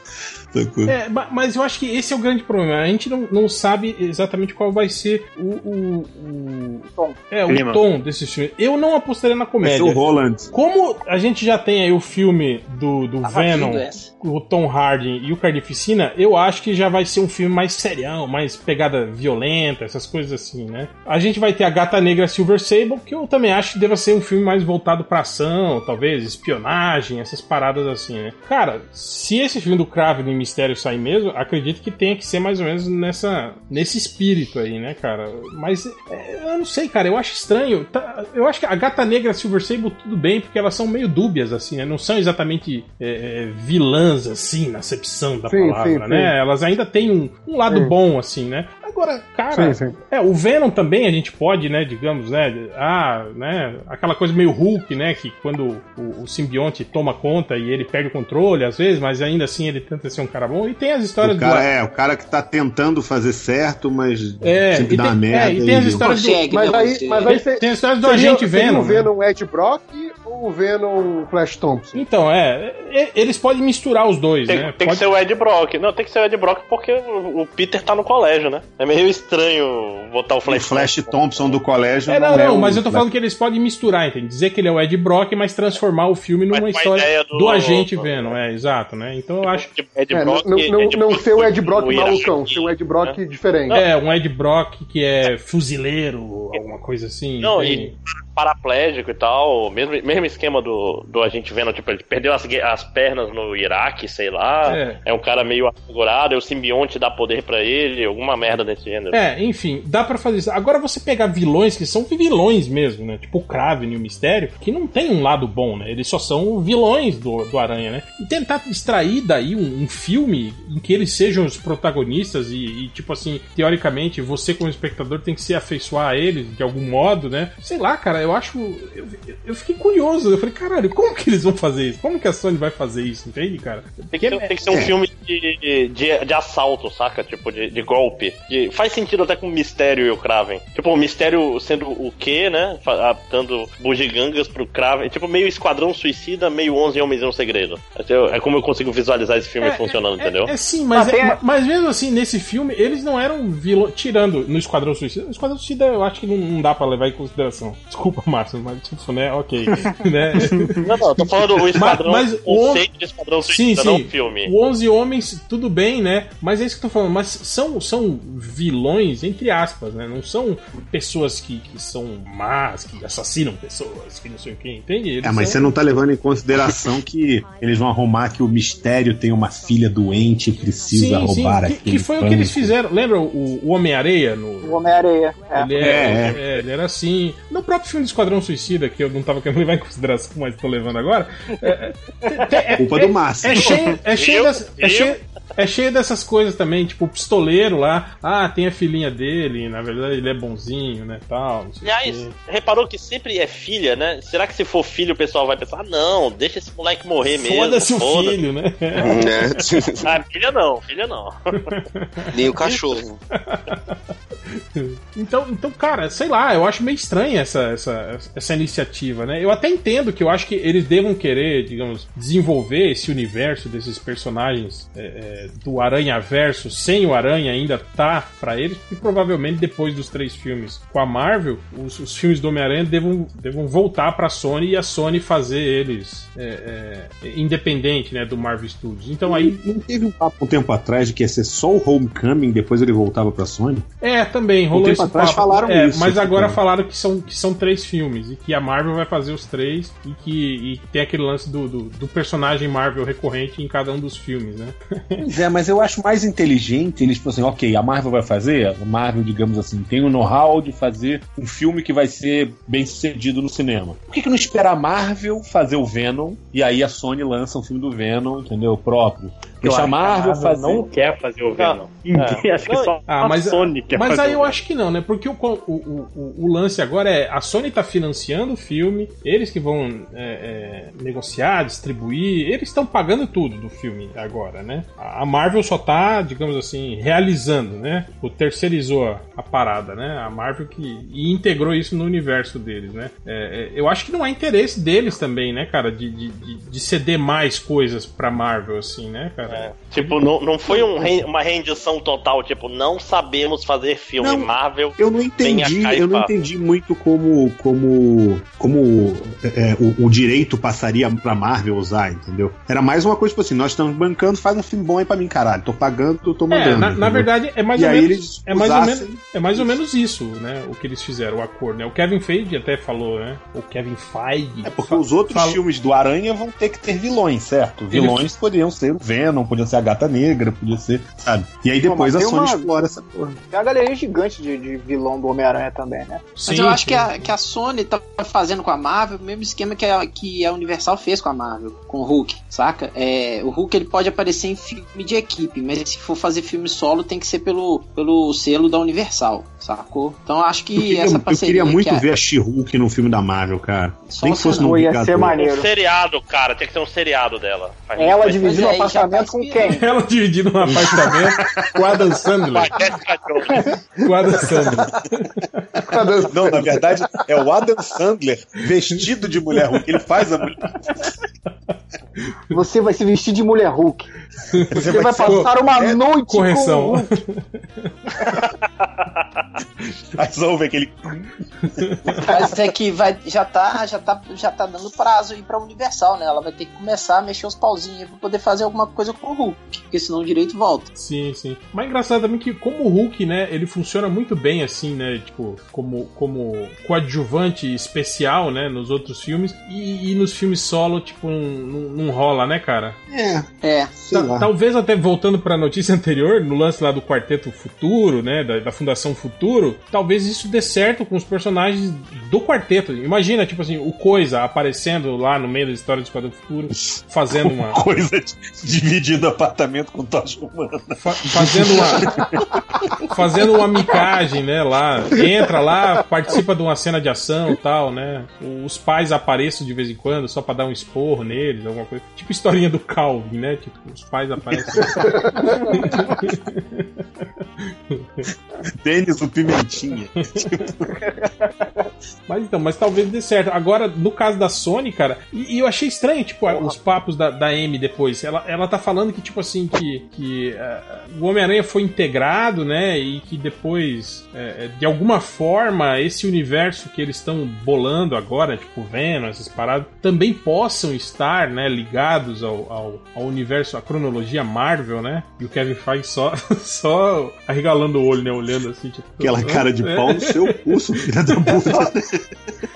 Sacou? É, ma- mas eu acho que esse é o grande problema. A gente não, não sabe exatamente qual vai ser o, o, o- Tom. é, o tom desse filme. Eu não apostaria na Vai ser comédia. o Roland. Como a gente já tem aí o filme do, do Tava Venom, o Tom Hardy e o Carnificina, eu acho que já vai ser um filme mais serião, mais pegada violenta, essas coisas assim, né? A gente vai ter a Gata Negra Silver Sable, que eu também acho que deva ser um filme mais voltado pra ação, talvez, espionagem, essas paradas assim, né? Cara, se esse filme do Kraven Mistério sair mesmo, acredito que tenha que ser mais ou menos nessa, nesse espírito aí, né, cara? Mas é, eu não sei, cara, eu acho estranho. Tá- eu acho que a Gata Negra Silver Sable tudo bem, porque elas são meio dúbias, assim, né? Não são exatamente é, é, vilãs, assim, na acepção da Sim, palavra, sim, né? sim. Elas ainda têm um, um lado bom, assim, né? Agora, cara, Sim, sim. é, o Venom também a gente pode, né, digamos, né, ah, né, aquela coisa meio Hulk, né, que quando o, o simbionte toma conta e ele perde o controle às vezes, mas ainda assim ele tenta ser um cara bom. E tem as histórias O cara, do é, o cara que tá tentando fazer certo, mas É, sempre dá tem- uma merda. é, e tem as histórias do- Consegue, Mas né, aí, mas aí tem, cê- tem as histórias do seria- agente seria Venom. o né? Venom Ed Brock ou o Venom Flash Thompson? Então, é, eles podem misturar os dois, Tem, né? tem Pode- que ser o Ed Brock. Não, tem que ser o Ed Brock porque o, o Peter tá no colégio, né? É meio estranho botar o O Flash. Flash Thompson do colégio É, não, é não, o mas eu tô Flash- falando que eles podem misturar, entende? Dizer que ele é o Ed Brock, mas transformar o filme numa história do, do- agente Venom, é, exato, né? Então eu acho Ed É, não, Brock, não, não, Ed não Brock ser o Ed Brock do malucão, ser o Ed Brock né? diferente. É, um Ed Brock que é fuzileiro, alguma coisa assim. Não, e paraplégico e tal, mesmo, mesmo esquema do, do agente Venom, tipo, ele perdeu as, as pernas no Iraque, sei lá, É. é, um cara meio afigurado, e o simbionte dá poder pra ele, alguma merda desse gênero. É, enfim, dá pra fazer isso. Agora você pegar vilões que são vilões mesmo, né? Tipo o Kraven e o Mistério, que não tem um lado bom, né? Eles só são vilões do, do Aranha, né? E tentar extrair daí um, um filme em que eles sejam os protagonistas e, e, tipo assim, teoricamente, você como espectador tem que se afeiçoar a eles de algum modo, né? Sei lá, cara, eu acho. Eu, eu fiquei curioso. Eu falei, caralho, como que eles vão fazer isso? Como que a Sony vai fazer isso? Entende, cara? Tem que, ser, tem que ser um filme de, de, de assalto, saca? Tipo, de, de golpe. Faz sentido até com o Mistério e o Kraven. Tipo, o Mistério sendo o quê, né? Dando bugigangas pro Kraven. Tipo, meio Esquadrão Suicida, meio 11 Homens em um Segredo. É como eu consigo visualizar esse filme funcionando, entendeu? É sim, mas, Ah, é- mas mesmo assim, nesse filme, eles não eram vilões. Tirando no Esquadrão Suicida. O Esquadrão Suicida eu acho que não, não dá pra levar em consideração. Desculpa, Márcio, mas tipo, né? Ok. né? Não, não, eu tô falando o Esquadrão, Mas- mas o conceito de Esquadrão Sim, Suicida, não sim. o filme. O 11 Homens, tudo bem, né? Mas é isso que eu tô falando. Mas são, são vilões, entre aspas, né? Não são pessoas que, que são más, que assassinam pessoas, que não sei o que, entende? Eles É, mas você são- não tá levando em consideração que eles vão arrumar que o mistério tem uma filha doente e precisa roubar que, aquele que foi o que eles fizeram. Lembra o, o Homem-Areia no, O Homem-Areia. É. Ele, é, É, é, ele era assim. No próprio filme do Esquadrão Suicida, que eu não tava querendo levar em consideração, mas tô levando agora. É, é, é, Culpa do Márcio. é cheio, é cheio, Eu- das- é eu- cheio, É cheio dessas coisas também, tipo o pistoleiro lá, ah, tem a filhinha dele, na verdade ele é bonzinho, né, tal, não sei o Aliás, quê. reparou que sempre é filha, né? Será que se for filho o pessoal vai pensar, ah, não, deixa esse moleque morrer mesmo. Foda-se o foda-se." filho, né? Né? Ah, filha não, filha não. Nem o cachorro. Então, então, cara, sei lá, eu acho meio estranha essa, essa, essa iniciativa, né? Eu até entendo que eu acho que eles devam querer, digamos, desenvolver esse universo desses personagens é, é, do Aranha Verso sem o Aranha ainda tá pra eles, porque provavelmente depois dos três filmes com a Marvel, os, os filmes do Homem-Aranha devam, devam voltar pra Sony e a Sony fazer eles é, é, independente, né, do Marvel Studios. Então aí Não teve um papo um tempo atrás de que ia ser só o Homecoming, depois ele voltava pra Sony? É, também, rolou tempo esse atrás papo. falaram É, isso, Mas agora tipo. falaram que são, que são três filmes e que a Marvel vai fazer os três e que e tem aquele lance do, do, do personagem Marvel recorrente em cada um dos filmes, né? Pois é, mas eu acho mais inteligente eles, tipo assim, ok, a Marvel vai fazer, a Marvel, digamos assim, tem o know-how de fazer um filme que vai ser bem sucedido no cinema. Por que, que não espera a Marvel fazer o Venom e aí a Sony lança um filme do Venom, entendeu? Próprio. Deixa a Marvel fazer. não quer fazer o Venom. Ninguém, acho que só Ah, a mas, Sony quer mas fazer aí o eu acho que não, né? Porque o, o, o, o- lance agora é a Sony tá financiando o filme, eles que vão é, é, negociar, distribuir, eles estão pagando tudo do filme agora, né? A a Marvel só tá, digamos assim, realizando, né? O terceirizou a, a parada, né? A Marvel que e integrou isso no universo deles, né? É, é, eu acho que não há interesse deles também, né, cara, de, de, de, de ceder mais coisas pra Marvel, assim, né, cara? Tipo, não, não foi um uma rendição total, tipo, não sabemos fazer filme Não, Marvel. Eu não entendi, eu não entendi muito como como como é, o, o direito passaria pra Marvel usar, entendeu? Era mais uma coisa tipo assim, nós estamos bancando, faz um filme bom aí pra mim, caralho. Tô pagando, tô mandando. É, na, na verdade é mais E ou menos eles é mais ou menos é mais ou menos isso, né? O que eles fizeram, o acordo, né? O Kevin Feige até falou, né? O Kevin Feige. É porque os outros Fala- filmes do Aranha vão ter que ter vilões, certo? Vilões poderiam ser o Venom, podia ser a Gata Negra, podia ser, sabe? E aí Pô, depois mas a Sony uma- explora essa porra. Tem uma galerinha gigante de, de vilão do Homem-Aranha também, né? Mas eu acho que a, que a Sony tá fazendo com a Marvel o mesmo esquema que a, que a Universal fez com a Marvel, com o Hulk, saca? É, o Hulk ele pode aparecer em filme de equipe, mas se for fazer filme solo tem que ser pelo, pelo selo da Universal, sacou? Então eu acho que Eu queria, essa eu parceria. queria muito que a- ver a She-Hulk no filme da Marvel, cara. Só Nem que se fosse não, no ia ser maneiro. Um seriado, cara, tinha que ser um seriado dela. Ela dividindo aí já apartamento tá com inspirado. quem? Ela dividindo um apartamento com o Adam Sandler. Vai. Com o Adam Sandler. Não, na verdade, é o Adam Sandler vestido de mulher Hulk. Ele faz a mulher. Você vai se vestir de mulher Hulk. Você vai, vai ser- passar uma É, noite com o Correção. Hulk. Aí só ouve aquele. Mas é que vai, já, tá, já, tá, já tá dando prazo aí pra Universal, né? Ela vai ter que começar a mexer os pauzinhos pra poder fazer alguma coisa com o Hulk, porque senão o direito volta. Sim, sim. Mas engraçado também que como o Hulk, né, ele funciona muito bem assim, né, tipo, como, como coadjuvante especial, né, nos outros filmes e, e nos filmes solo, tipo, não, não- não rola, né, cara? É, É. Talvez até voltando pra notícia anterior, no lance lá do Quarteto Futuro, né, da, da Fundação Futuro, talvez isso dê certo com os personagens do quarteto. Imagina, tipo assim, o Coisa aparecendo lá no meio da história do Esquadrão Futuro, fazendo uma... coisa dividindo apartamento com tocha humana. Fa- fazendo uma fazendo uma micagem, né, lá, entra lá, participa de uma cena de ação, e tal, né? Os pais aparecem de vez em quando só pra dar um esporro neles, alguma coisa. Tipo historinha do Calvin, né? Tipo, os pais aparecem. Denis o Pimentinha. Mas então, mas talvez dê certo. Agora, no caso da Sony, cara, e, e eu achei estranho, tipo, a- os papos da, da Amy depois. Ela, ela tá falando que, tipo assim, que, que eh, o Homem-Aranha foi integrado, né? E que depois, eh, eh, de alguma forma, esse universo que eles estão bolando agora, tipo, Venom, essas paradas, também possam estar, né, ligados ao, ao, ao universo, à cronologia Marvel, né? E o Kevin Feige só, só arregalando o olho, né? Olhando assim, tipo. Aquela cara de É. pau no seu pulso, filha da puta.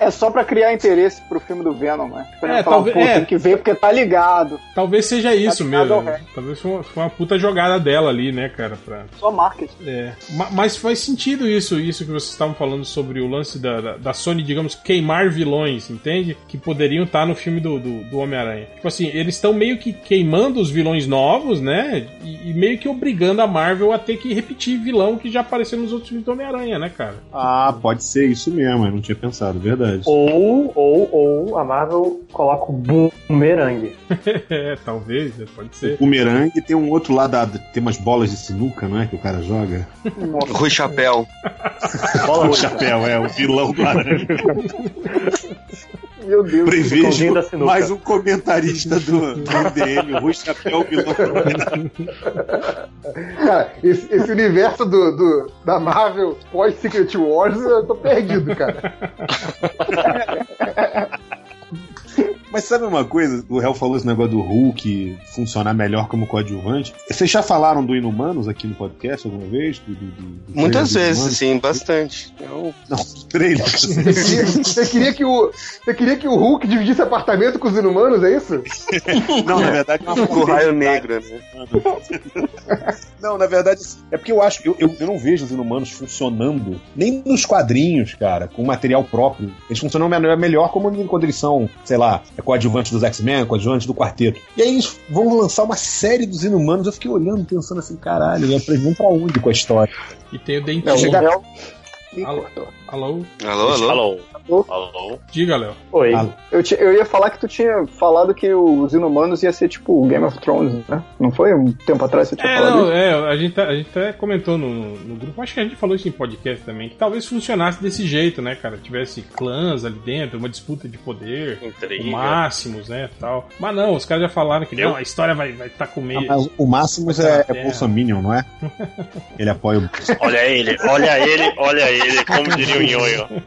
É só pra criar interesse pro filme do Venom, né? Tipo, É, é, falar, talvez- pô, é. tem que ver porque tá ligado. Talvez seja isso ligado mesmo. Talvez foi uma, foi uma puta jogada dela ali, né, cara? Pra... Só marketing. É. Ma- Mas faz sentido isso, isso que vocês estavam falando sobre o lance da, da, da Sony, digamos, queimar vilões, entende? Que poderiam estar no filme do, do, do Homem-Aranha. Tipo assim, eles estão meio que queimando os vilões novos, né? E, e meio que obrigando a Marvel a ter que repetir vilão que já apareceu nos outros filmes do Homem-Aranha, né, cara? Ah, pode ser isso mesmo, eu não tinha pensado, verdade. Ou, ou, ou a Marvel coloca o Boomerang. é, talvez, né? pode ser. O bumerangue tem um outro lado, tem umas bolas de sinuca, não é? Que o cara joga. Rui Chapéu. o chapéu, é, o vilão do aranha. Meu Deus. Prevejo mais um comentarista do, do MDM, o Rui Chapéu. Cara, esse, esse universo do, do- da Marvel pós-Secret Wars, eu tô perdido, cara. Mas sabe uma coisa? O Hel falou esse negócio do Hulk funcionar melhor como coadjuvante. Vocês já falaram do Inumanos aqui no podcast alguma vez? Do, do- do- Muitas vezes, Inumanos? sim, bastante. Eu- Não, trailer. Você queria, você queria que o, você queria que o Hulk dividisse apartamento com os inumanos, é isso? Não, na verdade, é uma Com o raio negro, né? Não, na verdade, é porque eu acho eu, eu, eu não vejo os inumanos funcionando nem nos quadrinhos, cara, com material próprio. Eles funcionam melhor, melhor como quando eles são, sei lá, coadjuvantes dos X-Men, coadjuvantes do quarteto. E aí eles vão lançar uma série dos inumanos. Eu fiquei olhando, pensando assim, caralho, né? Vão pra onde com a história? E tem o Não, dentinho. o Léo- Alô? Alô? Alô, alô? Alô? Alô? Diga, Léo. Oi. Alô? Eu, ti- eu ia falar que tu tinha falado que os Inumanos ia ser tipo o Game of Thrones, né? Não foi um tempo atrás que você tinha É, falado não, isso? é, a gente, tá- a gente até comentou no, no grupo, acho que a gente falou isso em podcast também, que talvez funcionasse desse jeito, né, cara? Tivesse clãs ali dentro, uma disputa de poder, máximos, né, tal. Mas não, os caras já falaram que Eu- não, a história vai estar vai tá com meio. Ah, o Máximos é, é Bolsominion, não é? Ele apoia o. Olha ele, olha ele, olha ele, como diria o Nhonho.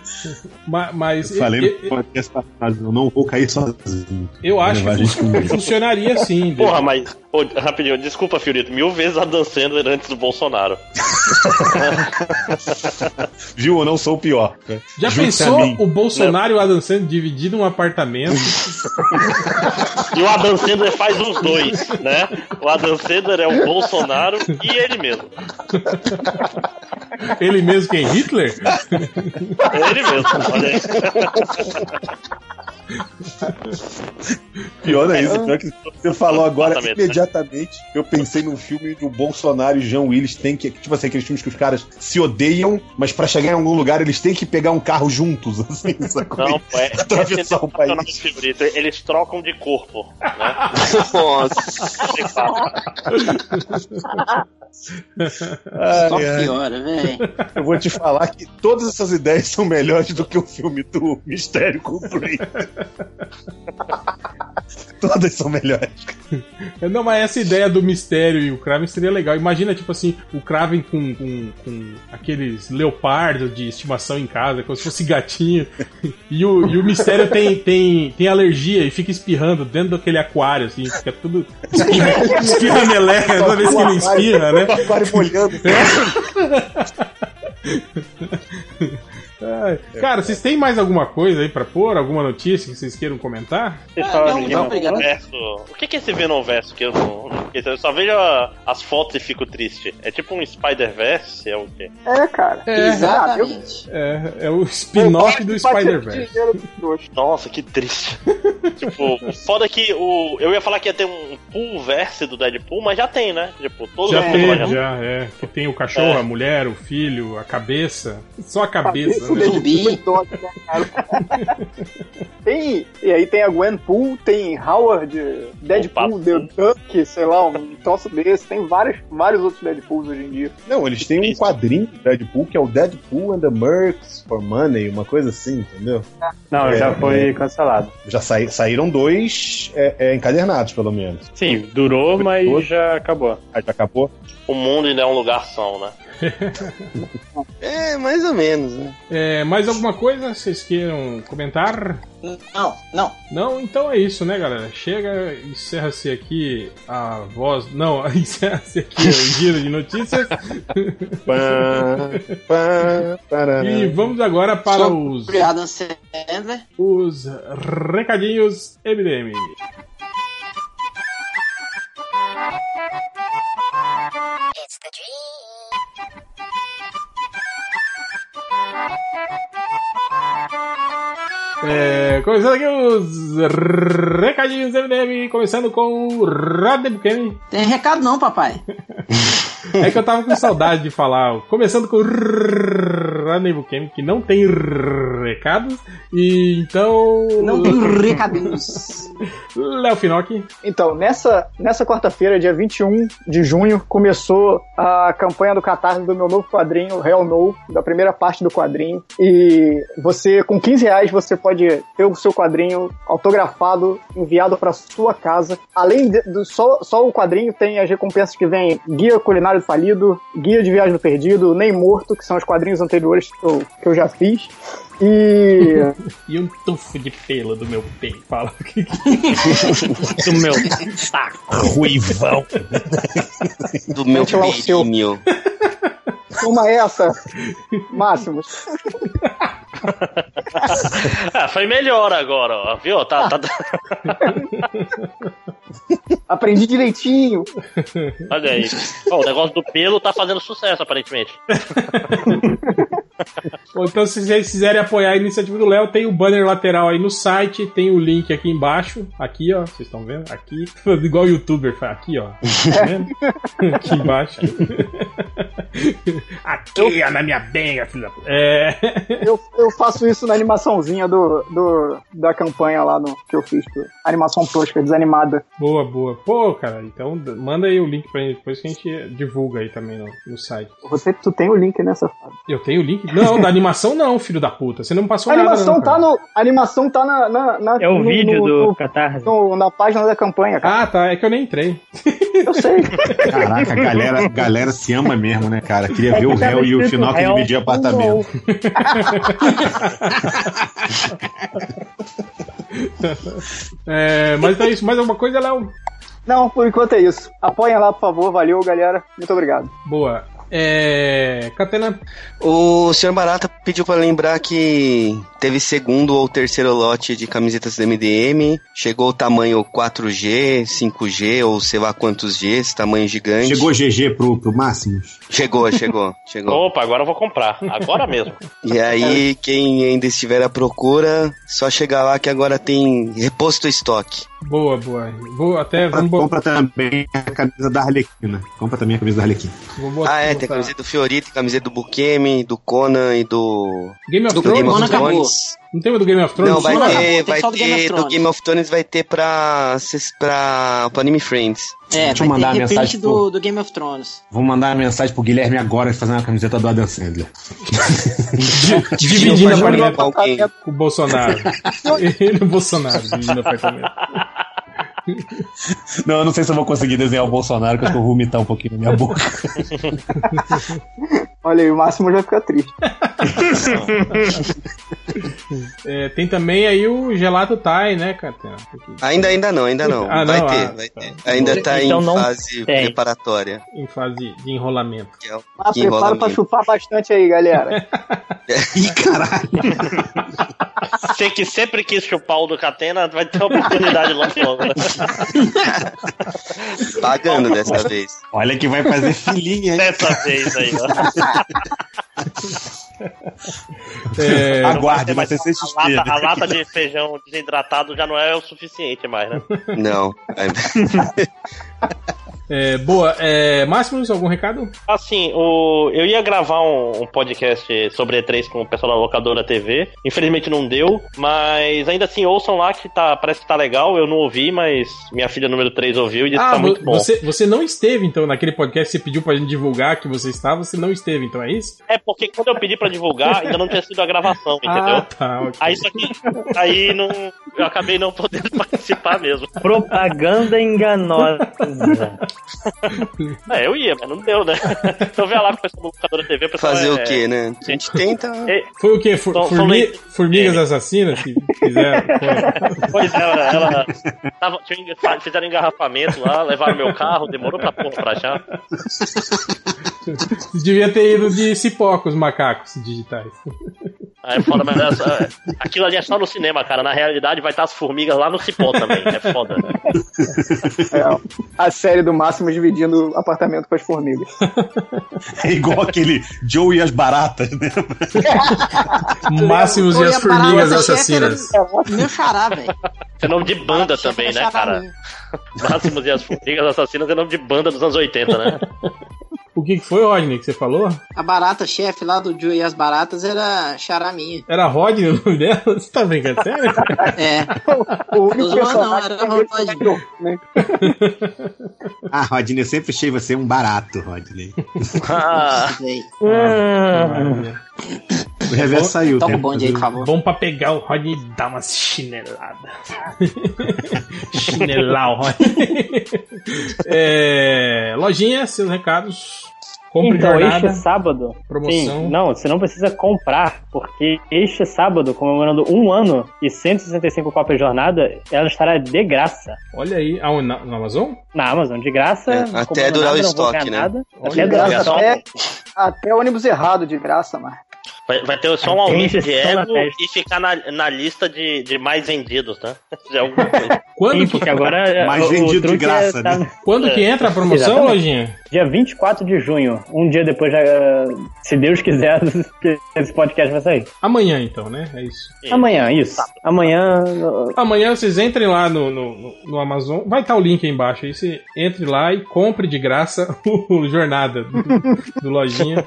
Ma- Mas, Eu falei eu, no podcast passado, eu não vou cair sozinho. eu acho que fun- funcionaria sim. Porra, mas, ô, rapidinho, desculpa, Fiorito, mil vezes a Dan Sandler antes do Bolsonaro. Viu? Eu não sou o pior. Já Junte-se a pensou o Bolsonaro e o Adam Sandler dividindo um apartamento? E o Adam Sandler faz os dois, né? O Adam Sandler é o Bolsonaro e ele mesmo. Ele mesmo quem? Hitler? É ele mesmo, olha aí. Pior é isso, pior que você falou agora Exatamente, né? imediatamente. Eu pensei num filme de o Bolsonaro e Jean Willis tem que. Tipo assim, aqueles filmes que os caras se odeiam, mas pra chegar em algum lugar eles têm que pegar um carro juntos, assim, sacou? Não, pô, é, é Atravessar o sensacional país. Eles trocam de corpo, né? Nossa. Só Ai, ai. piora, velho. Eu vou te falar que todas essas ideias são melhores do que o filme do Mistério com o Green. todas são melhores. Não, mas essa ideia do mistério e o Kraven seria legal. Imagina, tipo assim, o Kraven com, com, com aqueles leopardos de estimação em casa, como se fosse gatinho. E o, e o mistério tem, tem, tem alergia e fica espirrando dentro daquele aquário, assim, fica tudo. Espirra, espirra meleca toda vez que ele espirra, né? O aquário molhando. Cara, vocês têm mais alguma coisa aí pra pôr? Alguma notícia que vocês queiram comentar? Vocês Ah, não, de não? Verso. O que é esse Venom Verso que eu não. Eu só vejo as fotos e fico triste. É tipo um Spider-Verse? É o quê? É, cara. É, Exatamente. É, é o spin-off do Spider-Verse. Nossa, que triste. tipo, o foda que o. Eu ia falar que ia ter um pool verse do Deadpool, mas já tem, né? Tipo, todos Já personagens- já, é. Que tem o cachorro, É. a mulher, o filho, a cabeça. Só a cabeça, né? Zumbi. Dó, né, cara? tem, e aí tem a Gwen Pool, tem Howard, Deadpool. The Duck, sei lá, um troço desse. Tem vários, vários outros Deadpools hoje em dia. Não, eles têm um quadrinho do Deadpool que é o Deadpool and the Mercs for Money, uma coisa assim, entendeu? Não, É, já foi é. cancelado. Já saí- saíram dois é, é, encadernados, pelo menos. Sim, durou, mas já acabou. Aí já acabou. O mundo ainda é um lugar são, né? É, mais ou menos, né? É, mais alguma coisa vocês queiram comentar? Não, não. Não, então é isso, né, galera? Chega, encerra-se aqui a voz. Não, encerra-se aqui o giro de notícias. e vamos agora para os. Obrigado, Sandler. Os recadinhos MDM. It's the É, começando aqui os recadinhos MDM, começando com o Buchanan. Tem recado não, papai. É que eu tava com saudade de falar. Começando com o Rodney Buchanan, que não tem recados. E então. Não tem recadinhos. Léo Finocchi. Então, nessa, nessa quarta-feira, dia 21 de junho, começou a campanha do Catarse do meu novo quadrinho, Hell No, da primeira parte do quadrinho. E você, com 15 reais, você pode ter o seu quadrinho autografado, enviado para sua casa. Além de, do só, só o quadrinho, tem as recompensas que vem Guia Culinário do Falido, Guia de Viagem do Perdido, Nem Morto, que são os quadrinhos anteriores que eu, que eu já fiz. E. e um tufo de pelo do meu peito. Fala. do meu saco ruivão. Do meu peitinho. Toma essa, Máximos. Ah, foi melhor agora, ó. Viu? Tá, tá... Aprendi direitinho. Olha aí. O negócio do pelo tá fazendo sucesso, aparentemente. Ou então, se vocês quiserem apoiar a iniciativa do Léo, tem o banner lateral aí no site, tem o link aqui embaixo. Aqui, ó. Vocês estão vendo? Aqui. Igual o youtuber faz. Aqui, ó. Tá vendo? aqui embaixo. aqui, ó, na minha benga, puta. É. Eu, eu faço isso na animaçãozinha do, do, da campanha lá no, que eu fiz. pô. Animação tosca, desanimada. Boa, boa. Pô, cara, então manda aí o link pra gente, depois que a gente divulga aí também no, no site. Você, tu tem o link nessa fase. Eu tenho o link? Não, da animação não, filho da puta. Você não passou A nada. animação não, tá no. A animação tá na. na, na- É o no- vídeo no- do no- Catarse. no- na página da campanha, cara. Ah, tá. É que eu nem entrei. Eu sei. Caraca, a galera, galera se ama mesmo, né, cara? Queria É ver que o tava réu e o Finoca réu dividir apartamento. É, mas é isso. Mais alguma coisa, Léo? Não, por enquanto é isso. Apoiem lá, por favor. Valeu, galera. Muito obrigado. Boa. É. Catena. O senhor Barata pediu pra lembrar que teve segundo ou terceiro lote de camisetas do MDM. Chegou o tamanho 4G, 5G ou sei lá quantos G, esse tamanho gigante. Chegou GG pro, pro Máximos? Chegou, chegou, chegou. Opa, agora eu vou comprar. Agora mesmo. E aí, quem ainda estiver à procura, só chegar lá que agora tem reposto estoque. Boa, boa. Vou até. Compra, Vamos compra também a camisa da Arlequina. Compra também a camisa da Arlequina. vou botar- Ah, é, tem a camiseta do Fiorito, camiseta do Bukemi, do Conan e do. Game of do Thrones? Game of Conan acabou. Thrones. Não tem o do Game of Thrones? Não, vai Conan ter, tem vai só do Game of ter, do Thrones. Game of Thrones vai ter pra, pra, pra Anime Friends. É, Deixa eu mandar ter uma reprint mensagem do, pro- do Game of Thrones. Vou mandar uma mensagem pro Guilherme agora fazer uma camiseta do Adam Sandler. Dividindo apartamento com o Bolsonaro. Ele e o Bolsonaro dividindo apartamento. Não, eu não sei se eu vou conseguir desenhar o Bolsonaro, que eu vou vomitar um pouquinho na minha boca. Olha aí, o Máximo vai ficar triste. É, tem também aí o Gelato Thai, né, Catena? Ainda, ainda não, ainda não. Ah, vai não, ter, ah, vai tá. ter. Ainda tá Então em não fase tem. preparatória. Em fase de enrolamento. É o Ah, que prepara pra enrolamento. chupar bastante aí, galera. Ih, caralho. Você que sempre quis chupar o do Catena, vai ter a oportunidade logo logo. né? Pagando dessa vez. Olha que vai fazer filhinha, hein? Dessa vez aí, ó. É, Aguarde, vai Mas ser a, lata, a lata de feijão desidratado já não é o suficiente mais, né? Não. é, boa. É, Máximos, algum recado? Assim, o, eu ia gravar um, um podcast sobre E3 com o pessoal da locadora TV. Infelizmente não deu, mas ainda assim ouçam lá que tá, parece que tá legal. Eu não ouvi, mas minha filha número 3 ouviu e disse que Ah, tá muito bom. você, você não esteve, então, naquele podcast que você pediu pra gente divulgar que você estava, você não esteve, então é isso? É porque quando eu pedi pra divulgar, ainda não tinha sido a gravação, entendeu? Ah, tá, ok. Aí só que aí não, eu acabei não podendo participar mesmo. Propaganda enganosa. É, eu ia, mas não deu, né? Então vê lá com o pessoal do TV, pessoal Fazer é- o quê, né? A gente tenta. É, Foi o quê? For- Então, formi- Formigas assassinas que fizeram? Pois é, ela, ela tava, fizeram engarrafamento lá, levaram meu carro, demorou pra porra pra achar. Devia ter ido de cipó com os macacos digitais. É foda, mas é só- é- aquilo ali é só no cinema, cara. Na realidade vai estar as formigas lá no cipó também. É foda. É, a série do Máximo dividindo o apartamento com as formigas. É igual aquele Joe e as baratas, né? Máximos e as formigas assassinas. Meu xará, velho. É nome de banda também, né, cara? Máximos e as formigas assassinas é nome de banda dos anos 80, né? O que foi, Rodney, que você falou? A barata chefe lá do Joe e as baratas era xará minha. Era Rodney o nome dela? Você tá brincando sério? É. O único não, personagem era é Rodney. né? Ah, Rodney, eu sempre achei você um barato, Rodney. Ah, Véi. O reverso saiu. Toca o bonde aí, por favor. Bom pra pegar o Rodney e dar umas chineladas. Chinelar o Rodney. É, lojinha, seus recados. Compre Então, jornada. este sábado. promoção. Sim, não, você não precisa comprar, porque este sábado, comemorando um ano e 165 cópias de jornada, ela estará de graça. Olha aí, aonde? Na, no Amazon? Na Amazon, de graça. É, até durar o nada, vou estoque, né? Até aí. durar o estoque. só- Até, até ônibus errado de graça, mano. Vai, vai ter só um aumento de ego e ficar na, na lista de, de mais vendidos, né? Já é alguma coisa. Quando, Sim, que, agora Mais o, vendido o de truque graça, é, tá né? quando que entra a promoção, Exatamente. lojinha? dia 24 de junho, um dia depois, já, se Deus quiser, esse podcast vai sair. Amanhã, então, né? É isso. Amanhã, isso. Amanhã, Amanhã vocês entrem lá no, no, no- Amazon. Vai estar o link aí embaixo. Aí você entre lá e compre de graça o Jornada do, do Lojinha.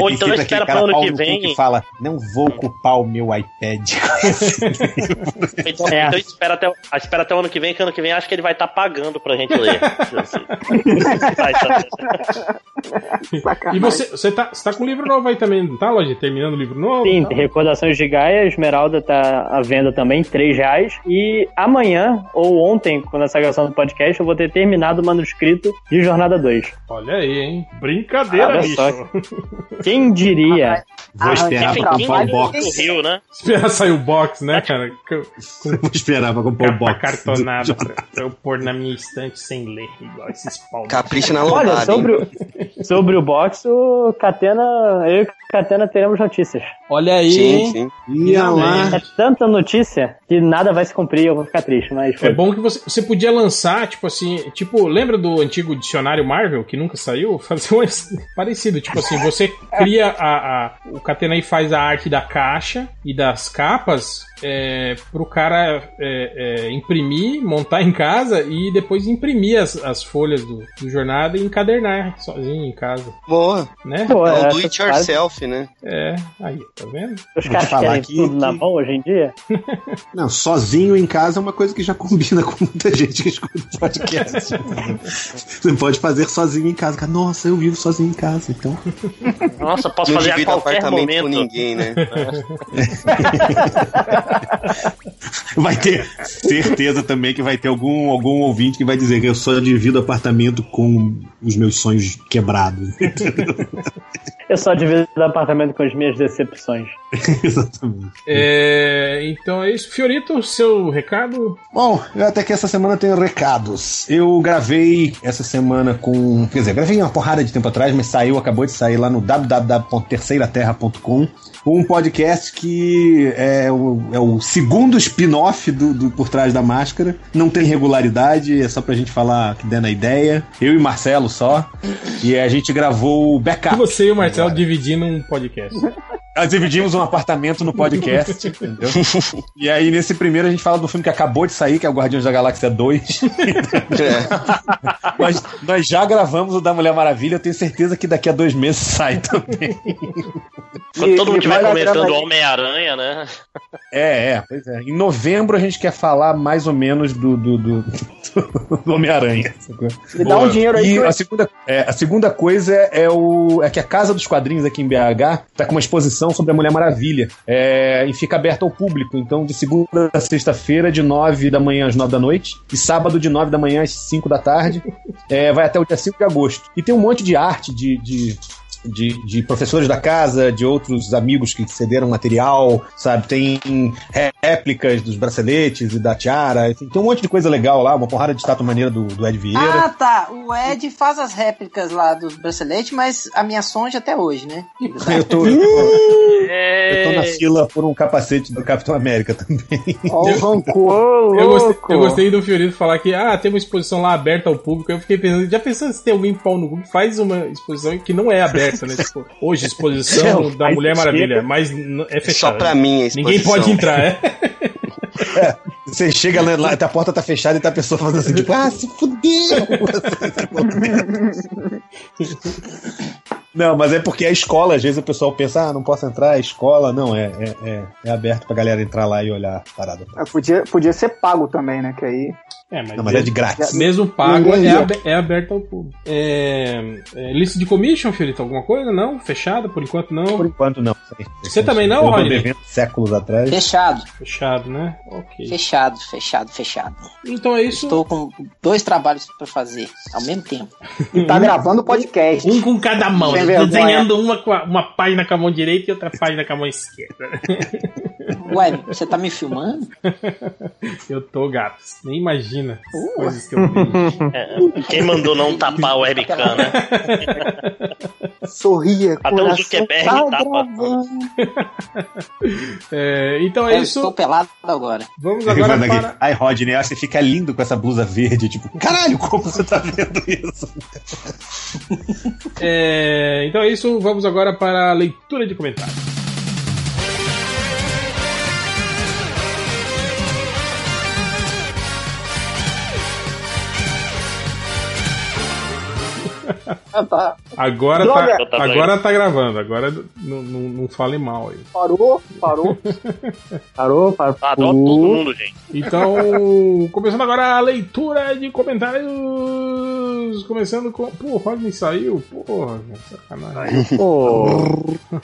Ou então espera pro ano que vem. que fala, não vou ocupar o meu iPad. Então, É. então espera, até, espera até o ano que vem, que ano que vem acho que ele vai estar pagando pra gente ler. Tá. E você, você, tá, você tá com um livro novo aí também, não tá, Lojinha? Terminando o livro novo? sim, Tá? Recordações de Gaia, Esmeralda tá à venda também, 3 reais. E amanhã, ou ontem, quando essa gravação do podcast, eu vou ter terminado o manuscrito de Jornada 2. Olha aí, hein? Brincadeira, Olha bicho. só. Quem diria? Vou esperar pra comprar o do box. Rio, né? Espera sair o box, né, cara? Com- Vou esperar pra comprar o box. cartonada pra, pra eu pôr na minha estante sem ler, igual esses pau. Capricha na Olha, lombada, sobre hein? o, sobre o box, o Catena, eu e o Catena teremos notícias. Olha aí, Sim, sim. Ia lá. É tanta notícia que nada vai se cumprir, eu vou ficar triste, mas foi. É bom que você, você podia lançar, tipo assim, tipo, lembra do antigo dicionário Marvel, que nunca saiu? Fazer um parecido, tipo assim, você cria a, a o Catenai faz a arte da caixa e das capas é, pro cara é, é, imprimir, montar em casa e depois imprimir as, as folhas do, do jornada e encadernar sozinho em casa, Boa. né? Pô, É o essa do it yourself, né? É, aí, tá vendo? Os caras falar querem aqui tudo na mão hoje em dia. Não, sozinho em casa é uma coisa que já combina com muita gente que escuta podcast. Você pode fazer sozinho em casa. Nossa, eu vivo sozinho em casa, então. Nossa, posso Não fazer a qualquer apartamento momento. com ninguém, né? Vai ter certeza também que vai ter algum, algum ouvinte que vai dizer que eu só divido apartamento com os meus sonhos quebrados. Eu só divido apartamento com as minhas decepções. Exatamente. É, então é isso. Fiorito, seu recado? Bom, eu até que essa semana tenho recados. Eu gravei essa semana com. Quer dizer, gravei uma porrada de tempo atrás, mas saiu, acabou de sair lá no www.terceiraterra.com. Um podcast que é o, é o segundo spin-off do, do Por Trás da Máscara. Não tem regularidade, é só pra gente falar que der na ideia. Eu e Marcelo só. E a gente gravou o backup. Você e o Marcelo dividindo um podcast. Nós dividimos um apartamento no podcast, entendeu? E aí, nesse primeiro, a gente fala do filme que acabou de sair, que é o Guardiões da Galáxia 2. nós, nós já gravamos o da Mulher Maravilha, eu tenho certeza que daqui a dois meses sai também. Quando todo mundo estiver vai comentando lembrar- Homem-Aranha, né? É, é, pois é. Em novembro a gente quer falar mais ou menos do, do, do, do Homem-Aranha. Me dá um dinheiro aí E que a segunda, é, a segunda coisa é, o, é que a Casa dos Quadrinhos aqui em BH tá com uma exposição sobre a Mulher Maravilha. É, e fica aberta ao público. Então, de segunda a sexta-feira, de 9 da manhã às 9 da noite, e sábado, de 9 da manhã às 5 da tarde. É, vai até o dia 5 de agosto. E tem um monte de arte, de, de de, de professores da casa, de outros amigos que cederam material, sabe? Tem réplicas dos braceletes e da tiara, enfim, tem um monte de coisa legal lá, uma porrada de estátua maneira do, do Ed Vieira. Ah, tá. O Ed faz as réplicas lá dos braceletes, mas a minha sonja até hoje, né? Eu tô, eu, tô, eu tô na fila por um capacete do Capitão América também. Ó, o rancor. Eu gostei, eu gostei do Fiorito falar que ah, tem uma exposição lá aberta ao público. Eu fiquei pensando, já pensando se tem alguém pau no cu que faz uma exposição que não é aberta, né? Tipo, hoje, exposição Não, da Mulher. Maravilha, mas é fechado. Só pra mim a Ninguém pode entrar, é? É, você chega lá, lá, a porta tá fechada e tá a pessoa falando assim, tipo, ah, se fudeu! Não, mas é porque é escola, às vezes o pessoal pensa, ah, não posso entrar, é escola. Não, é, é, é, é aberto pra galera entrar lá e olhar a parada. Ah, Podia, podia ser pago também, né? Que aí. É, mas, Não, mas é de grátis. Mesmo pago, é, é aberto ao público. É, é, lista de commission, Fiorito, alguma coisa? Não? Fechada? Por enquanto não. Por enquanto não. Você também não, Rodney? séculos atrás. Fechado. Fechado, né? Ok. Fechado, fechado, fechado. Então é isso. Estou com dois trabalhos pra fazer ao mesmo tempo. E tá gravando podcast. Um com cada mão, desenhando uma, uma página com a mão direita e outra página com a mão esquerda. Ué, você tá me filmando? Eu tô gato. Nem imagina as Uh. coisas que eu fiz. É, quem mandou não tapar o webcam, né? Sorria, Até o Zuckerberg tá tapa. É, então é Eu isso. Estou pelado agora. Vamos agora para. Ai, Rodney, ah, você fica lindo com essa blusa verde. Tipo, caralho, como você tá vendo isso? É, então é isso. Vamos agora para a leitura de comentários. Ah, tá. Agora Droga! tá, agora tá gravando. Agora não, não, não fale mal aí. Parou, parou. Parou, parou. Adoro todo mundo, gente. Então, começando agora a leitura de comentários. Começando com. Pô, o Rodney saiu? Porra, sacanagem. Pô,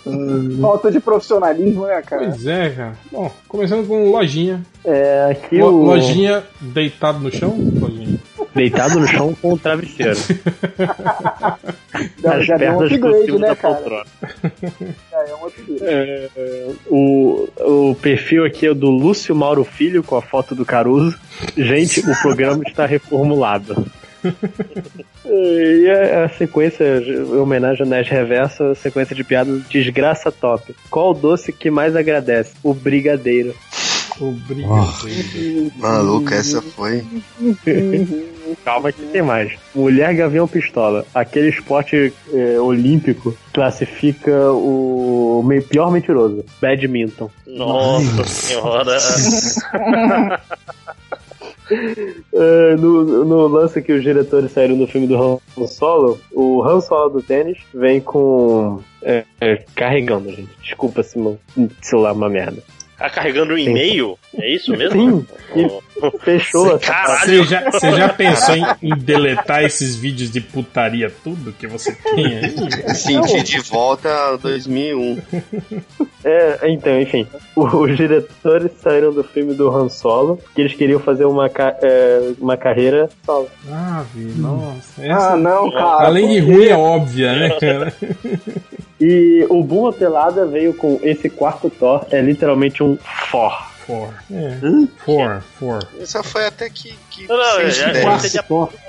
Falta de profissionalismo, né, cara? Pois é, cara. Bom, começando com lojinha. é aqui Lo- o. Lojinha deitado no chão? Lojinha. Deitado no chão com o travesseiro. Já, já deu um pernas por upgrade, né, da cara? poltrona. Já é um upgrade. É, o, o perfil aqui é do Lúcio Mauro Filho com a foto do Caruso. Gente, o programa está reformulado. E a, a sequência, em homenagem ao Nash Reverso, a sequência de piadas desgraça top. Qual o doce que mais agradece? O brigadeiro. O brigadeiro. Maluco, essa foi. Calma que tem mais. Mulher Gavião Pistola. Aquele esporte é, olímpico classifica o me- pior mentiroso. Badminton. Nossa senhora. É, no, no lance que os diretores saíram do filme do Han Solo, o Han Solo do tênis vem com. é, é, carregando, gente. Desculpa se meu celular é uma merda. Tá carregando um e-mail? É isso mesmo? Sim, e fechou essa Caralho. Você já, você já pensou em, em deletar esses vídeos de putaria tudo que você tem aí? Senti de volta a 2001. É, então, enfim. Os diretores saíram do filme do Han Solo, que eles queriam fazer uma, é, uma carreira solo. Ah, vi, nossa. Essa, Ah, não, cara. além de ruim, é óbvia, né, cara? E o Boom Pelada veio com esse quarto Thor, é literalmente um for. For. É. For, for. Essa foi até que. que Não, não, sem já, já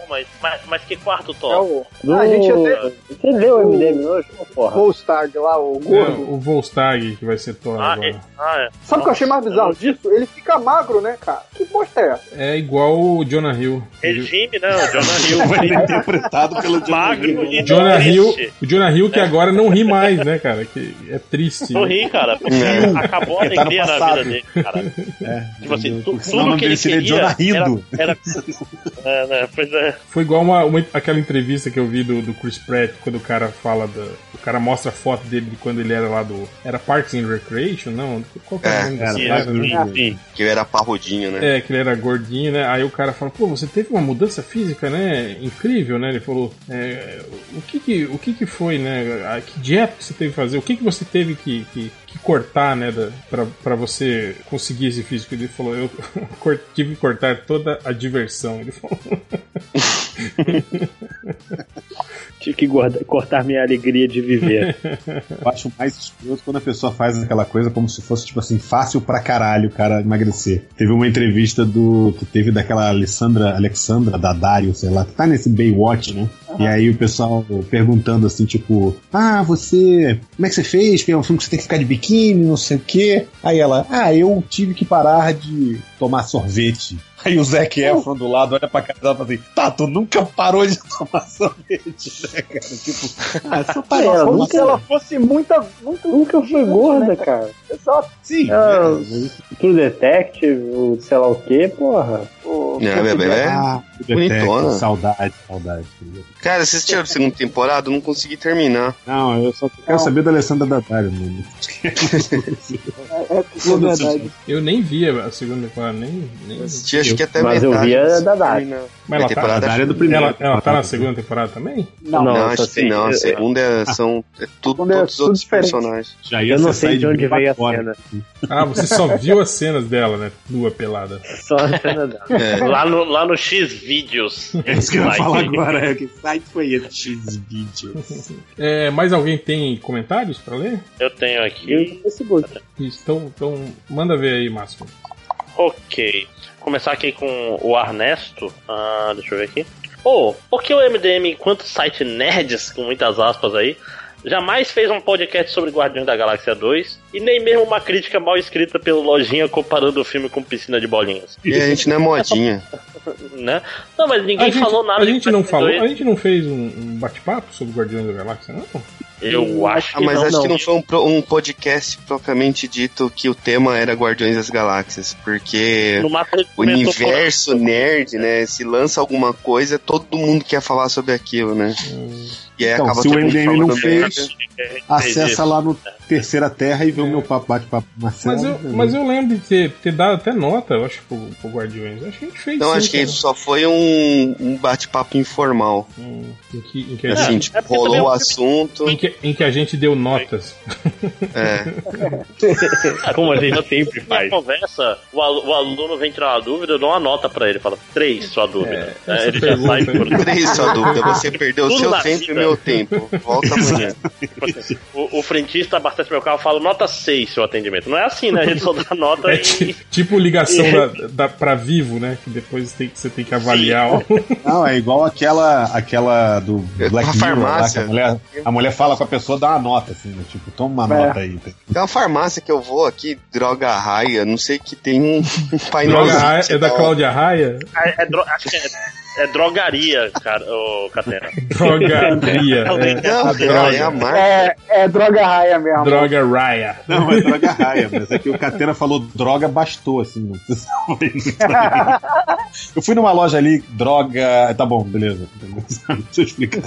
mas, mas, mas que quarto É top? o Do... Ah, a gente até- Você leu o MDM hoje? Porra. Volstag lá, o É, gordo. o Volstag que vai ser Thor Ah, agora. é, ah, é. Sabe o que eu achei mais bizarro disso? Ele fica magro, né, cara? Que bosta é essa? É igual o Jonah Hill. Regime, não, Jonah Hill. Foi interpretado pelo John Magro e Jonah Hill, o Jonah Hill que agora não ri mais, né, cara? Que é triste. Não ri, cara, porque acabou a tá alegria na vida dele, cara. É, Tipo assim, tu- o tudo que ele queria Jonah era, Rindo. era É, né? Pois é. Foi igual uma, uma- aquela entrevista que eu vi do, do Chris Pratt, quando o cara fala da. O cara mostra a foto dele de quando ele era lá do. Era Parks and Recreation? Não? Qual que era o nome dessa era, parada, né? Que ele era parrudinho, né? É, que ele era gordinho, né? Aí o cara fala, pô, você teve uma mudança física, né? Incrível, né? Ele falou, é, o que que, o que que foi, né? A- Que dieta que você teve que fazer? O que que você teve que, que, que cortar, né? Pra você conseguir esse físico? Ele falou, eu tive que cortar toda a diversão. Ele falou. Tive que guarda- cortar minha alegria de viver. Eu acho mais escroto quando a pessoa faz aquela coisa como se fosse, tipo assim, fácil pra caralho o cara emagrecer. Teve uma entrevista do. que teve daquela Alessandra, Alexandra Daddario, sei lá, que tá nesse Baywatch, né? E aí o pessoal perguntando assim, tipo, ah, você. Como é que você fez? Porque é um filme que você tem que ficar de biquíni, não sei o quê. Aí ela, ah, eu tive que parar de tomar sorvete. Aí o Zac Efron do lado olha pra cara dela e fala assim: Tá, tu nunca parou de tomar sorvete, né, cara? Tipo, ah, só É, parou ela de nunca- Se ela fosse muita. muito Nunca foi gorda, cara. Exato. Sim. Ah, True Detective, o sei lá o que, porra. O- É, bebê, é Ah, bonitona. Saudade, saudade. Cara, vocês assistiram a segunda temporada? Eu não consegui terminar. Não, eu só quero saber da Alessandra Daddario, mano. É, é, é verdade. Eu nem via a segunda temporada, nem. nem acho que até Mas eu metade. vi a da Dari. terminar. Mas ela A temporada tá, acho do que- primeiro. ela, ela tá na segunda temporada também? Não, Não, Não, acho que não. A eu- segunda é, são é tudo, é todos os tudo outros diferente. personagens. Já ia Eu não sei de onde veio a fora. cena. Ah, você só viu as cenas dela, né? Nua pelada. Só a cena dela. É. Lá no, lá no X-Vídeos. É isso que eu ia Site. falar agora. É, que site foi esse X-Video? É, mais alguém tem comentários pra ler? Eu tenho aqui. no Facebook. Isso, Então, então manda ver aí, Márcio. Ok. Começar aqui com o Arnesto. Ah, deixa eu ver aqui. Oh, por que o MDM, enquanto site nerds, com muitas aspas aí, jamais fez um podcast sobre Guardiões da Galáxia 2 e nem mesmo uma crítica mal escrita pelo Lojinha comparando o filme com piscina de bolinhas? E a gente não é modinha. Né? Não, mas ninguém a gente, falou nada A de gente não falou, 2. a gente não fez um, um bate-papo sobre Guardiões da Galáxia, não? Eu acho Ah, que mas não, acho não. que não foi um, um podcast propriamente dito que o tema era Guardiões das Galáxias, porque o universo nerd, né, se lança alguma coisa, todo mundo quer falar sobre aquilo, né? E aí Então, acaba se o MDM não fez, Entendi. acessa lá no Terceira Terra e vê o meu papo bate-papo Marcelo. Mas eu, mas eu lembro de ter, ter dado até nota, eu acho, pro, pro Guardiões. Acho que a gente fez Não, sim, acho que isso só foi um, um bate-papo informal. Hum, em que, em que a Assim, gente, tipo, é porque rolou o é assunto. em que, em que a gente deu notas. É. Como a gente sempre Na faz. conversa, o, alu- o aluno vem tirar uma dúvida, eu dou uma nota pra ele, fala três sua dúvida. É, Aí essa ele já sai por Três sua dúvida. Você perdeu o seu na tempo e vida. meu tempo. Volta amanhã. Tipo assim, o, o frentista abastece meu carro, eu falo nota 6 seu atendimento. Não é assim, né? A gente só dá nota É e. ti- tipo ligação da, da, pra vivo, né? Que depois tem, você tem que avaliar. Não, é igual aquela, aquela do É, Black Mirror, lá, farmácia. que a mulher, a mulher fala com a pessoa, dá uma nota, assim, né? tipo, toma uma É. nota aí. Tem uma farmácia que eu vou aqui, Droga Raia, não sei que tem um painel. Droga Raia, é da Cláudia Raia? É, é dro- acho que é, é drogaria, cara, ô Catena. Drogaria. Não, É, a é, é a droga. marca. É, é droga raia mesmo. Droga Raya. Não, é droga raia, mas é que o Catena falou droga bastou, assim, não além. Eu fui numa loja ali, droga. Tá bom, beleza. Deixa eu explicar.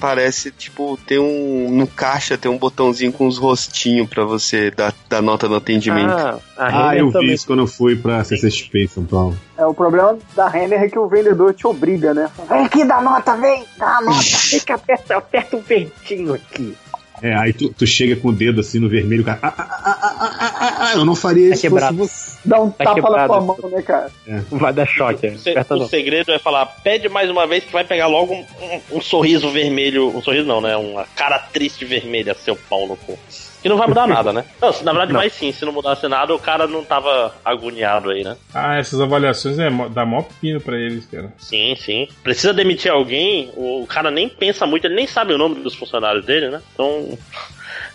Parece, tipo, tem um. No caixa tem um botãozinho com os rostinhos pra você dar, dar nota no atendimento. Ah, Ah, eu vi também. isso quando eu fui pra CCXP em São Paulo. É, o problema da Renner é que o vendedor te obriga, né? Vem aqui, dá nota, vem, dá nota. Fica aperta, aperta um ventinho aqui. É, aí tu, tu chega com o dedo assim no vermelho, o cara. Ah, ah, ah, ah, ah, ah, ah, eu não faria Tá isso se fosse quebrado. você. Dá um Tá tapa na quebrado. tua mão, né, cara? Vai dar choque. Se- Aperta o não. segredo é falar, pede mais uma vez que vai pegar logo um, um- um sorriso vermelho. Um sorriso não, né? Uma cara triste vermelha, seu pau no cu. Que não vai mudar nada, né? Não, na verdade vai sim. Se não mudasse nada, o cara não tava agoniado aí, né? Ah, essas avaliações é, dá mó pepino pra eles, cara. Sim, sim. Precisa demitir alguém, o cara nem pensa muito, ele nem sabe o nome dos funcionários dele, né? Então.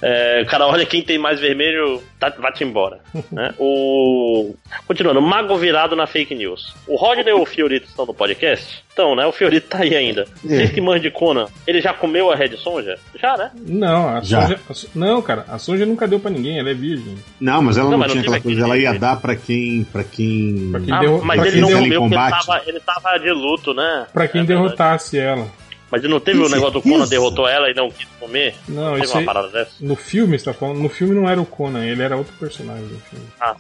É, o cara olha quem tem mais vermelho, tá, vai-te embora. né? O... Continuando, Mago virado na fake news. O Rodney e o Fiorito estão no podcast? Então, né? O Fiorito tá aí ainda. Vocês que manjam de Conan, ele já comeu a Red Sonja? Já, né? Não, a Já. Sonja, a não, cara, a Sonja nunca deu pra ninguém, ela é virgem. Não, mas ela Não, não, mas não tinha teve aquela coisa, ela ia dar pra quem. para quem. Pra quem Ah, derro- mas pra ele quem não comeu porque ele tava, ele tava de luto, né? Pra quem É verdade. derrotasse ela. Mas não teve o negócio do Conan isso. derrotou ela e não quis comer? Não, teve isso uma aí, parada dessa? no filme, você tá falando? No filme não era o Conan, ele era outro personagem do filme. Ah,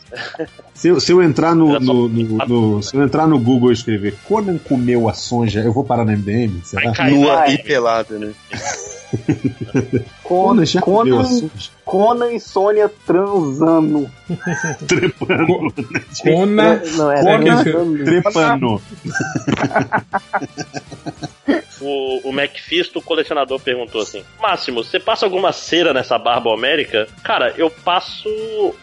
Se eu, se eu entrar no, no- no- no- se eu entrar no Google e escrever Conan comeu a Sonja, eu vou parar no MDM? Será? Nua e pelada, né? Conan Conan, Sonja. Conan e Sônia transando. Trepando. Conan. Não, era Conan Conan. trepando. O, o Macfisto, o colecionador, perguntou assim: Máximo, você passa alguma cera nessa barba homérica? Cara, eu passo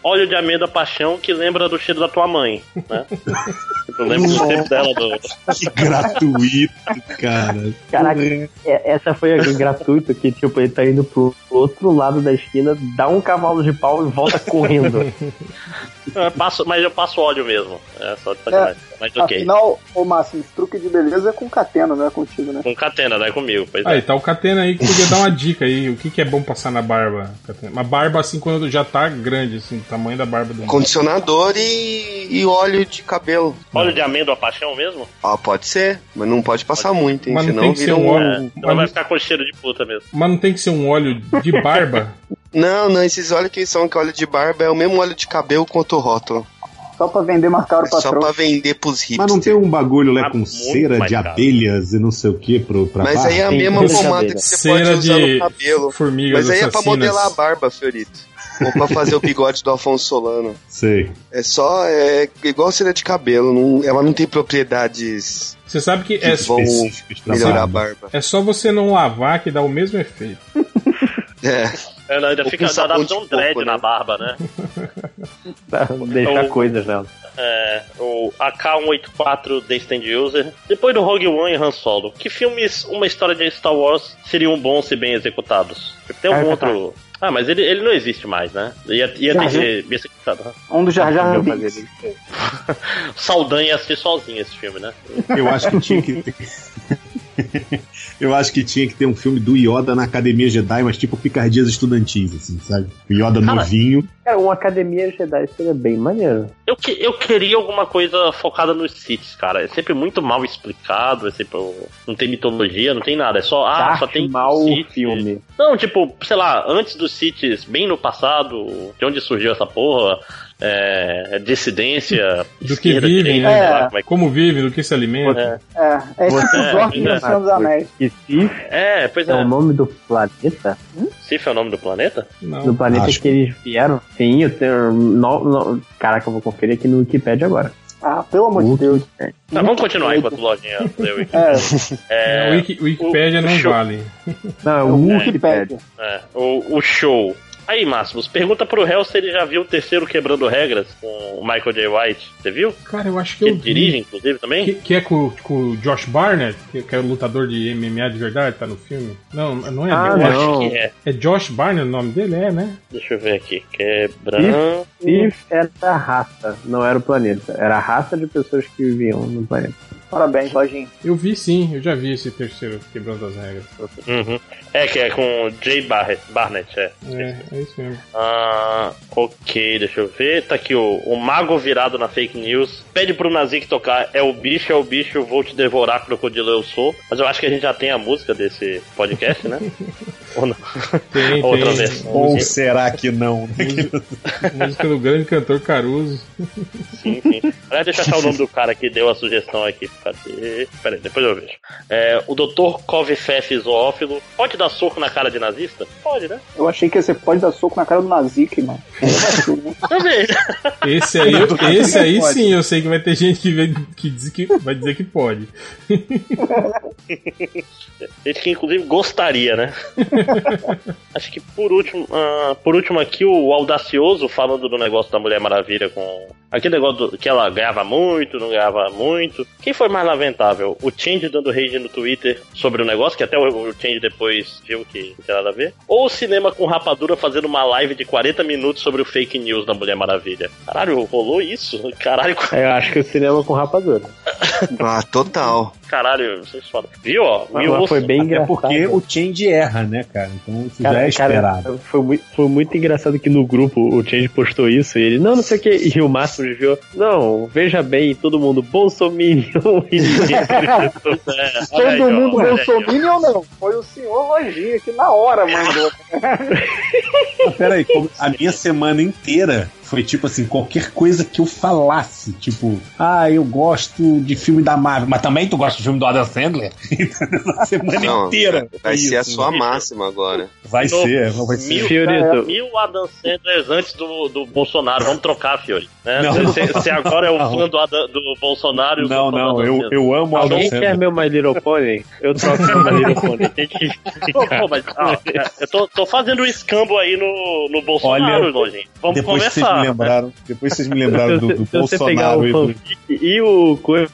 óleo de amêndoa paixão que lembra do cheiro da tua mãe, né? eu lembro do tempo dela do. Que gratuito, cara. Caraca, é- essa foi a gratuita que, tipo, ele tá indo pro outro lado da esquina, dá um cavalo de pau e volta correndo. Eu passo, mas eu passo óleo mesmo. É só de sacanagem. Mas ok. Afinal, ô Máximo, esse truque de beleza é com catena, não é contigo, né? Com catena, não é comigo. Pois é. Aí, tá o Catena aí que podia dar uma dica aí. O que, que é bom passar na barba, Catena? Uma barba assim quando já tá grande, assim, o tamanho da barba do. Condicionador e, e óleo de cabelo. Óleo de amêndoa paixão mesmo? Ah, pode ser, mas não pode passar muito, hein? Mas não Senão tem que ser vira um um. óleo. É, mas- vai ficar com cheiro de puta mesmo. Mas não tem que ser um óleo de barba? Não, não, esses óleos que são que óleo de barba é o mesmo óleo de cabelo quanto o rótulo. Só pra vender mais caro É pra só pra vender pros hipsters. Mas não tem um bagulho lá Tá com cera de caro. abelhas e não sei o que pro, pra Mas barba? aí é a Tem mesma pomada que você Cera pode usar de no cabelo. formigas Mas aí é pra assassinas. modelar a barba, Fiorito. Ou pra fazer o bigode do Afonso Solano. Sei. É só, é igual cera de cabelo, não- ela não tem propriedades Você sabe que que é, vão melhorar a barba. barba. é só você não lavar que dá o mesmo efeito. É. Ela ainda Ou fica com dá um dread coco, na né? barba, né? Deixar O- coisas nela. É, o AK-184 The Stand User. Depois do Rogue One e Han Solo, que filmes, uma história de Star Wars, seriam bons se bem executados? Tem algum Ah, tá. outro. Ah, mas ele, ele não existe mais, né? Ia, ia ter que ser executado. Um do Jar Jar Binks. Saldanha ia assistir sozinho esse filme, né? Eu acho que tinha que ter. Eu acho que tinha que ter um filme do Yoda na Academia Jedi, mas tipo picardias estudantis, assim, sabe? O Yoda Cara, novinho. Cara, uma academia Jedi seria bem maneiro. Eu, que, eu queria alguma coisa focada nos Siths, cara. É sempre muito mal explicado, é sempre, não tem mitologia, não tem nada. É só, ah, só tem Maul Sith. filme. Não, tipo, sei lá, antes dos Siths, bem no passado, de onde surgiu essa porra, é, dissidência, Do que vivem, né? lá como é que- Como vivem, do que se alimentam. É. É, é tipo é, do Senhor dos Anéis. É, pois é é. o nome do planeta? Sith é o nome do planeta? Não. Do planeta acho. que eles vieram? Sim, eu tenho. No, no- caraca, eu vou conferir aqui no Wikipedia agora. Ah, pelo amor de Deus. É. Tá, vamos continuar enquanto o Lojinha leu aqui. É, É, o Wiki, Wikipédia o não show- vale. Não, é o o Wikipedia. Wikipedia. é, o, o show. Aí, Máximos, pergunta pro réu se ele já viu o terceiro Quebrando Regras com o Michael J. White. Você viu? Cara, eu acho que Que eu ele vi. dirige, inclusive, também? Que, que é com, com o Josh Barnett, que, que é o lutador de MMA de verdade, tá no filme. Não, não é Ah, Eu não. acho que é. É Josh Barnett o nome dele? É, né? Deixa eu ver aqui. Quebrando. Sith era a raça, não era o planeta. Era a raça de pessoas que viviam no planeta. Parabéns, Lojinha. Eu vi sim, eu já vi esse terceiro quebrando as regras. Uhum. É, que é com o Jay Barrett, Barnett, é. É, é isso mesmo. Ah, ok, deixa eu ver. Tá aqui o, o mago virado na fake news. Pede pro Nazik tocar É o bicho, é o bicho, vou te devorar, crocodilo eu sou. Mas eu acho que a gente já tem a música desse podcast, né? Ou não? Tem, Outra tem. vez. Ou será que não? Música, música do grande cantor Caruso. Sim, sim. Aliás, deixa eu achar o nome do cara que deu a sugestão aqui. Cadê? Pera aí, depois eu vejo. É, o Dr. Kovefef Zoófilo pode dar soco na cara de nazista? Pode, né? Eu achei que você pode dar soco na cara do Nazik, mano. Também. Esse aí, esse aí sim, eu sei que vai ter gente que, vai, que, diz que vai dizer que pode. Gente que inclusive gostaria, né? Acho que por último, ah, por último aqui o audacioso falando do negócio da Mulher Maravilha com Aquele negócio do- que ela ganhava muito, não ganhava muito. Quem foi mais lamentável? O Change dando rage no Twitter sobre o negócio, que até o, o Change depois viu que não tem nada a ver? Ou o cinema com rapadura fazendo uma live de 40 minutos sobre o fake news da Mulher Maravilha? Caralho, rolou isso? Caralho, Eu acho que o cinema com rapadura. Ah, total. caralho, vocês falam. Viu, ó? Mil foi bem Até engraçado. porque o Change erra, né, cara? Então isso já é Cara, esperado. cara, foi, muito, foi muito engraçado que no grupo o Change postou isso e ele, não, não sei o que, e o Máximo desviou, não, veja bem, todo mundo, Bolsominion e. É, Todo aí, mundo. Bolsominion ou não? Foi o senhor Lojinha que na hora mandou. Peraí, a minha semana inteira foi tipo assim, qualquer coisa que eu falasse, tipo, ah, eu gosto de filme da Marvel, mas também tu gosta de filme do Adam Sandler? a semana Não, inteira. Vai foi ser a isso. sua máxima agora. Vai No- ser, vai ser. Mil, Fiorito. mil Adam Sanders antes do, do Bolsonaro. Vamos trocar, Fiori. Né? Você, você agora é o fã do, Adam- do Bolsonaro e o Não, não, eu, Sandler. eu amo o Adam Alguém quer Sandler. meu My Little Pony? Eu troco meu My Little Pony. Tem que Pô, pô, mas, ah, é, eu tô, tô fazendo um escambo aí no, no Bolsonaro, Olha, Lojinha. Vamos conversar. Me lembraram, depois vocês me lembraram do, do se você pegar Bolsonaro o e do. e o coisa,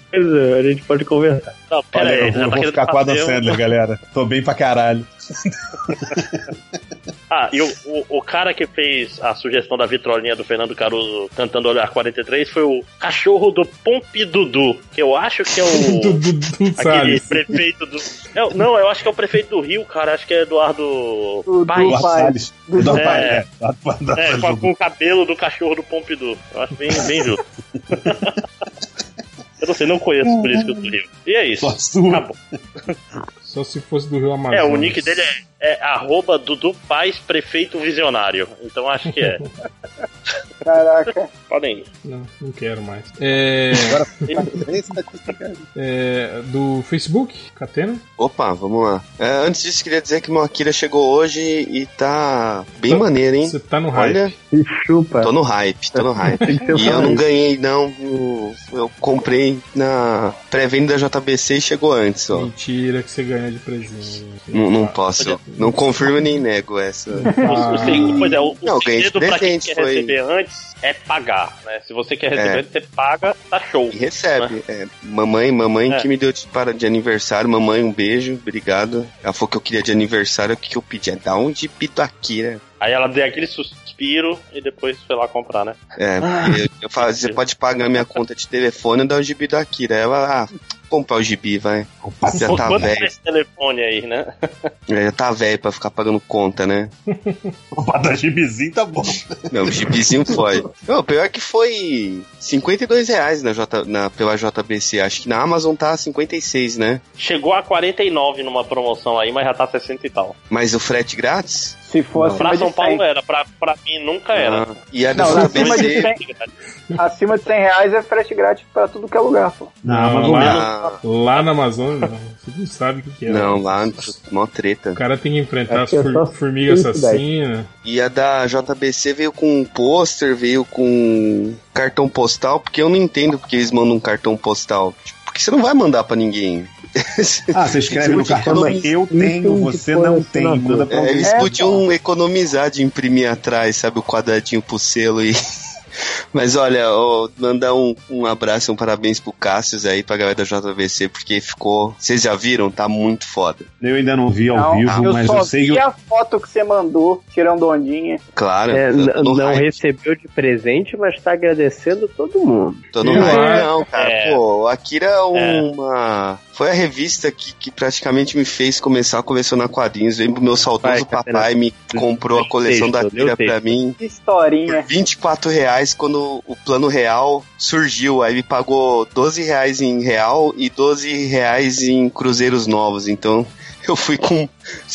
a gente pode conversar. Não, pera Olha, aí, eu vou, ficar com o Adam Sandler, galera. Tô bem pra caralho. Ah, e o, o, o cara que fez a sugestão da vitrolinha do Fernando Caruso cantando Olhar 43 foi o cachorro do Pompidudu, que eu acho que é o. Do Dudu aquele prefeito do. É, não, eu acho que é o prefeito do Rio, cara. Acho que é Eduardo. Do, do Eduardo pai. Salles. Do- Eduardo É. Paes, é. Paes, É, Paes com, do- com o cabelo do cachorro do Pompidou. Eu acho bem, bem justo. eu não sei, não conheço por isso que eu tô Rio. E é isso. Só. Acabou. Só se fosse do Rio Amazonas. É, o nick dele é, é arroba Dudu Paz Prefeito Visionário. Então acho que é. Caraca. Podem ir. Não, não quero mais. É, é, do Facebook, Catena. Opa, vamos lá. É, antes disso, queria dizer que meu Akira chegou hoje e tá bem Tá- maneiro, hein? Você tá no hype. Olha, E chupa. tô no hype, tô no hype. E eu não ganhei, não. Eu, eu comprei na pré-venda da JBC e chegou antes, ó. Mentira que você ganha de presente. Não, não posso. Não confirmo nem nego essa. Ah, O segredo- pois é, o, o Não, ganhei de segredo pra quem quer foi- receber antes é pagar, né? Se você quer receber É. antes, você paga, tá show. E recebe. É, mamãe, mamãe É. que me deu de, para, de aniversário. Mamãe, um beijo, obrigado. Ela falou que eu queria de aniversário, o que, que eu pedi? É dar um de pito Akira. Aí ela deu aquele suspiro e depois foi lá comprar, né? É, eu, eu falo, você pode pagar minha conta de telefone e dar o gibi do Akira. Ela, ah, comprar o gibi, vai. Já tá Quanto velho. esse telefone aí, né? Já tá velho pra ficar pagando conta, né? Pra dar gibizinho tá bom. Não, o gibizinho foi. Não, o pior é que foi 52 reais na J, na, pela JBC. Acho que na Amazon tá 56, né? Chegou a 49 numa promoção aí, mas já tá 60 e tal. Mas o frete grátis? Se for Pra acima São de Paulo 100. era, pra, pra mim nunca era. Ah, e a da Não, acima de JBC... 100, acima de 100 reais é frete grátis pra tudo que é lugar, pô. Não, mas lá, lá na Amazônia, não. Você não sabe o que, que é. não, lá, mó treta. O cara tem que enfrentar as é for- isso daí. assassinas. E a da JBC veio com um pôster, veio com cartão postal, porque eu não entendo porque eles mandam um cartão postal. Tipo, porque você não vai mandar pra ninguém. Ah, você escreve no cartão, Mas eu tenho, você não tem. Manda pra É, eles É, podiam economizar de imprimir atrás, sabe, o quadradinho pro selo e. Mas olha, ó, mandar um, um abraço e um parabéns pro Cassius aí, pra galera da JVC, porque ficou. Vocês já viram? Tá muito foda. Eu ainda não vi ao Não, vivo, eu mas só eu sei vi que. a foto que você mandou, tirando ondinha. Claro. É, não hype, recebeu de presente, mas tá agradecendo todo mundo. Eu hype, acho- não, cara. É. Pô, o Akira é uma. Foi a revista que, que praticamente me fez começar a colecionar quadrinhos. Pro meu saudoso Vai, papai, me comprou a coleção da Akira pra mim. Que historinha. 24 reais quando o plano real surgiu. Aí me pagou 12 reais em real e 12 reais em cruzeiros novos. Então eu fui com,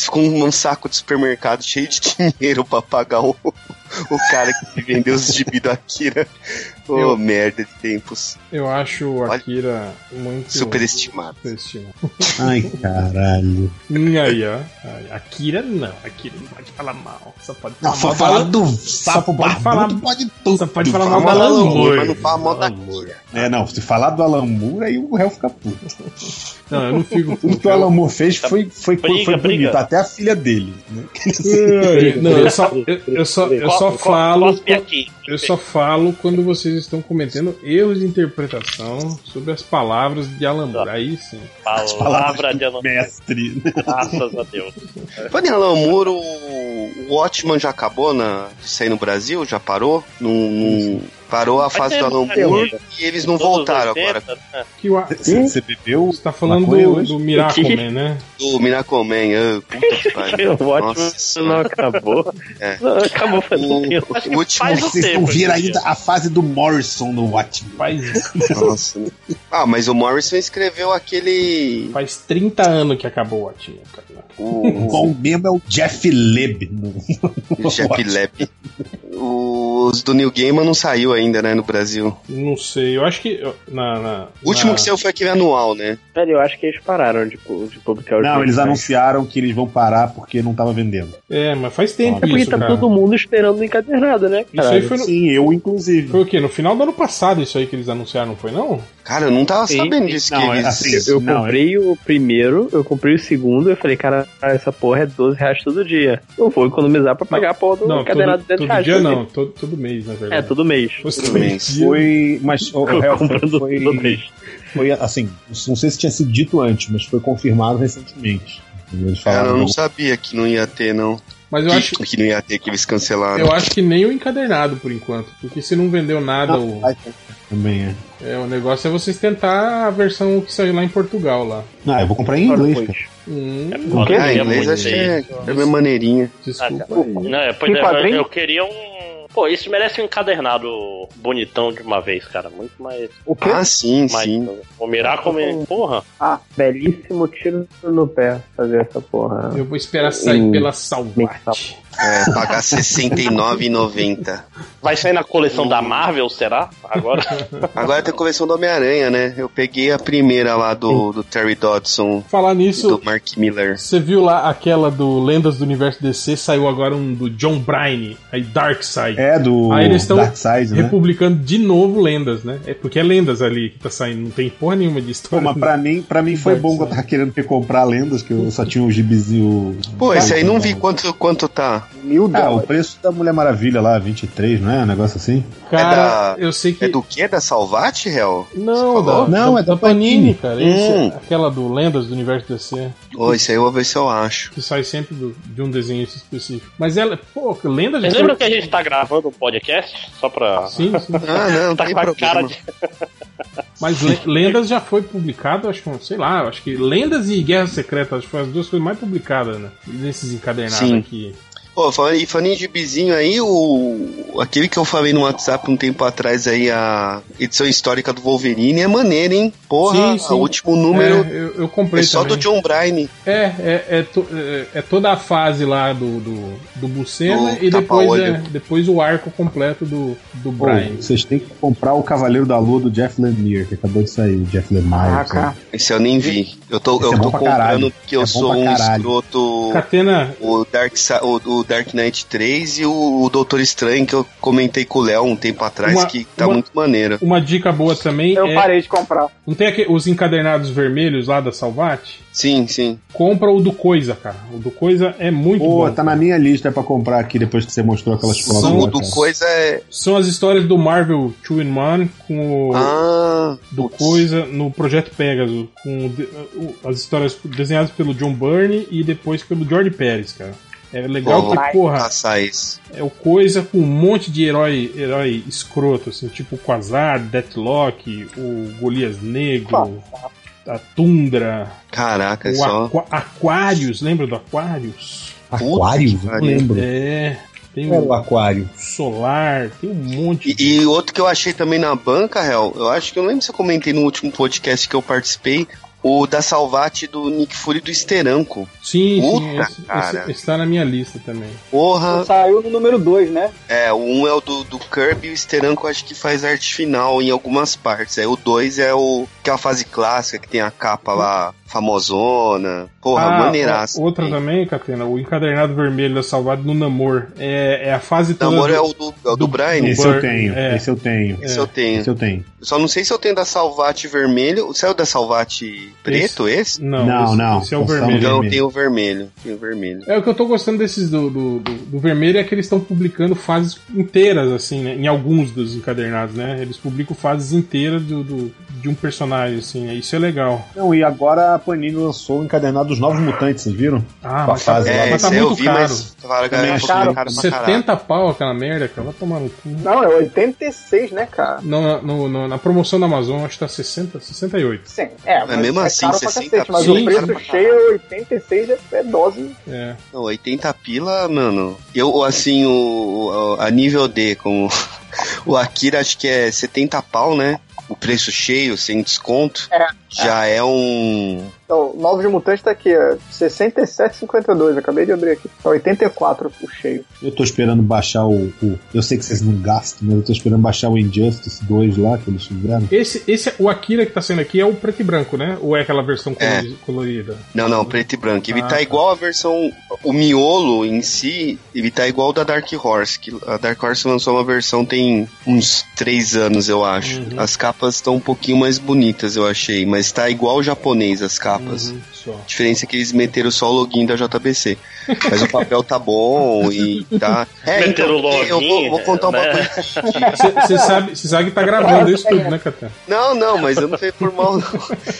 com um saco de supermercado cheio de dinheiro pra pagar o, o cara que vendeu os gibi do Akira. Ô, Eu- merda de tempos. Eu acho o Olha, Akira muito. Superestimado. Superestimado. Ai, caralho. Hum, aí, ó. Akira não. Akira não pode falar mal. Só pode falar Não, mal. falar do Só sapo pode falar. pode tudo. Só pode falar Fala mal do Alan Moore. mas não fala mal da Akira. É, não, se falar do Alan Moore, aí o réu fica puto. Não, eu não fico. Tudo que o Alan Moore fez foi, foi, Briga, foi bonito, briga. até a filha dele. Né? Não, eu só. Eu, eu só, eu só falo. Eu só falo quando vocês estão cometendo erros de interpretação sobre as palavras de Alan Moore. Aí sim. Palavra de Alan Mestre. Graças a Deus. Falando em Alan Moore, o o Watchman já acabou na, de sair no Brasil? Já parou? Não- parou a fase tem do Alan e eles não voltaram 80, agora. né? Que o, Você você bebeu? você tá falando do, do Miracle Man, né? Do Miracle Man, puta que pariu. O Nossa não acabou. É. Não, acabou faz um O, o último. faz Vocês tempo, não viram hoje em ainda a fase do Morrison no Watchmen. Faz, Nossa. Ah, mas o Morrison escreveu aquele. faz 30 anos que acabou o Watchmen, cara. O O, bom mesmo é o Jeff Leb. No, Jeff Leb. Os do New Gaiman não saiu ainda, né, no Brasil. Não sei, eu acho que. Na, na- O último na- que saiu foi aquele anual, né? Velho, eu acho que eles pararam de, de publicar os Não, eles né? anunciaram que eles vão parar porque não tava vendendo. É, mas faz tempo É porque isso, tá cara. todo mundo esperando o encadernado, né, Isso aí cara? foi no, Sim, eu inclusive. foi o quê? No final do ano passado isso aí que eles anunciaram, não foi não? Cara, eu não tava Sim, sabendo disso Não, que é eles. assim, Eu Não, comprei o primeiro, eu comprei o segundo, eu falei, cara, essa porra é 12 reais todo dia. Eu vou economizar pra pagar a porra do Não, encadernado todo, de 10 todo reais. dia por não, todo, todo mês, na É, verdade. todo mês. Os Foi. Mas o comprando foi, foi assim, não sei se tinha sido dito antes, mas foi confirmado recentemente. Cara, eu não sabia que não ia ter, não. Mas eu que, acho, que não ia ter, que eles cancelaram. eu acho que nem o encadernado por enquanto. Porque se não vendeu nada, o, Vai ter também é. é, o negócio é vocês tentar a versão que saiu lá em Portugal lá. Ah, eu vou comprar em inglês, cara. Hum, O quê? Ah, em É inglês acho que é, é minha maneirinha. desculpa. Ah, Não, é, pois é, eu queria um. Pô, isso merece um encadernado bonitão de uma vez, cara. Muito mais. O quê? Ah, sim, mais sim. O Miracle Man, porra. Belíssimo tiro no pé fazer essa porra. Eu vou esperar sair Hum, pela Salvat. É, pagar R$ 69,90. Vai sair na coleção da Marvel, será? Agora. Agora tem a coleção do Homem-Aranha, né? Eu peguei a primeira lá do, do Terry Dodson Falar e nisso, do Mark Miller. você viu lá aquela do Lendas do Universo DC? Saiu agora um do John Bryan, aí Darkseid. É do Aí eles estão Darkseid, né? republicando de novo lendas, né? É porque é lendas ali que tá saindo, não tem porra nenhuma de Pô, história. mas pra mim, pra mim foi bom que eu tava querendo recomprar lendas, que eu só tinha um gibizinho. Pô, esse aí não vi quanto, quanto tá. Mil Ah, o dólares. preço da Mulher Maravilha lá, 23, não é? Um negócio assim? Cara, é da- eu sei que. É do que? Da Salvat, Hel? Não, da, Não, da- é da da Panini, Panini. cara. Esse- Hum. aquela do Lendas do Universo DC, Ô, esse aí eu vou ver se eu acho. que sai sempre do- de um desenho específico. Mas ela, pô, Lendas Vocês já lembram foi- que a gente tá gravando um podcast? Só pra. Sim, sim. Ah, não, Tá com a cara de. Mas Le- Lendas já foi publicado, acho que, sei lá, acho que Lendas e Guerra Secreta, acho que foi as duas coisas mais publicadas, né? Nesses encadernados Sim. aqui. Pô, falando, e falando em gibizinho aí, o, aquele que eu falei no WhatsApp um tempo atrás aí, a edição histórica do Wolverine é maneiro, hein? Porra, Sim, sim. o último número É, eu, eu comprei é só também. do John Bryan. É, é, é, to- é- é toda a fase lá do, do, do Buscema Do e depois, é, depois o arco completo do, do Pô, Brian. vocês têm que comprar o Cavaleiro da Lua do Jeff Lemire, que acabou de sair, o Jeff Lemire. Ah, cara. Esse eu nem vi. Eu tô, Esse eu é tô comprando caralho. porque eu É sou um escroto. Catena, O Dark, Sa- o, o Dark Knight 3 e o, o Doutor Estranho que eu comentei com o Léo um tempo atrás, Uma- que tá uma- muito maneiro. uma dica boa também Eu é. parei de comprar. Não tem aqui, os encadernados vermelhos lá da Salvat? Sim, sim. Compra o do Coisa, cara. O do Coisa é muito Pô, bom. tá na minha lista pra comprar aqui depois que você mostrou aquelas fotos. São- O do cara. coisa é. São as histórias do Marvel 2 in 1 com o. Ah, do putz. Coisa no Projeto Pegasus, com as histórias desenhadas pelo John Byrne e depois pelo George Pérez, cara. É legal Vou que, porra, é o Coisa com um monte de herói, herói escroto, assim, tipo o Quasar, Deathlock, o Golias Negro, a Tundra, Caraca, é o só. Aqua Aquarius, lembra do Aquarius? Que Não lembro. É, tem Era o Aquário. Solar, tem um monte E, e outro que eu achei também na banca, Hel, eu acho que eu não lembro se eu comentei no último podcast que eu participei, o da Salvate do Nick Fury do Esteranco. Sim, sim, Puta, esse, cara. esse, esse tá na minha lista também. Porra! Saiu no número 2, né? É, o um é o do, do Kirby e o Esteranco acho que faz arte final em algumas partes. Aí o dois é o aquela fase clássica que tem a capa lá famosona. Porra, Ah, maneiraça. Outra também, Catena, o encadernado vermelho da Salvado no Namor. É, é a fase toda. Namor do- é o do, é o do Brian? Esse eu tenho, É. esse eu tenho. Esse eu tenho. Esse eu tenho. Só não sei se eu tenho da Salvate vermelho. Saiu da Salvate preto esse? Não, Não, esse, não, esse é o vermelho. Então eu tenho o vermelho. Tenho o vermelho. É o que eu tô gostando desses do, do, do, do vermelho é que eles estão publicando fases inteiras, assim, né? Em alguns dos encadernados, né? Eles publicam fases inteiras do, do- de um personagem, assim, né? Isso é legal. Não, e agora a Panini lançou o encadernado dos Novos Mutantes, vocês viram? Ah, mas tá, fase lá. mas tá muito vi, caro. mas um acho pouquinho caro. caro pra caralho. 70 pau aquela merda, cara. Vai tomar no cu. Não, é 86, né, cara? No, no- no- na promoção da Amazon, acho que tá 60, 68. Sim, é, mas mesmo é assim, caro pra 60 cacete, mas sim, o preço caro pra cheio é 86 é, é dose. É. Não, 80 pila, mano. Eu, assim, o, o- a nível D, como o Akira, acho que é 70 pau, né? O preço cheio, sem desconto. É. Já é um. Então, Novos Mutantes tá aqui, é 67,52. Acabei de abrir aqui. Tá 84 o cheio. Eu tô esperando baixar o, o- Eu sei que vocês não gastam, mas eu tô esperando baixar o Injustice 2 lá que eles fizeram. Esse, esse, o Akira que tá sendo aqui é o preto e branco, né? Ou é aquela versão É. colori- colorida? Não, não, preto e branco. Ele Ah, tá tá. igual a versão. O miolo em si, ele tá igual o da Dark Horse. Que a Dark Horse lançou uma versão tem uns 3 anos, eu acho. Uhum. As capas estão um pouquinho mais bonitas, eu achei. Mas tá igual o japonês as capas. Uhum, só. A diferença é que eles meteram só o login da JBC. Mas o papel tá bom e tá. É, Meteram então, o login, eu vou, vou contar uma né? coisa. Você sabe, cê sabe que tá gravando isso tudo, né, Catena? Não, não, mas eu não sei por mal, não.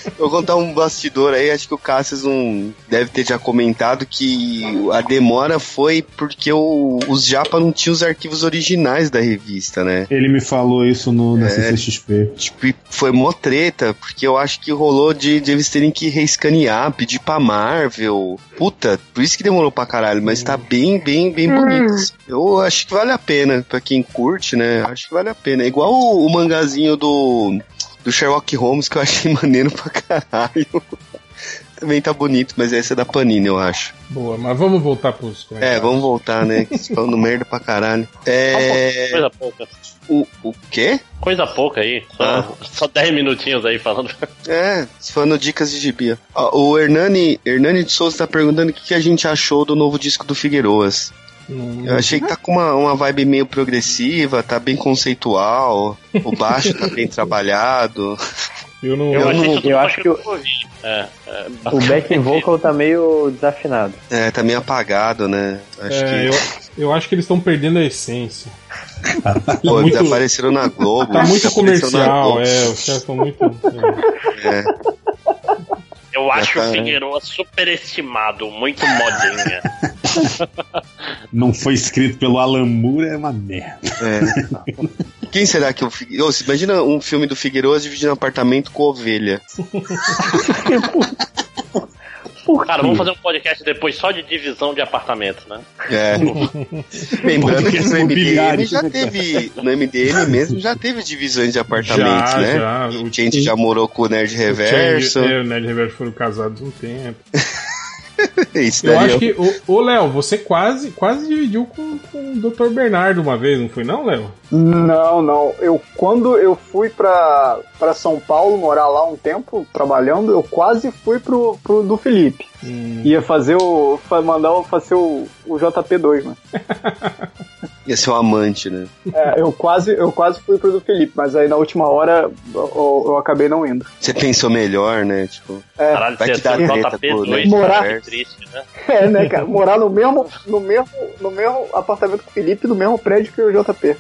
Eu vou contar um bastidor aí, acho que o Cassius não deve ter já comentado que a demora foi porque o- os japa não tinham os arquivos originais da revista, né? Ele me falou isso no, na É. CCXP. Tipo, foi mó treta, porque eu acho que rolou de, de eles terem que reescanear, pedir pra Marvel. Puta, por isso que demorou pra caralho, mas tá bem, bem, bem bonito. Eu acho que vale a pena, pra quem curte, né? Acho que vale a pena. É igual o, o mangazinho do, do Sherlock Holmes, que eu achei maneiro pra caralho. Também tá bonito, mas esse é da Panini, eu acho. Boa, mas vamos voltar pros É, comentários. vamos voltar, né? que Falando merda pra caralho. É. Coisa pouca. O, o quê? Coisa pouca aí. Só, Ah. só 10 minutinhos aí falando. É, falando dicas de gibi. ó. Ó, o Hernani, Hernani de Souza tá perguntando o que, que a gente achou do novo disco do Figueiroas. Não- Eu achei que tá com uma, uma vibe meio progressiva, tá bem conceitual, o baixo tá bem trabalhado. Eu não. Eu, Eu não- eu acho que eu. É, é, O backing vocal tá meio desafinado. É, tá meio apagado, né? Acho É, que. eu, eu acho que eles estão perdendo a essência. Pô, muito- desapareceram na Globo. Tá muito comercial, é, os caras estão muito. é. Eu acho tá, o né? Figueiredo superestimado, muito modinha. Não foi escrito pelo Alan Moore, é uma merda. É. Quem será que o Figueiredo. Imagina um filme do Figueiredo dividindo apartamento com ovelha. Cara, vamos fazer um podcast depois só de divisão de apartamentos, né? É. Lembrando que no MDM já teve. No MDM mesmo já teve divisões de apartamentos, Já, né? já. A gente já morou com o Nerd Reverso. O Change- é, o Nerd Reverso foram casados um tempo. Isso Eu acho eu- que. Ô, Léo, você quase, quase dividiu com, com o Dr. Bernardo uma vez, não foi, não, Léo? Não, não. Eu quando eu fui pra, pra São Paulo morar lá um tempo trabalhando, eu quase fui pro, pro do Felipe. Hum. Ia fazer o. mandar fazer o, o JP2, mano. ia ser o amante, né? É, eu quase, eu quase fui pro do Felipe, mas aí na última hora eu, eu acabei não indo. Você pensou melhor, né? Tipo, É, Caralho, vai ia ser treta com o JP2, Nerd Morar- Reverso. triste, né? é, né, cara? Morar no mesmo, no mesmo, no mesmo apartamento com o Felipe, no mesmo prédio que o JP.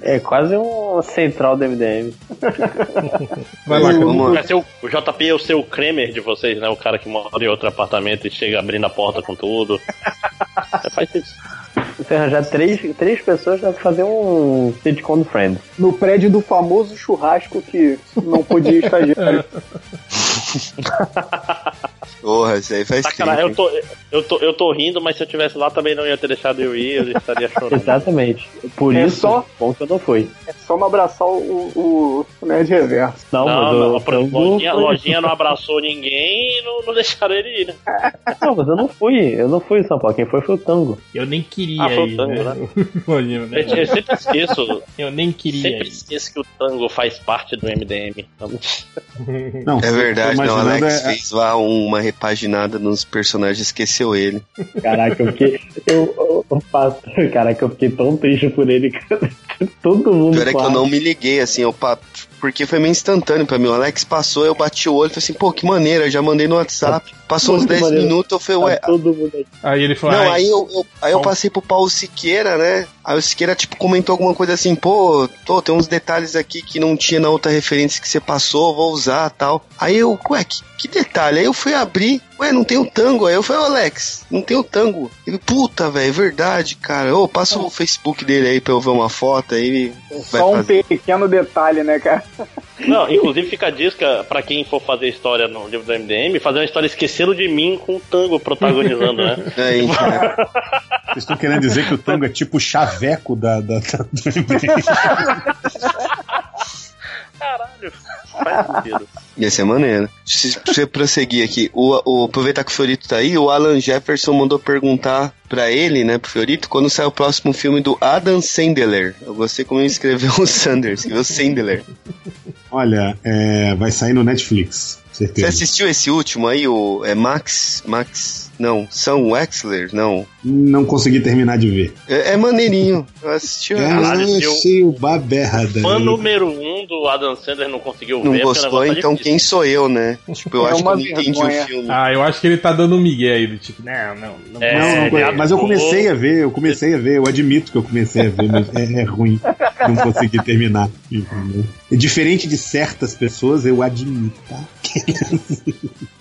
É quase um central do MDM. Vai lá. Vai ser o, o JP é o seu Kramer de vocês, né? O cara que mora em outro apartamento e chega abrindo a porta com tudo. É, faz isso. Se arranjar três, três pessoas, dá pra fazer um sitcom do Friends. No prédio do famoso churrasco que não podia estagiário. Porra, isso aí faz Sacanagem, eu tô, Eu tô, eu tô rindo, mas se eu tivesse lá também não ia ter deixado eu ir, eu estaria chorando. Exatamente. Por É isso, só- bom que eu não fui. É só não abraçar o, o, o Nerd Reverso. Não, Não, mas não, eu, não lojinha, lojinha não abraçou ninguém e não, não deixaram ele ir, né? Não, mas eu não fui. Eu não fui em São Paulo. Quem foi foi o Tango. Eu nem queria Ah, foi o ir, tango, né? Imagina, né? Eu, eu sempre esqueço. Eu nem queria Sempre ir. esqueço que o tango faz parte do MDM. Então, Não, É verdade, não. Alex é- fez lá uma repaginada nos personagens esqueceu ele. Caraca, eu fiquei. Eu, eu, eu Caraca, eu fiquei tão triste por ele, cara. Todo mundo. Pior é que eu não me liguei, assim, eu porque foi meio instantâneo pra mim. O Alex passou, eu bati o olho e falei assim, pô, que maneira, eu já mandei no WhatsApp. Passou uns Muito 10 maneiro. minutos, eu falei, ué. Tá todo mundo aqui. Aí ele falou, Não, "Ai, aí eu, eu- aí eu passei pro Paulo Siqueira, né? Aí o Siqueira, tipo, comentou alguma coisa assim, pô, tô, tem uns detalhes aqui que não tinha na outra referência que você passou, vou usar tal. Aí eu, ué, que, que detalhe? Aí eu fui abrir, ué, não tem o tango. Aí eu falei, ô Alex, não tem o tango. Ele, puta, velho, verdade, cara. Ô, passa o Facebook dele aí pra eu ver uma foto aí. Vai Só um fazer. pequeno detalhe, né, cara? Não, inclusive fica a dica pra quem for fazer história no livro do MDM, fazer uma história esquecendo de mim com o tango protagonizando, né? É, então, Vocês estão querendo dizer que o tango é tipo o chaveco da, da, da- Caralho, faz sentido. Ia ser maneiro. Se se você prosseguir aqui, o, o, aproveitar que o Fiorito tá aí, o Alan Jefferson mandou perguntar pra ele, né, pro Fiorito, quando sai o próximo filme do Adam Sandler. Eu gostei como ele escreveu o Sanders, escreveu Sandler. Olha, é, vai sair no Netflix, Você certeza. assistiu esse último aí, o é Max, Max, não, Sam Wexler, não. Não consegui terminar de ver. É, é maneirinho. Eu assisti, É, Caralho, eu achei o baberrada. Fã número um do Adam Sandler não conseguiu não ver. porque o gostou, tá então difícil. quem sou eu, né? Tipo, eu É acho que eu não entendi o filme. Ah, eu acho que ele tá dando um migué aí, do tipo, não, não, não. É, Não, não, mas eu comecei a ver, eu comecei a ver, eu admito que eu comecei a ver, mas é, é ruim. Não consegui terminar. É diferente de certas pessoas, eu admito, tá?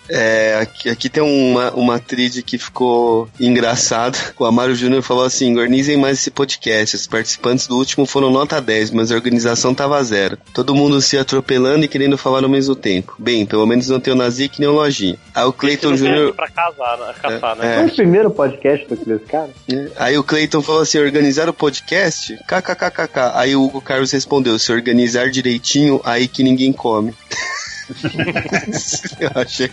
É, aqui, aqui tem uma, uma que ficou engraçada. O Amaro Júnior falou assim: organizem mais esse podcast. Os participantes do último foram nota 10, mas a organização tava zero. Todo mundo se atropelando e querendo falar ao mesmo tempo. Bem, pelo menos não tem o Nazik nem o Lojinha. Aí o Cleiton Júnior. pra casar, né? caçar, né? É. Foi o primeiro podcast daqueles caras? É. Aí o Cleiton falou assim: organizar o podcast? KKKKK. Aí o Hugo Carlos respondeu: se organizar direitinho, aí que ninguém come. Eu achei,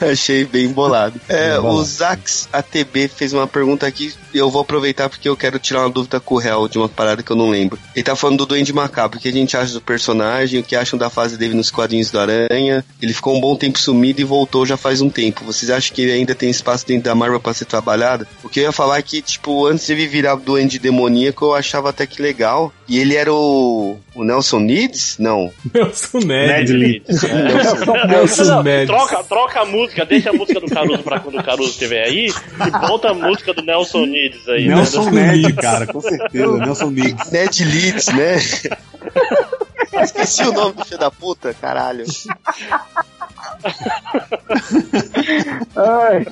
achei bem bolado. É, o Zax ATB fez uma pergunta aqui. Eu vou aproveitar porque eu quero tirar uma dúvida com o réu de uma parada que eu não lembro. Ele tá falando do Duende Macabro. O que a gente acha do personagem? O que acham da fase dele nos quadrinhos do Aranha? Ele ficou um bom tempo sumido e voltou já faz um tempo. Vocês acham que ele ainda tem espaço dentro da Marvel pra ser trabalhado? O que eu ia falar é que, tipo, antes de ele virar Duende Demoníaco, eu achava até que legal. E ele era o. O Nelson Needs? Não. Nelson Ned. Ned Leeds. Nelson Não, troca, troca a música, deixa a música do Caruso pra quando o Caruso estiver aí e volta a música do Nelson Needs aí. né? Nelson Ned, cara, com certeza. Nelson Ned. Ned Leeds, né? Esqueci o nome do filho da puta, caralho. Ai,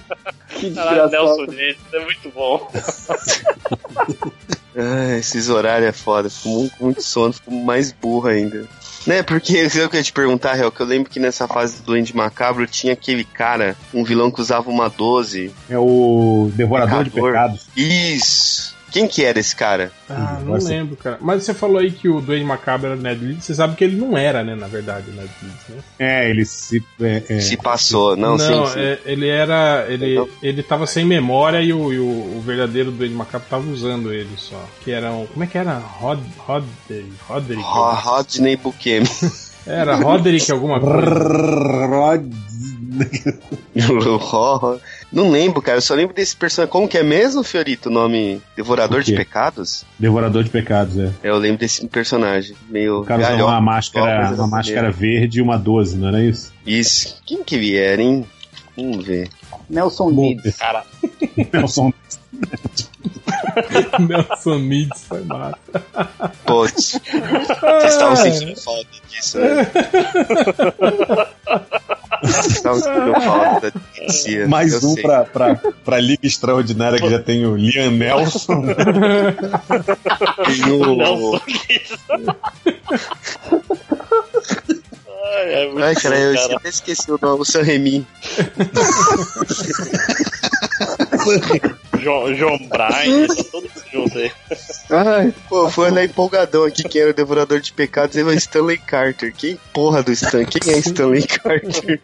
que Caralho, Nelson. Needs, é muito bom. Ah, esses horários é foda. Fico muito, muito sono, fico mais burro ainda. Né, porque eu queria te perguntar, Real, que eu lembro que nessa fase do Duende Macabro tinha aquele cara, um vilão que usava uma 12. É o Devorador de Pecador. Pecados. Isso! Quem que era esse cara? Ah, não Pode ser. lembro, cara. Mas você falou aí que o Duende Macabro era o Ned Leeds. Você sabe que ele não era, né, na verdade, o Ned Leeds, né? É, ele se. É, é, Se passou, não, sim, sim. é- ele era. Ele, Então- ele tava sem memória e o, e o, o verdadeiro Duende Macabro tava usando ele só. Que era um. Como é que era? Rod. Roderick. Roderick. Ro- Rodney Buchemi. Era Roderick alguma coisa. Rod. Não lembro, cara. Eu só lembro desse personagem. Como que é mesmo, Fiorito? O nome Devorador de Pecados? Devorador de Pecados, é. Eu lembro desse personagem. Meio. O cara usava uma máscara, uma máscara verde e uma 12, não era isso? Isso. Quem que era, hein? Vamos ver. Nelson Needs. Cara, Nelson. Nelson Needs foi massa. Putz. Vocês estavam sentindo falta disso, né? Da delegacia. Mais eu um sei. pra, pra, pra Liga Extraordinária que já tem o Liam Nelson. Tem o- Nelson. Ai, é Ai, cara, eu bom, cara. até esqueci o nome, o San Remi. João, João Bryan, tá todo mundo junto aí. Ai, pô, foi olhar empolgadão aqui quem era o devorador de pecados e o Stanley Carter. Quem porra do Stan? Quem é Stanley Carter?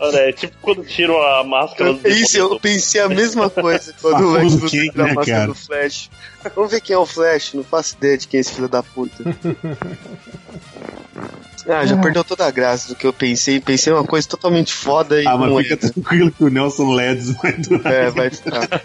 Olha, é tipo quando tiram a máscara Eu do pensei, eu pensei a mesma coisa quando o Lex Luthor King, tira a né, máscara cara? do Flash. Vamos ver quem é o Flash, não faço ideia de quem é esse filho da puta. Ah, já perdeu toda a graça do que eu pensei. Pensei uma coisa totalmente foda e Ah, mas fica é. tranquilo que o Nelson Leds vai durar. É, vai ficar.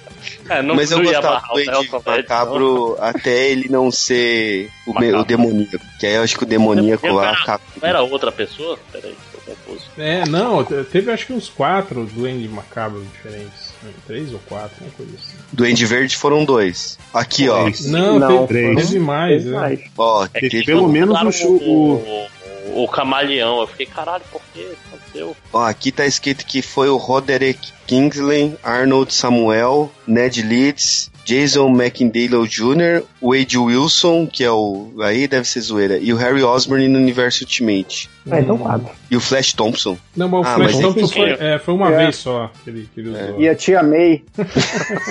É, não, Mas eu gostava do Andy Led, Macabro até ele não ser o, me- o demoníaco. Que aí eu acho que o demoníaco lá Era- acaba. Não era outra pessoa? Peraí, tô confuso. É, não, te- teve acho que uns quatro Duende Macabro diferentes. né, Três ou quatro, uma coisa assim. Duende Verde foram dois. Aqui, ó. Não, Não, teve, três. teve mais, né? Ó, É teve- pelo menos o, o, o camaleão. Eu fiquei, caralho, por que aconteceu? ó, aqui tá escrito que foi o Roderick Kingsley, Arnold Samuel, Ned Leeds, Jason McIndale Jr., Wade Wilson, que é o. Aí deve ser zoeira, e o Harry Osborn no universo Ultimate. Ah, então quatro. E o Flash Thompson. Não, mas o Ah, Flash mas Thompson foi, é, foi uma é. vez só que ele, que ele usou. E a tia May.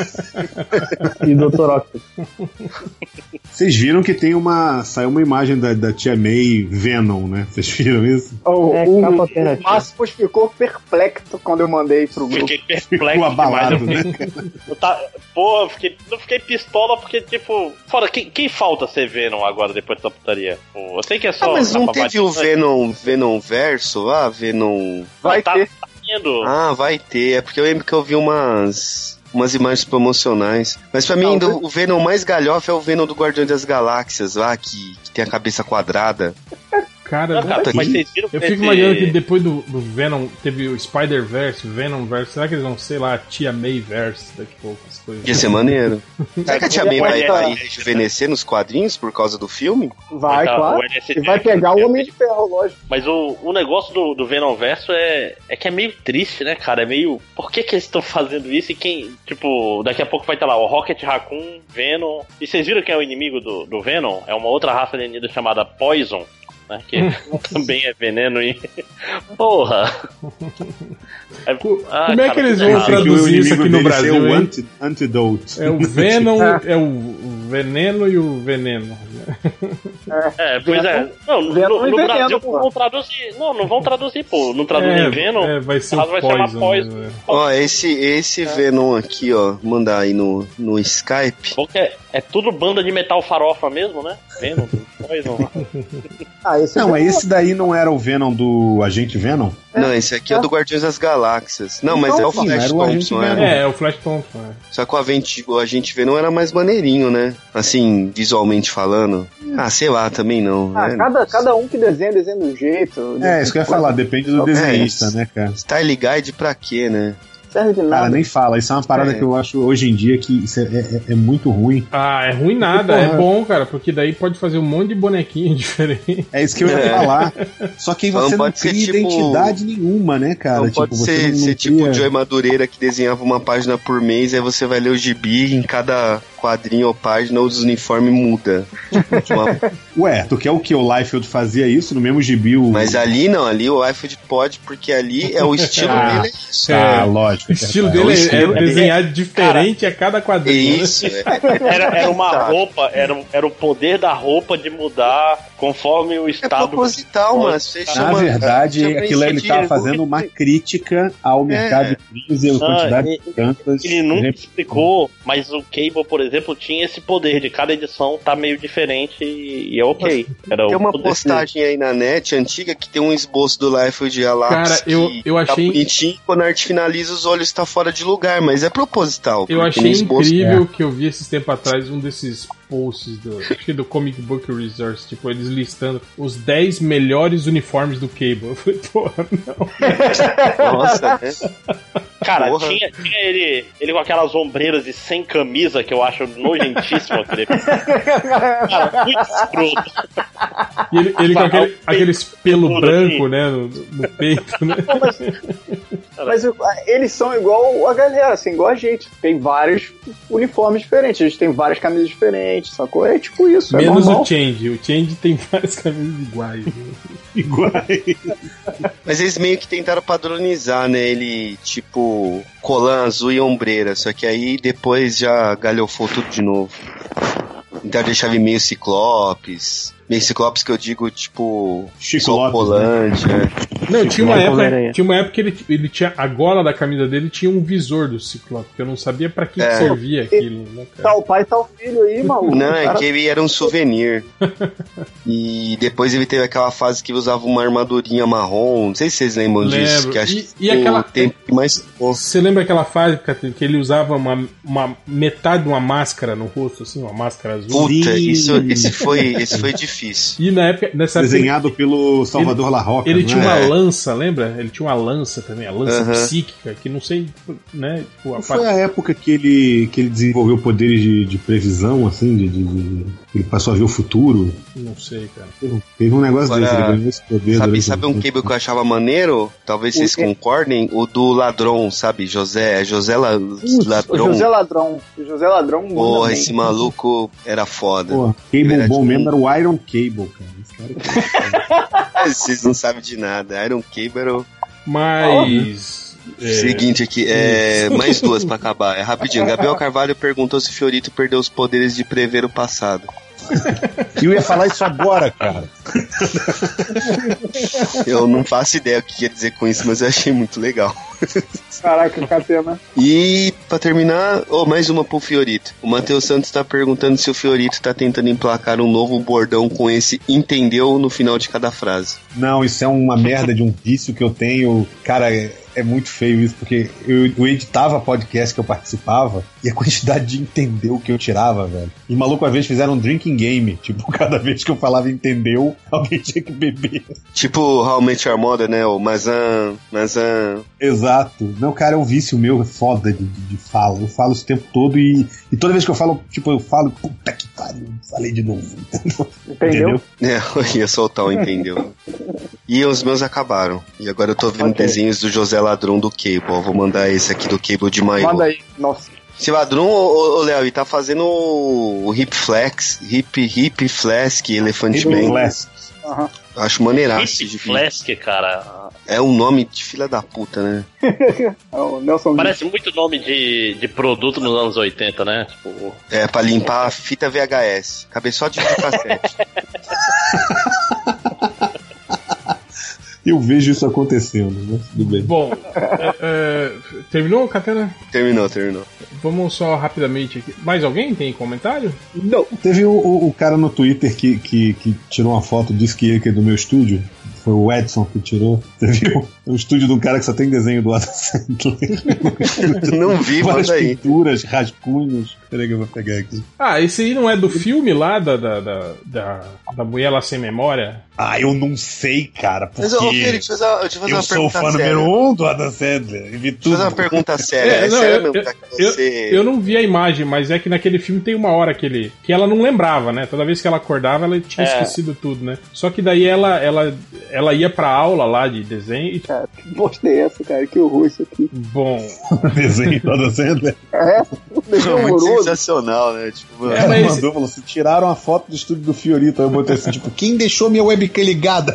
E Dr. Octopus. Vocês viram que tem uma. Saiu uma imagem da, da tia May Venom, né? Vocês viram isso? O, É, o, o. Máximos ficou perplexo quando eu mandei pro grupo. Fiquei perplexo Ficou demais. abalado, Eu né? eu tá, pô, eu fiquei, não fiquei pistola porque, tipo, fora, quem, quem falta ser Venom agora depois dessa putaria? Pô, eu sei que é Ah, só. mas não teve o Venom, Venom Verso lá? Venom. Vai tá, ter. Indo. Ah, vai ter. É porque eu lembro que eu vi umas. Umas imagens promocionais. Mas pra mim, Não, ainda o Venom mais galhofa é o Venom do Guardião das Galáxias lá, que, que tem a cabeça quadrada. Cara, Não, cara, mas vocês viram eu fico esse- imaginando que depois do, do Venom teve o Spider-Verse, Venom-Verse. Será que eles vão, sei lá, Tia May-Verse daqui a pouco? As coisas. Ia ser maneiro. Será que a Tia May vai, vai rejuvenescer nos quadrinhos por causa do filme? Vai, Tá, claro. E vai pegar o Homem de Ferro, lógico. Mas o, o negócio do, do Venom Verso é, é que é meio triste, né, cara? É meio. Por que, que eles estão fazendo isso? E quem. Tipo, daqui a pouco vai estar lá o Rocket Raccoon, Venom. E vocês viram quem é o inimigo do, do Venom? É uma outra raça alienígena chamada Poison. Né, que também é veneno e. Porra! É- Co- Ah, Como é que eles vão traduzir isso aqui no Brasil, o hein? anti- Antidote. É o Venom, é o, o veneno e o veneno. É, pois é. Não, no, no veneno, Brasil não vão traduzir. Não, não vão traduzir, pô. Não traduzem É, Venom. é, vai ser o vai Poison. Poison. né? Ó, esse, esse Venom aqui, ó, mandar aí no, no Skype. Bom que é, é tudo banda de metal farofa mesmo, né? Venom, Poison. Ah, esse Não, mas esse daí não era o Venom do Agente Venom? Não, esse aqui é, do Guardiões das Galáxias. Não, mas Não, é o sim, Flash Thompson, é. É, é o Flash Thompson. é. Só que o Agente, o Agente Venom era mais maneirinho, né? Assim, visualmente falando. Ah, sei lá, também não. Ah, né? cada, cada um que desenha, desenha de um jeito. É, isso que eu ia falar, depende do É, desenhista, né, cara? Style Guide pra quê, né? Serve de Cara, nada. nem fala. Isso é uma parada É. que eu acho hoje em dia que isso é, é- é muito ruim. Ah, é ruim nada, Porra. é bom, cara, porque daí pode fazer um monte de bonequinho diferente. É isso que eu ia É. falar. Só que Só você não não, cria tipo- identidade nenhuma, né, cara? não tipo, pode você ser, não, ser não tipo cria- o Joey Madureira que desenhava uma página por mês, aí você vai ler o gibi em cada quadrinho ou página os uniformes muda. Uma- Ué, tu quer o que? O Liefeld fazia isso no mesmo gibi? O... Mas ali não, ali o Liefeld pode, porque ali é o estilo Ah. dele, é isso. Ah, É, lógico. O estilo é dele verdade. é, estilo é desenhar diferente a cada É quadrinho. né? isso, é. Era, era uma Tá. roupa, era, era o poder da roupa de mudar conforme o É estado. proposital, mas você Na verdade, chama aquilo ele isso tava de- fazendo uma crítica ao mercado de frios e a quantidade de tantas. Ele nunca explicou, mas o Cable, por exemplo, tinha esse poder de cada edição tá meio diferente e, é ok. Era Tem uma postagem aí na net antiga que tem um esboço do Liefeld e a Lápis Cara, eu- que eu tá achei- bonitinho, quando a arte finaliza os olhos tá fora de lugar, mas é proposital. Eu achei esboço- incrível que eu vi esses tempos atrás um desses posts do, acho que do Comic Book Resource, tipo, eles listando os 10 melhores uniformes do Cable. Eu falei, porra, não. Nossa, né? Cara, Porra. tinha, tinha ele, ele com aquelas ombreiras e sem camisa, que eu acho nojentíssimo aquele. Cara, muito escroto. E ele, ele com aquele, aqueles pelo branco, assim. né, no, no peito, né? Mas o- eles são igual a galera, assim, igual a gente. Tem vários uniformes diferentes, a gente tem várias camisas diferentes, sacou? É tipo isso, é Menos normal. o Change. O Change tem várias camisas iguais. né? Iguais. Mas eles meio que tentaram padronizar, né? Ele, tipo, colã azul e ombreira. Só que aí depois já galhofou tudo de novo. Então deixava ele meio ciclopes. Meio ciclopes que eu digo, tipo. Chico Lopes, colante, é. Não, tinha uma época, tinha uma época que ele, ele tinha. A gola da camisa dele tinha um visor do Ciclope, que eu não sabia pra que, que É. servia aquilo, né, cara? Tá o pai, tá o filho aí, maluco. Não, é que ele era um souvenir. e depois ele teve aquela fase que ele usava uma armadurinha marrom. Não sei se vocês lembram disso. Lembro. Que acho E- que e aquela- tempo que mais. Você lembra aquela fase que ele usava uma, uma metade de uma máscara no rosto, assim, uma máscara azul? Puta, isso, esse, foi, esse foi difícil. E na época, nessa época, Desenhado pelo Salvador La Roca. ele tinha é? uma lança, lembra? Ele tinha uma lança também, a lança psíquica, que não sei, né? Tipo, a foi a época que ele, que ele desenvolveu poderes de, de previsão, assim, de, de- de- ele passou a ver o futuro. Não sei, cara. Teve um negócio Agora, desse, ele ganhou esse poder. Sabe, sabe um cable que eu achava maneiro? Talvez vocês O concordem. O do ladrão, sabe? José, José La- Putz, o Ladrão. José Ladrão. O José Ladrão Porra, bem. esse maluco era foda. Pô, cable Verdade, bom mesmo era o Iron Cable, cara. Esse cara Vocês não sabem de nada. Iron Cable era o Mas. é, seguinte aqui. É, mais duas pra acabar. É rapidinho. Gabriel Carvalho perguntou se Fiorito perdeu os poderes de prever o passado. Eu ia falar isso agora, cara. Eu não faço ideia o que quer dizer com isso, mas eu achei muito legal. Caraca, Catena. E pra terminar, oh, mais uma pro Fiorito. O Matheus Santos tá perguntando se o Fiorito tá tentando emplacar um novo bordão com esse entendeu no final de cada frase. Não, isso é uma merda de um vício que eu tenho. Cara, é, muito feio isso, porque eu, eu editava podcast que eu participava e a quantidade de entendeu que eu tirava, velho. E maluco, uma vez fizeram um drinking game. Tipo, cada vez que eu falava entendeu, alguém tinha que beber. Tipo Met Your Mother, né? O Mazan, Mazan. Exato. Não, cara, é um vício meu, é foda de, de, de fala. Eu falo isso o tempo todo e, e toda vez que eu falo, tipo, eu falo, puta que pariu, falei de novo. Entendeu? É, eu ia soltar o entendeu. E os meus acabaram. E agora eu tô vendo Ok. desenhos do José Ladrão do Cable. Vou mandar esse aqui do Cable de maior. Manda aí. Nossa. Esse ladrão, ô, ô, Léo, ele tá fazendo o, Hip Flex, Hip, hip Flask, Elephant Hip Man. Flask. Eu Acho maneiraço esse Hip. Flask, cara. É um nome de filha da puta, né? É o Nelson Parece muito nome de, de produto nos anos 80, né? Tipo, É pra limpar a fita VHS. Cabeçote de cassete. Eu vejo isso acontecendo, né? Tudo bem. Bom, é, é, terminou, Catena? terminou, terminou. Vamos só rapidamente aqui. Mais alguém tem comentário? Não. Teve o, o- o cara no Twitter que, que, que tirou uma foto, disse que que é do meu estúdio. Foi o Edson que tirou. Você viu? Um estúdio de um cara que só tem desenho do Adam Sandler. Não vi, Várias manda aí. pinturas, rascunhos. Peraí que eu vou pegar aqui. Ah, esse aí não é do filme lá da, da, da, da, da mulher lá sem memória? Ah, eu não sei, cara, porque Mas, ô, Felipe, deixa eu fazer, deixa eu fazer eu uma sou pergunta fã séria. número um do Adam Sandler. E vi Deixa eu tudo. fazer uma pergunta séria. É, É, não, sério eu- mesmo, Eu, você... eu não vi a imagem, mas é que naquele filme tem uma hora que, ele, que ela não lembrava, né? Toda vez que ela acordava, ela tinha É. esquecido tudo, né? Só que daí ela, ela, ela ia pra aula lá de desenho e. Cara, bosta é essa, cara? Que horror isso aqui. Bom. desenho do Adam Sandler. É, um desenho Muito horroroso. sensacional, né? Tipo, mano. É, Ela mas- mandou, falou assim, tiraram a foto do estúdio do Fiorito. Aí eu botei assim, tipo, quem deixou minha webcam ligada?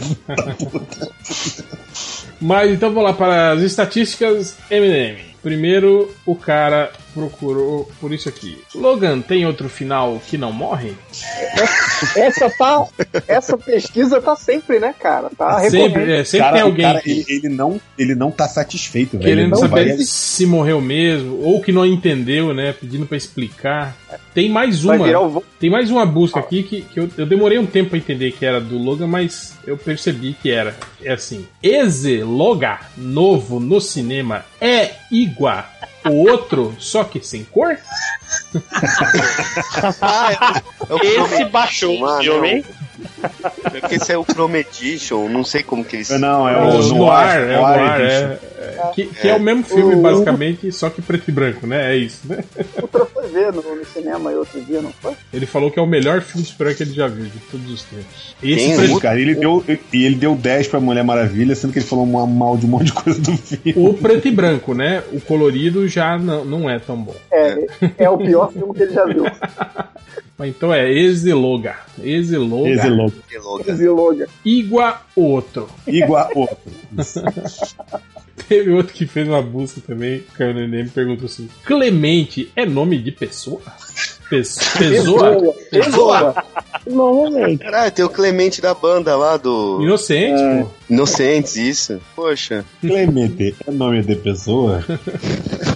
Mas então vamos lá para as estatísticas MDM. Primeiro, o cara procurou por isso aqui. Logan tem outro final que não morre? Essa tá. Essa pesquisa tá sempre, né, cara? Tá Sempre, é, sempre Cara, tem alguém cara, que- ele, não, ele não tá satisfeito, velho. Ele querendo não saber vai- se morreu mesmo ou que não entendeu, né? Pedindo pra explicar. Tem mais uma. o Tem mais uma busca aqui que, que eu, eu demorei um tempo pra entender que era do Logan, mas eu percebi que era. É assim: Eze Loga novo no cinema é igual o outro, só que sem cor? Ah, é o esse Chrome baixou o filme. É porque esse é o Chrome Edition, não sei como que eles... Não, é É o o Noir, Noir, é o Noir é, é, que, que é o mesmo filme, basicamente, só que preto e branco, né? É isso, né? Outra coisa, ver no, no cinema aí outro dia, não foi? Ele falou que é o melhor filme de super que ele já viu de todos os tempos. Esse Esse pre- cara, ele deu, e ele deu 10 pra Mulher Maravilha, sendo que ele falou uma- mal de um monte de coisa do filme. O preto e branco, né? O colorido já não, não é tão bom. É, é o pior filme que ele já viu. Mas então é Exiloga. Exiloga. Exiloga. Exiloga. Igua outro. Igual outro. Teve outro que fez uma busca também, caiu no Enem e perguntou assim: Clemente é nome de pessoa? Pes- Pessoa? Pessoa. Normalmente. Caralho, tem o Clemente da banda lá do. Inocente, pô. Inocentes, isso. Poxa. Clemente é nome de pessoa?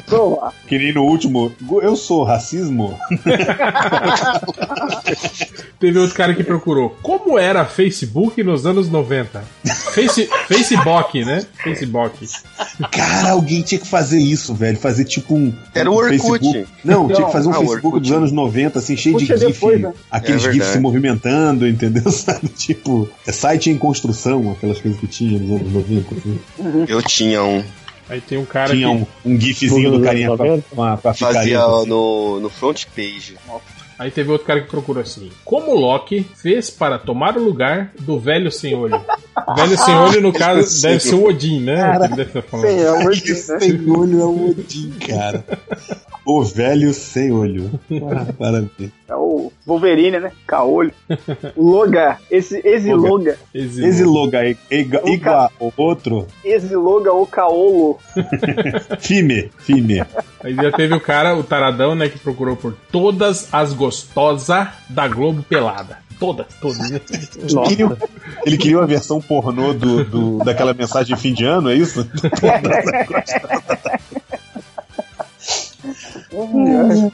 Pessoa. Que nem no último. Eu sou racismo? Teve outro cara que procurou como era Facebook nos anos 90. Face, Facebook, né? Facebook. Cara, alguém tinha que fazer isso, velho. Fazer tipo um. Era o um Orkut. Facebook. Não, tinha que fazer um Ah, o Facebook Orkut. dos anos 90, assim, cheio Puxa de GIF. depois, né? Aqueles É GIFs se movimentando, entendeu? Sabe? Tipo, é site em construção, aquelas coisas que tinha nos anos 90. Assim. Eu tinha um. Aí tem um cara Tinha que. um, um GIFzinho do carinha com a, com a, com a Fazia assim. no, no front page. Aí teve outro cara que procurou assim: Como Loki fez para tomar o lugar do velho sem olho? O velho sem olho, no caso, deve ser o Odin, né? Cara, deve estar falando. Sim, é o Odin, né? sem olho é o Odin, cara. O velho sem olho. Ah, parabéns. É o Wolverine, né? Caolho. Loga. Esse, Exiloga. Exiloga. Aí, igual, O outro, Exiloga ou Caolo. Fime, Fime. Aí já teve o cara, o taradão, né, que procurou por todas as gostosas da Globo pelada. Todas. né? Ele queria, ele queria uma versão pornô do, do- daquela mensagem de fim de ano, é isso?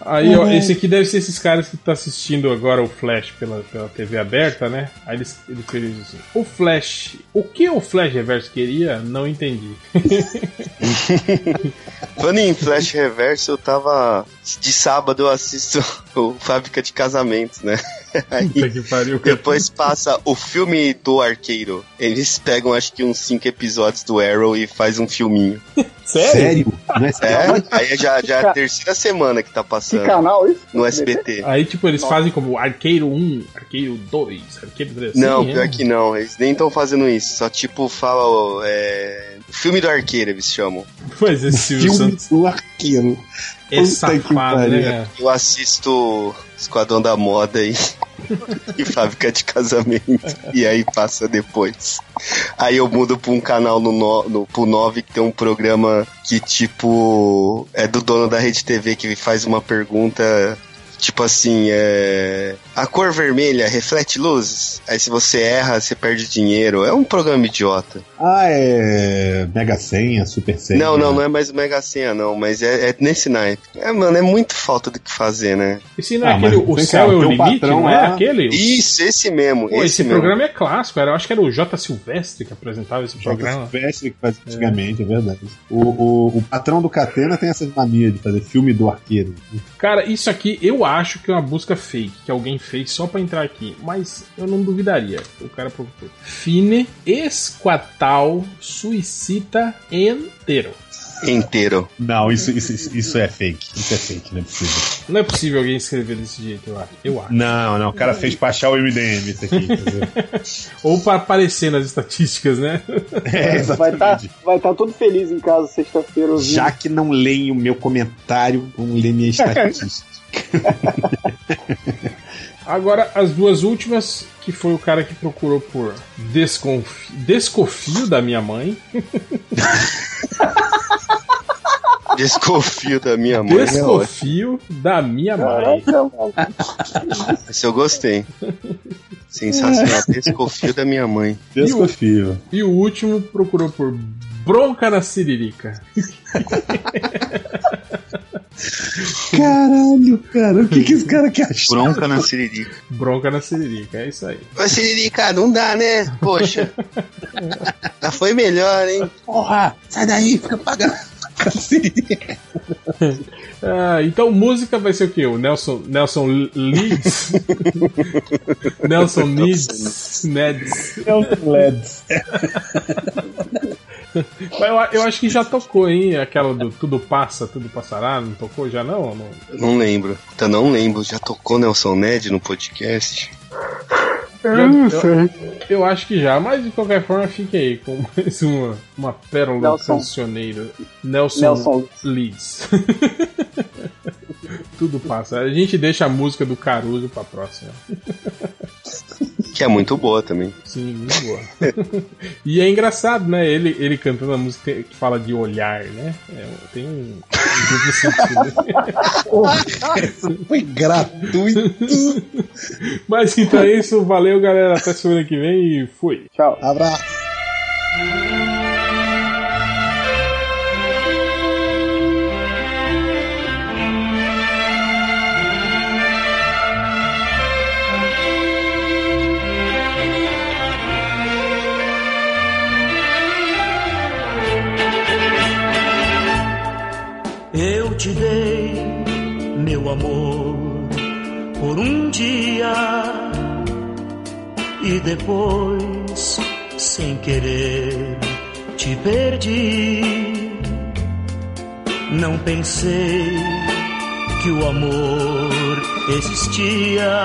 Aí, ó, esse aqui deve ser esses caras que estão assistindo agora o Flash pela, pela TV aberta, né? Aí eles, eles fez assim: O Flash. O que o Flash Reverso queria? Não entendi. Falando em Flash Reverso, eu tava. De sábado eu assisto o Fábrica de Casamentos, né? Aí Puta que pariu. depois passa o filme do Arqueiro. Eles pegam acho que uns cinco episódios do Arrow e faz um filminho. Sério? Não é É, sério? aí já, já é a terceira semana que tá Que passando canal isso? no SBT. Aí, tipo, eles fazem como Arqueiro 1, Arqueiro 2, Arqueiro 3. Não, Sim, pior é. que não, eles nem estão fazendo isso. Só tipo fala. É, filme do Arqueiro, eles chamam. Mas esse Silvio Filme Santos do arqueiro. É Puta que safado, pariu. né? Eu assisto Esquadrão da Moda e, e Fábrica de Casamento. E aí passa depois. Aí eu mudo pra um canal no, no, no, pro 9 que tem um programa que, tipo, é do dono da Rede TV que faz uma pergunta. Tipo assim, é. A cor vermelha reflete luzes? Aí se você erra, você perde dinheiro. É um programa idiota. Ah, é. Mega Senha, Super Senha. Não, não, não é mais o Mega Senha, não, mas é, é nesse naipe. É, mano, é muito falta do que fazer, né? Esse não é Ah, aquele mas O Céu é o Limite, patrão não é lá- aquele? Isso, esse mesmo. Pô, esse, esse mesmo. programa é clássico, era, eu acho que era o J. Silvestre que apresentava esse Joga programa. Silvestre que fazia antigamente, é verdade. O, o, o patrão do Catena tem essas manias de fazer filme do arqueiro. Cara, isso aqui eu acho que é uma busca fake, que alguém fez só pra entrar aqui, mas eu não duvidaria. O cara procurou. Fine esquatal suicida inteiro. Inteiro. Não, isso, isso, isso, é fake. Isso é fake, não é possível. Não é possível alguém escrever desse jeito, eu acho. Eu acho. Não, não, o cara fez pra achar o MDM isso aqui? Ou pra aparecer nas estatísticas, né? É, Vai estar exatamente. vai tá todo feliz em casa sexta-feira ouvindo. Já que não leem o meu comentário, vão ler minha estatística. Agora, as duas últimas, que foi o cara que procurou por desconfi... desconfio da minha mãe. Desconfio da minha mãe. é ótimo. Desconfio da minha mãe. Esse eu gostei. Sensacional. Desconfio da minha mãe. Desconfio. E o último procurou por bronca na siririca. Caralho, cara, o que, que esse cara quer achar? Bronca na Siririca. Bronca na siririca, é isso aí. Ô Siririca, não dá, né? Poxa. Já foi melhor, hein? Porra, sai daí, fica pagando. Ah, então música vai ser o quê? O Nelson, Nelson Leeds? Nelson? Neds. Um LEDs. Mas eu, eu acho que já tocou, hein? Aquela do Tudo Passa, Tudo Passará, não tocou já não? não? Não lembro. Eu não lembro. Já tocou Nelson Ned no podcast? Eu não sei. Eu, acho que já, mas de qualquer forma fique aí com mais uma, uma pérola Nelson. cancioneira. Nelson, Nelson. Leeds. Tudo passa. A gente deixa a música do Caruso pra próxima. Que é muito boa também. Sim, muito boa. e é engraçado, né? Ele, ele cantando a música que fala de olhar, né? É, tem um, um. Foi gratuito. Mas então é isso. Valeu, galera. Até semana que vem e fui. Tchau. Abraço. Dia e depois, sem querer, te perdi. Não pensei que o amor existia,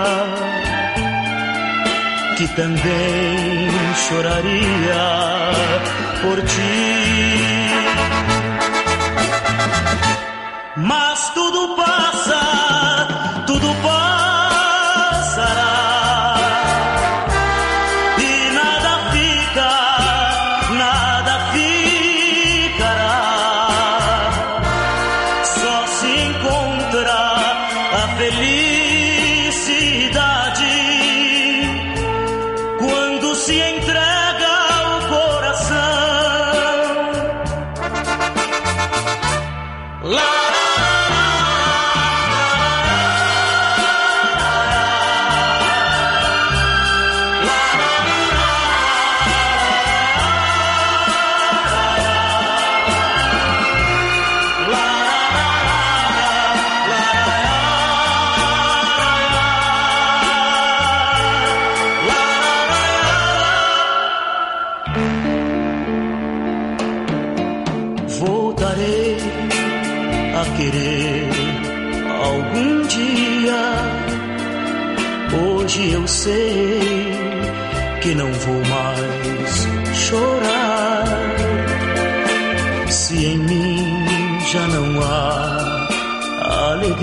que também choraria por ti. Mas tudo passa, tudo passará.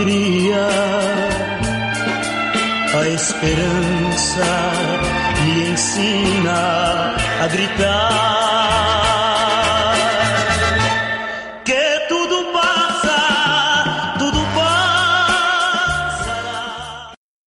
Alegria, a esperança me ensina a gritar.